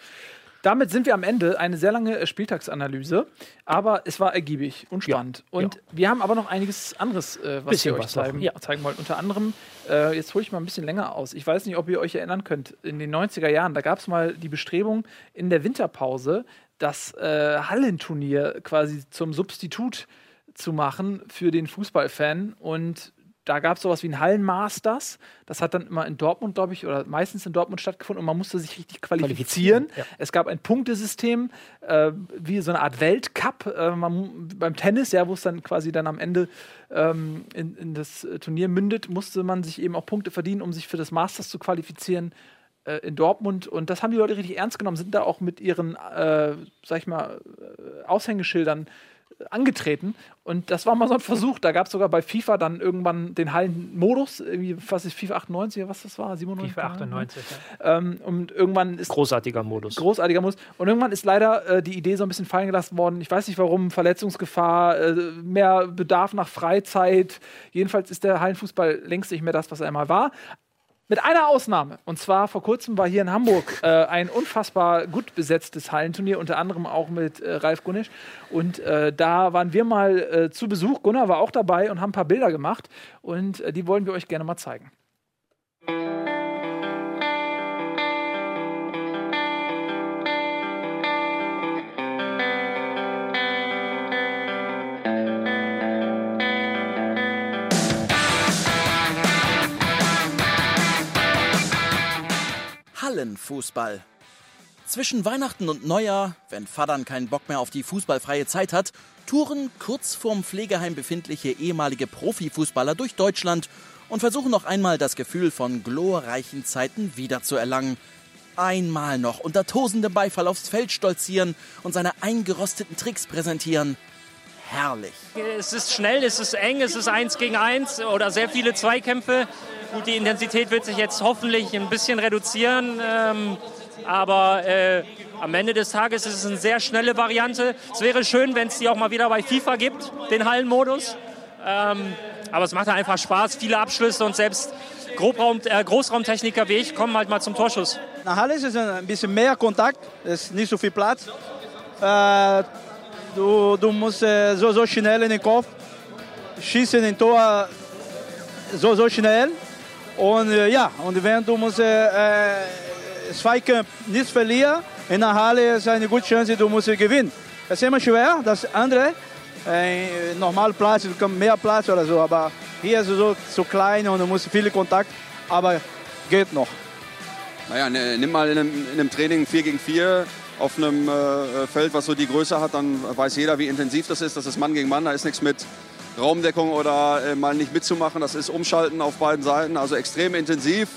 Damit sind wir am Ende. Eine sehr lange äh, Spieltagsanalyse, aber es war ergiebig und spannend. und wir haben aber noch einiges anderes, äh, was Bisschen wir euch zeigen, ja. zeigen wollen. Unter anderem, äh, jetzt hole ich mal ein bisschen länger aus. Ich weiß nicht, ob ihr euch erinnern könnt, in den 90er Jahren, da gab es mal die Bestrebung in der Winterpause, das äh, Hallenturnier quasi zum Substitut zu machen für den Fußballfan. Und da gab es sowas wie ein Hallenmasters. Das hat dann immer in Dortmund, glaube ich, oder meistens in Dortmund stattgefunden und man musste sich richtig qualifizieren. Qualifizieren, ja. Es gab ein Punktesystem, äh, wie so eine Art Weltcup äh, man, beim Tennis, ja, wo es dann quasi dann am Ende ähm, in, in das äh, Turnier mündet, musste man sich eben auch Punkte verdienen, um sich für das Masters zu qualifizieren äh, in Dortmund. Und das haben die Leute richtig ernst genommen, sind da auch mit ihren, äh, sag ich mal, äh, Aushängeschildern angetreten. Und das war mal so ein Versuch. Da gab es sogar bei FIFA dann irgendwann den Hallenmodus, irgendwie, was ist FIFA 98 oder was das war? 97? FIFA 98. Ja. Ähm, und irgendwann ist Großartiger Modus. großartiger Modus. Und irgendwann ist leider äh, die Idee so ein bisschen fallen gelassen worden. Ich weiß nicht warum, Verletzungsgefahr, äh, mehr Bedarf nach Freizeit. Jedenfalls ist der Hallenfußball längst nicht mehr das, was er einmal war. Mit einer Ausnahme. Und zwar vor kurzem war hier in Hamburg äh, ein unfassbar gut besetztes Hallenturnier, unter anderem auch mit äh, Ralf Gunnisch. Und äh, da waren wir mal äh, zu Besuch. Gunnar war auch dabei und haben ein paar Bilder gemacht. Und äh, die wollen wir euch gerne mal zeigen. Hallenfußball. Zwischen Weihnachten und Neujahr, wenn Vadern keinen Bock mehr auf die fußballfreie Zeit hat, touren kurz vorm Pflegeheim befindliche ehemalige Profifußballer durch Deutschland und versuchen noch einmal das Gefühl von glorreichen Zeiten wiederzuerlangen. Einmal noch unter tosendem Beifall aufs Feld stolzieren und seine eingerosteten Tricks präsentieren. Herrlich. Es ist schnell, es ist eng, es ist eins gegen eins oder sehr viele Zweikämpfe. Gut, die Intensität wird sich jetzt hoffentlich ein bisschen reduzieren. Ähm, aber äh, am Ende des Tages ist es eine sehr schnelle Variante. Es wäre schön, wenn es die auch mal wieder bei FIFA gibt, den Hallenmodus. Ähm, aber es macht halt einfach Spaß, viele Abschlüsse und selbst Grobraum, äh, Großraumtechniker wie ich kommen halt mal zum Torschuss. Na Halle ist es ein bisschen mehr Kontakt, es ist nicht so viel Platz. Äh, du, du musst äh, so, so schnell in den Kopf schießen, in den Tor so, so schnell. Und äh, ja, und wenn du musst äh, äh, Zweikampf nicht verlieren, in der Halle ist eine gute Chance, du musst gewinnen. Es ist immer schwer, das andere, äh, normal Platz, du kannst mehr Platz oder so, aber hier ist es so, so klein und du musst viel Kontakt, aber geht noch. Naja, ne, nimm mal in einem, in einem Training 4 gegen 4 auf einem äh, Feld, was so die Größe hat, dann weiß jeder, wie intensiv das ist. Das ist Mann gegen Mann, da ist nichts mit Raumdeckung oder äh, mal nicht mitzumachen. Das ist Umschalten auf beiden Seiten, also extrem intensiv.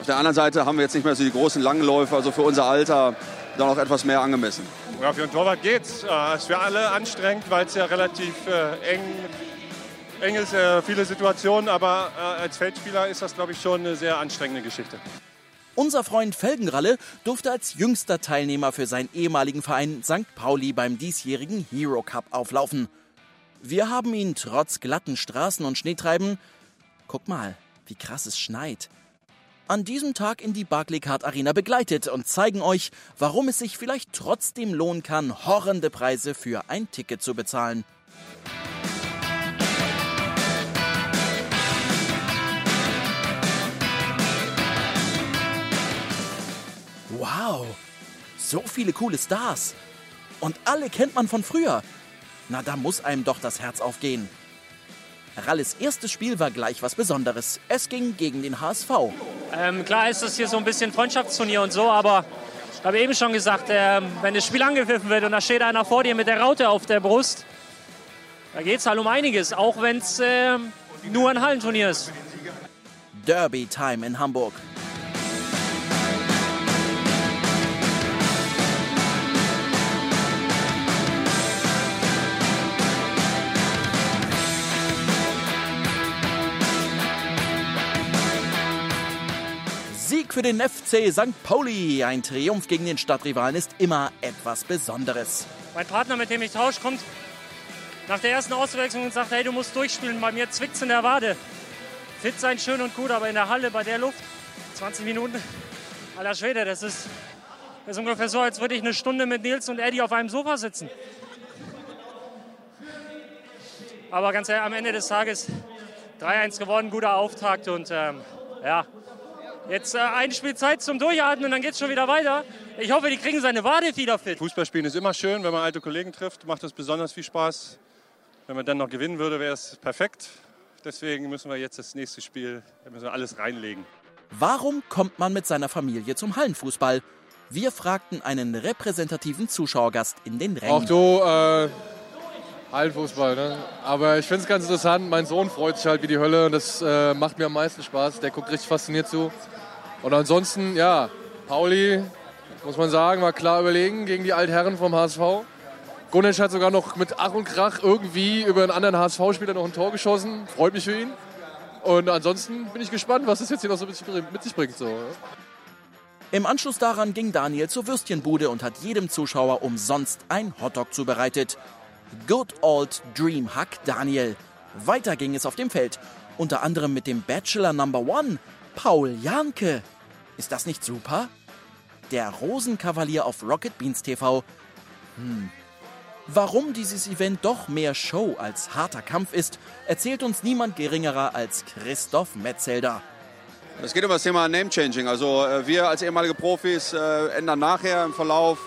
Auf der anderen Seite haben wir jetzt nicht mehr so die großen Langläufe, also für unser Alter dann auch etwas mehr angemessen. Ja, für einen Torwart geht's. Äh, ist für alle anstrengend, weil es ja relativ äh, eng, eng ist, äh, viele Situationen. Aber äh, als Feldspieler ist das, glaube ich, schon eine sehr anstrengende Geschichte. Unser Freund Felgenralle durfte als jüngster Teilnehmer für seinen ehemaligen Verein St. Pauli beim diesjährigen Hero Cup auflaufen. Wir haben ihn trotz glatten Straßen und Schneetreiben, guck mal, wie krass es schneit, an diesem Tag in die Barclaycard Arena begleitet und zeigen euch, warum es sich vielleicht trotzdem lohnen kann, horrende Preise für ein Ticket zu bezahlen. Wow, so viele coole Stars. Und alle kennt man von früher. Na, da muss einem doch das Herz aufgehen. Ralles erstes Spiel war gleich was Besonderes. Es ging gegen den HSV. Ähm, klar ist das hier so ein bisschen Freundschaftsturnier und so, aber Ich habe eben schon gesagt, ähm, wenn das Spiel angepfiffen wird und da steht einer vor dir mit der Raute auf der Brust, da geht es halt um einiges, auch wenn es ähm, nur ein Hallenturnier ist. Derby-Time in Hamburg. Für den FC St. Pauli. Ein Triumph gegen den Stadtrivalen ist immer etwas Besonderes. Mein Partner, mit dem ich tausche, kommt nach der ersten Auswechslung und sagt, hey, du musst durchspielen, bei mir zwickt's in der Wade. Fit sein, schön und gut, aber in der Halle bei der Luft, 20 Minuten, aller Schwede, das ist, das ist ungefähr so, als würde ich eine Stunde mit Nils und Eddie auf einem Sofa sitzen. Aber ganz ehrlich, am Ende des Tages 3-1 geworden, guter Auftakt und ähm, ja, jetzt äh, ein Spiel Zeit zum Durchatmen und dann geht's schon wieder weiter. Ich hoffe, die kriegen seine Wade wieder fit. Fußballspielen ist immer schön, wenn man alte Kollegen trifft, macht das besonders viel Spaß. Wenn man dann noch gewinnen würde, wäre es perfekt. Deswegen müssen wir jetzt das nächste Spiel, da müssen wir alles reinlegen. Warum kommt man mit seiner Familie zum Hallenfußball? Wir fragten einen repräsentativen Zuschauergast in den Rängen. Auch du, äh, Hallenfußball, ne? Aber ich finde es ganz interessant. Mein Sohn freut sich halt wie die Hölle und das äh, macht mir am meisten Spaß. Der guckt richtig fasziniert zu. Und ansonsten, ja, Pauli, muss man sagen, war klar überlegen gegen die Altherren vom HSV. Gunnisch hat sogar noch mit Ach und Krach irgendwie über einen anderen HSV-Spieler noch ein Tor geschossen. Freut mich für ihn. Und ansonsten bin ich gespannt, was das jetzt hier noch so mit sich bringt. So. Im Anschluss daran ging Daniel zur Würstchenbude und hat jedem Zuschauer umsonst ein Hotdog zubereitet. Good Old Dream Hack Daniel. Weiter ging es auf dem Feld. Unter anderem mit dem Bachelor Number One, Paul Janke. Ist das nicht super? Der Rosenkavalier auf Rocket Beans TV. Hm. Warum dieses Event doch mehr Show als harter Kampf ist, erzählt uns niemand geringerer als Christoph Metzelder. Es geht um das Thema Name-Changing. Also äh, wir als ehemalige Profis äh, ändern nachher im Verlauf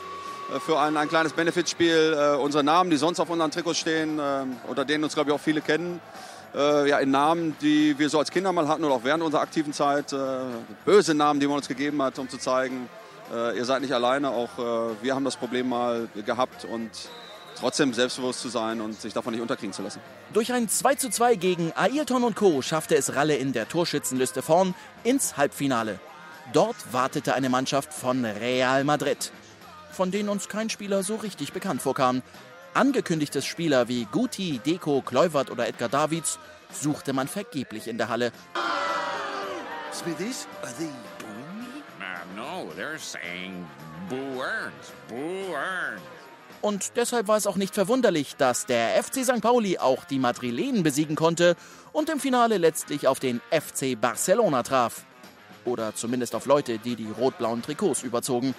äh, für ein, ein kleines Benefitspiel unsere Namen, die sonst auf unseren Trikots stehen, äh, unter denen uns, glaube ich, auch viele kennen. Äh, ja, in Namen, die wir so als Kinder mal hatten oder auch während unserer aktiven Zeit. Äh, böse Namen, die man uns gegeben hat, um zu zeigen, äh, ihr seid nicht alleine. Auch äh, wir haben das Problem mal gehabt und trotzdem selbstbewusst zu sein und sich davon nicht unterkriegen zu lassen. Durch ein 2:2 gegen Ayrton und Co. schaffte es Ralle in der Torschützenliste vorn ins Halbfinale. Dort wartete eine Mannschaft von Real Madrid, von denen uns kein Spieler so richtig bekannt vorkam. Angekündigtes Spieler wie Guti, Deko, Kluivert oder Edgar Davids suchte man vergeblich in der Halle. Smithies, are they booing me? Uh, no, they're saying Boo Earns, Boo Earns. Und deshalb war es auch nicht verwunderlich, dass der FC St. Pauli auch die Madrilenen besiegen konnte und im Finale letztlich auf den FC Barcelona traf. Oder zumindest auf Leute, die die rot-blauen Trikots überzogen.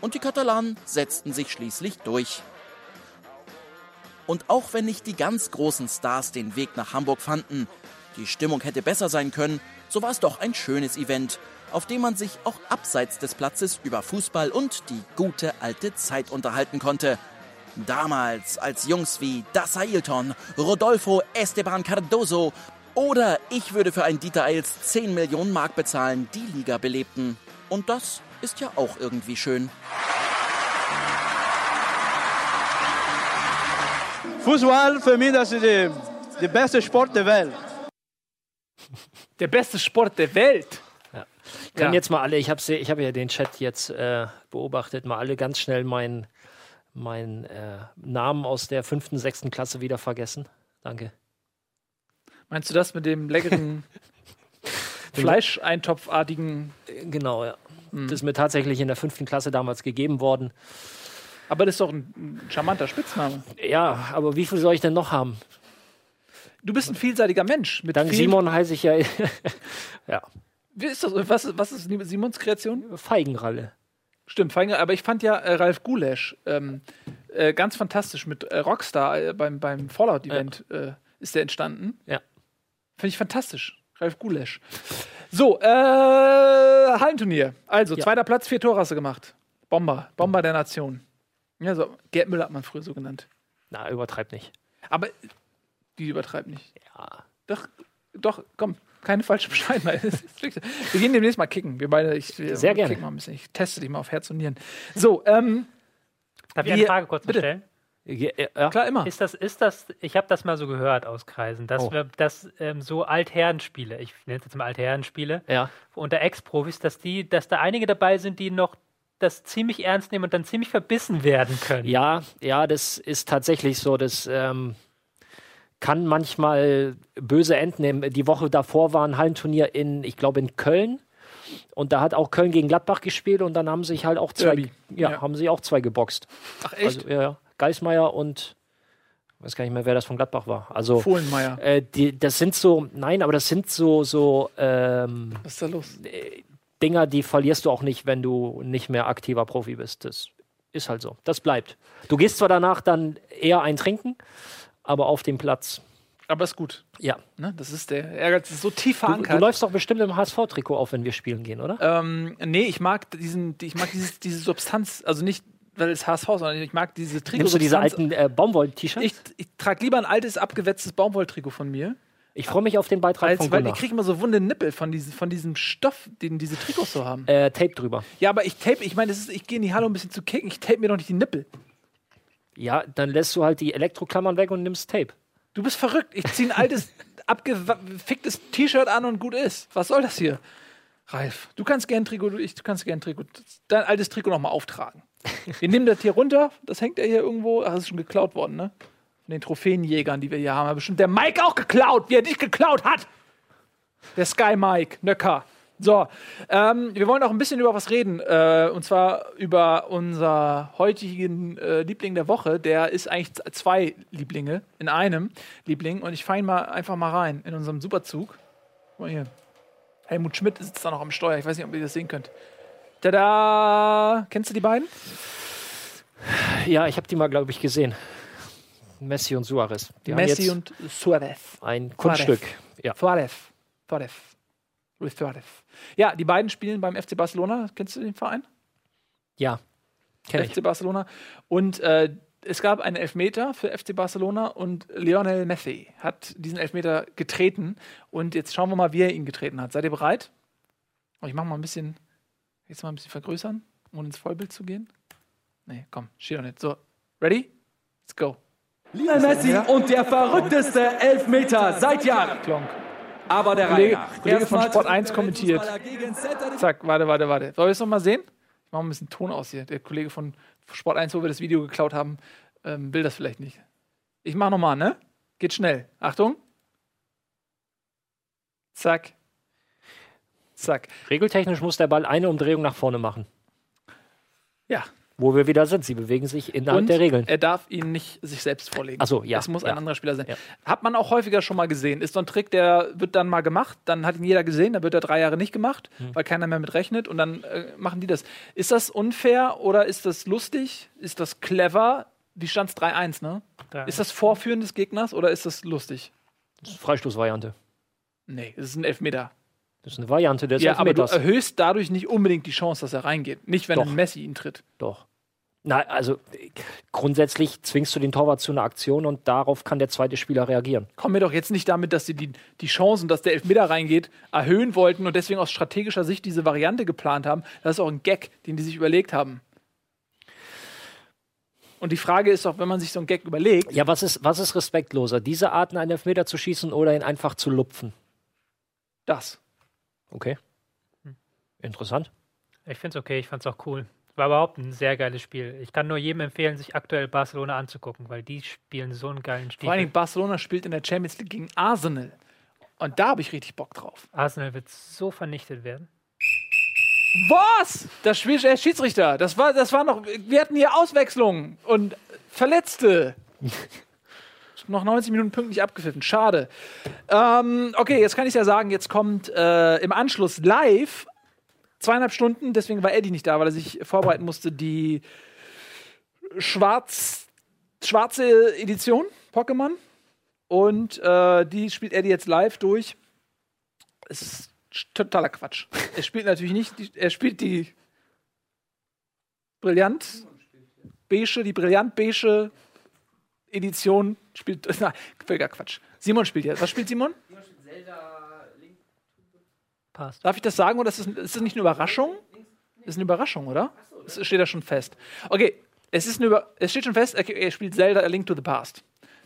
Und die Katalanen setzten sich schließlich durch. Und auch wenn nicht die ganz großen Stars den Weg nach Hamburg fanden, die Stimmung hätte besser sein können, so war es doch ein schönes Event, auf dem man sich auch abseits des Platzes über Fußball und die gute alte Zeit unterhalten konnte. Damals, als Jungs wie Das Ailton, Rodolfo Esteban Cardoso oder ich würde für einen Dieter Eils 10 Millionen Mark bezahlen, die Liga belebten. Und das ist ja auch irgendwie schön. Fußball für mich das ist der, der beste Sport der Welt. Der beste Sport der Welt. Ich kann Ja. jetzt mal alle, ich habe ich hab ja den Chat jetzt äh, beobachtet, mal alle ganz schnell meinen meinen, äh, Namen aus der fünften, sechsten Klasse wieder vergessen. Danke. Meinst du das mit dem leckeren [laughs] Fleischeintopfartigen? Genau, ja. Das ist mir tatsächlich in der fünften Klasse damals gegeben worden. Aber das ist doch ein, charmanter Spitzname. Ja, aber wie viel soll ich denn noch haben? Du bist ein vielseitiger Mensch. Mit Dank Simon heiße ich ja. [laughs] ja. Wie ist das, was, was ist Simons Kreation? Feigenralle. Stimmt, Feigenralle. Aber ich fand ja äh, Ralf Gulesch ähm, äh, ganz fantastisch mit äh, Rockstar äh, beim, beim Fallout-Event äh, ist der entstanden. Ja. Finde ich fantastisch. Ralf Gulesch. So, äh, Hallenturnier. Also, Ja. zweiter Platz, vier du gemacht. Bomber. Bomber der Nation. Ja, so. Gerd Müller hat man früher so genannt. Na, übertreib nicht. Aber die übertreibt nicht. Ja. Doch, doch, komm. keine falsche Bescheidenheit. [laughs] wir gehen demnächst mal kicken. Wir beide, ich, wir Sehr gerne. kicken Mal ein bisschen. Ich teste dich mal auf Herz und Nieren. So, ähm, Darf ich eine Frage kurz bitte. stellen? Ja. Klar, immer. Ist das, ist das, ich habe das mal so gehört aus Kreisen, dass, Oh. wir, dass ähm, so Altherrenspiele, ich nenne es jetzt mal Altherrenspiele, Ja. unter Ex-Profis, dass die, dass da einige dabei sind, die noch das ziemlich ernst nehmen und dann ziemlich verbissen werden können. Ja, ja, das ist tatsächlich so. Das ähm, kann manchmal böse enden. nehmen. Die Woche davor war ein Hallenturnier in, ich glaube, in Köln. Und da hat auch Köln gegen Gladbach gespielt und dann haben sich halt auch zwei, ja, Ja. haben sich auch zwei geboxt. Ach, echt? Also, ja, ja. Geismeier und weiß gar nicht mehr, wer das von Gladbach war. Also Fohlenmeier. äh, die, das sind so, nein, aber das sind so so ähm, Was ist da los? Dinger, die verlierst du auch nicht, wenn du nicht mehr aktiver Profi bist. Das ist halt so. Das bleibt. Du gehst zwar danach dann eher ein Trinken, aber auf dem Platz. Aber ist gut. Ja. Ne? Das ist der Ehrgeiz, das ist so tief Du, du verankert. läufst doch bestimmt im HSV-Trikot auf, wenn wir spielen gehen, oder? ähm, nee, ich mag diesen, die- ich mag dieses, diese Substanz, also nicht, weil es HSV, ist, sondern ich mag diese Trikot. Nimmst du diese alten äh, Baumwoll-T-Shirts? Ich, ich trage lieber ein altes, abgewetztes Baumwolltrikot von mir. Ich freue mich auf den Beitrag Als, von weil ich Gunnar. kriege immer so wunde Nippel von, diese, von diesem Stoff, den diese Trikots so haben. Äh, Tape drüber. Ja, aber ich tape, ich meine, ich gehe in die Halle, um ein bisschen zu kicken, ich tape mir doch nicht die Nippel. Ja, dann lässt du halt die Elektroklammern weg und nimmst Tape. Du bist verrückt. Ich ziehe ein altes, [laughs] abgeficktes T-Shirt an und gut ist. Was soll das hier? Ralf, du kannst gern Trikot, du- ich, du kannst gern Trikot, dein altes Trikot nochmal auftragen. Wir nehmen das hier runter, das hängt ja hier irgendwo, ach, das ist schon geklaut worden, ne? Von den Trophäenjägern, die wir hier haben. Hat bestimmt der Mike auch geklaut, wie er dich geklaut hat. Der Sky Mike, Nöcker. So, ähm, wir wollen auch ein bisschen über was reden. Äh, und zwar über unser heutigen äh, Liebling der Woche. Der ist eigentlich zwei Lieblinge in einem Liebling. Und ich fange mal einfach mal rein in unserem Superzug. Guck mal hier. Helmut Schmidt sitzt da noch am Steuer. Ich weiß nicht, ob ihr das sehen könnt. Tada! Kennst du die beiden? Ja, ich habe die mal, glaube ich, gesehen. Messi und Suarez. Die Messi und Suarez. ein Kunststück. Ja. Suarez. Suarez. Luis Suarez. Ja, die beiden spielen beim FC Barcelona. Kennst du den Verein? Ja. Kenn ich. FC Barcelona. Und äh, es gab einen Elfmeter für FC Barcelona und Lionel Messi hat diesen Elfmeter getreten. Und jetzt schauen wir mal, wie er ihn getreten hat. Seid ihr bereit? Oh, ich mache mal ein bisschen, jetzt mal ein bisschen vergrößern, um ins Vollbild zu gehen. Nee, komm, steht doch nicht. So, ready? Let's go. Lionel Messi und der verrückteste Elfmeter seit Jahren. Klonk. Aber der Kollege, Reihe. Kollege von Sport 1 der kommentiert. Zack, warte, warte, warte. Soll ich es nochmal sehen? Ich mache ein bisschen Ton aus hier. Der Kollege von Sport 1, wo wir das Video geklaut haben, ähm, will das vielleicht nicht. Ich mache nochmal, ne? Geht schnell. Achtung. Zack. Zack. Regeltechnisch muss der Ball eine Umdrehung nach vorne machen. Ja. Wo wir wieder sind. Sie bewegen sich innerhalb Und der Regeln. er darf ihn nicht sich selbst vorlegen. Ach so, ja, Das muss ja. ein anderer Spieler sein. Ja. Hat man auch häufiger schon mal gesehen. Ist so ein Trick, der wird dann mal gemacht, dann hat ihn jeder gesehen, dann wird er drei Jahre nicht gemacht, Hm. weil keiner mehr mit rechnet und dann äh, machen die das. Ist das unfair oder ist das lustig? Ist das clever? Wie stand es 3-1, ne? 3-1. Ist das Vorführen des Gegners oder ist das lustig? Das ist eine Freistoßvariante. Nee, es ist ein Elfmeter. Das ist eine Variante des ja, aber du Elfmeters. erhöhst dadurch nicht unbedingt die Chance, dass er reingeht. Nicht, wenn Doch. ein Messi ihn tritt. Doch. Na, also grundsätzlich zwingst du den Torwart zu einer Aktion und darauf kann der zweite Spieler reagieren. Kommen wir doch jetzt nicht damit, dass sie die, die Chancen, dass der Elfmeter reingeht, erhöhen wollten und deswegen aus strategischer Sicht diese Variante geplant haben. Das ist auch ein Gag, den die sich überlegt haben. Und die Frage ist doch, wenn man sich so einen Gag überlegt, Ja, was ist, was ist respektloser? Diese Arten, einen Elfmeter zu schießen oder ihn einfach zu lupfen? das. Okay. Interessant. Ich finde es okay, ich fand es auch cool. War überhaupt ein sehr geiles Spiel. Ich kann nur jedem empfehlen, sich aktuell Barcelona anzugucken, weil die spielen so einen geilen Vor allen Dingen Stiefel. Barcelona spielt in der Champions League gegen Arsenal. Und da habe ich richtig Bock drauf. Arsenal wird so vernichtet werden. Was? Das Spiel, der Schiedsrichter, das war, das war noch, wir hatten hier Auswechslungen und Verletzte. [laughs] noch 90 Minuten pünktlich abgepfiffen. Schade. Ähm, okay, jetzt kann ich ja sagen, jetzt kommt äh, im Anschluss live zweieinhalb Stunden, deswegen war Eddie nicht da, weil er sich vorbereiten musste, die schwarz, schwarze Edition Pokémon. Und äh, die spielt Eddie jetzt live durch. Es ist totaler Quatsch. Er spielt natürlich nicht, die, er spielt die brillant beige, die brillant beige Edition spielt, [laughs] na, völliger Quatsch. Simon spielt jetzt. Was spielt Simon? Passt. Darf ich das sagen oder ist das, ist das nicht eine Überraschung? Ist eine Überraschung, oder? Es steht da schon fest. Okay, es, ist eine Über es steht schon fest, er spielt Zelda A Link to the Past.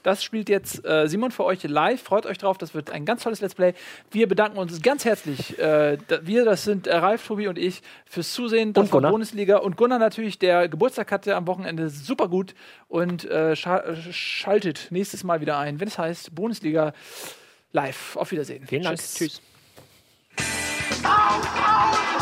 Das spielt jetzt äh, Simon für euch live. Freut euch drauf, das wird ein ganz tolles Let's Play. Wir bedanken uns ganz herzlich. Äh, wir, das sind äh, Ralf, Tobi und ich, fürs Zusehen Und von Gunnar. Bundesliga. Und Gunnar natürlich, der Geburtstag hatte am Wochenende super gut. Und äh, scha schaltet nächstes Mal wieder ein, wenn es heißt Bundesliga live. Auf Wiedersehen. Vielen Dank. Tschüss. Tschüss. Oh, oh.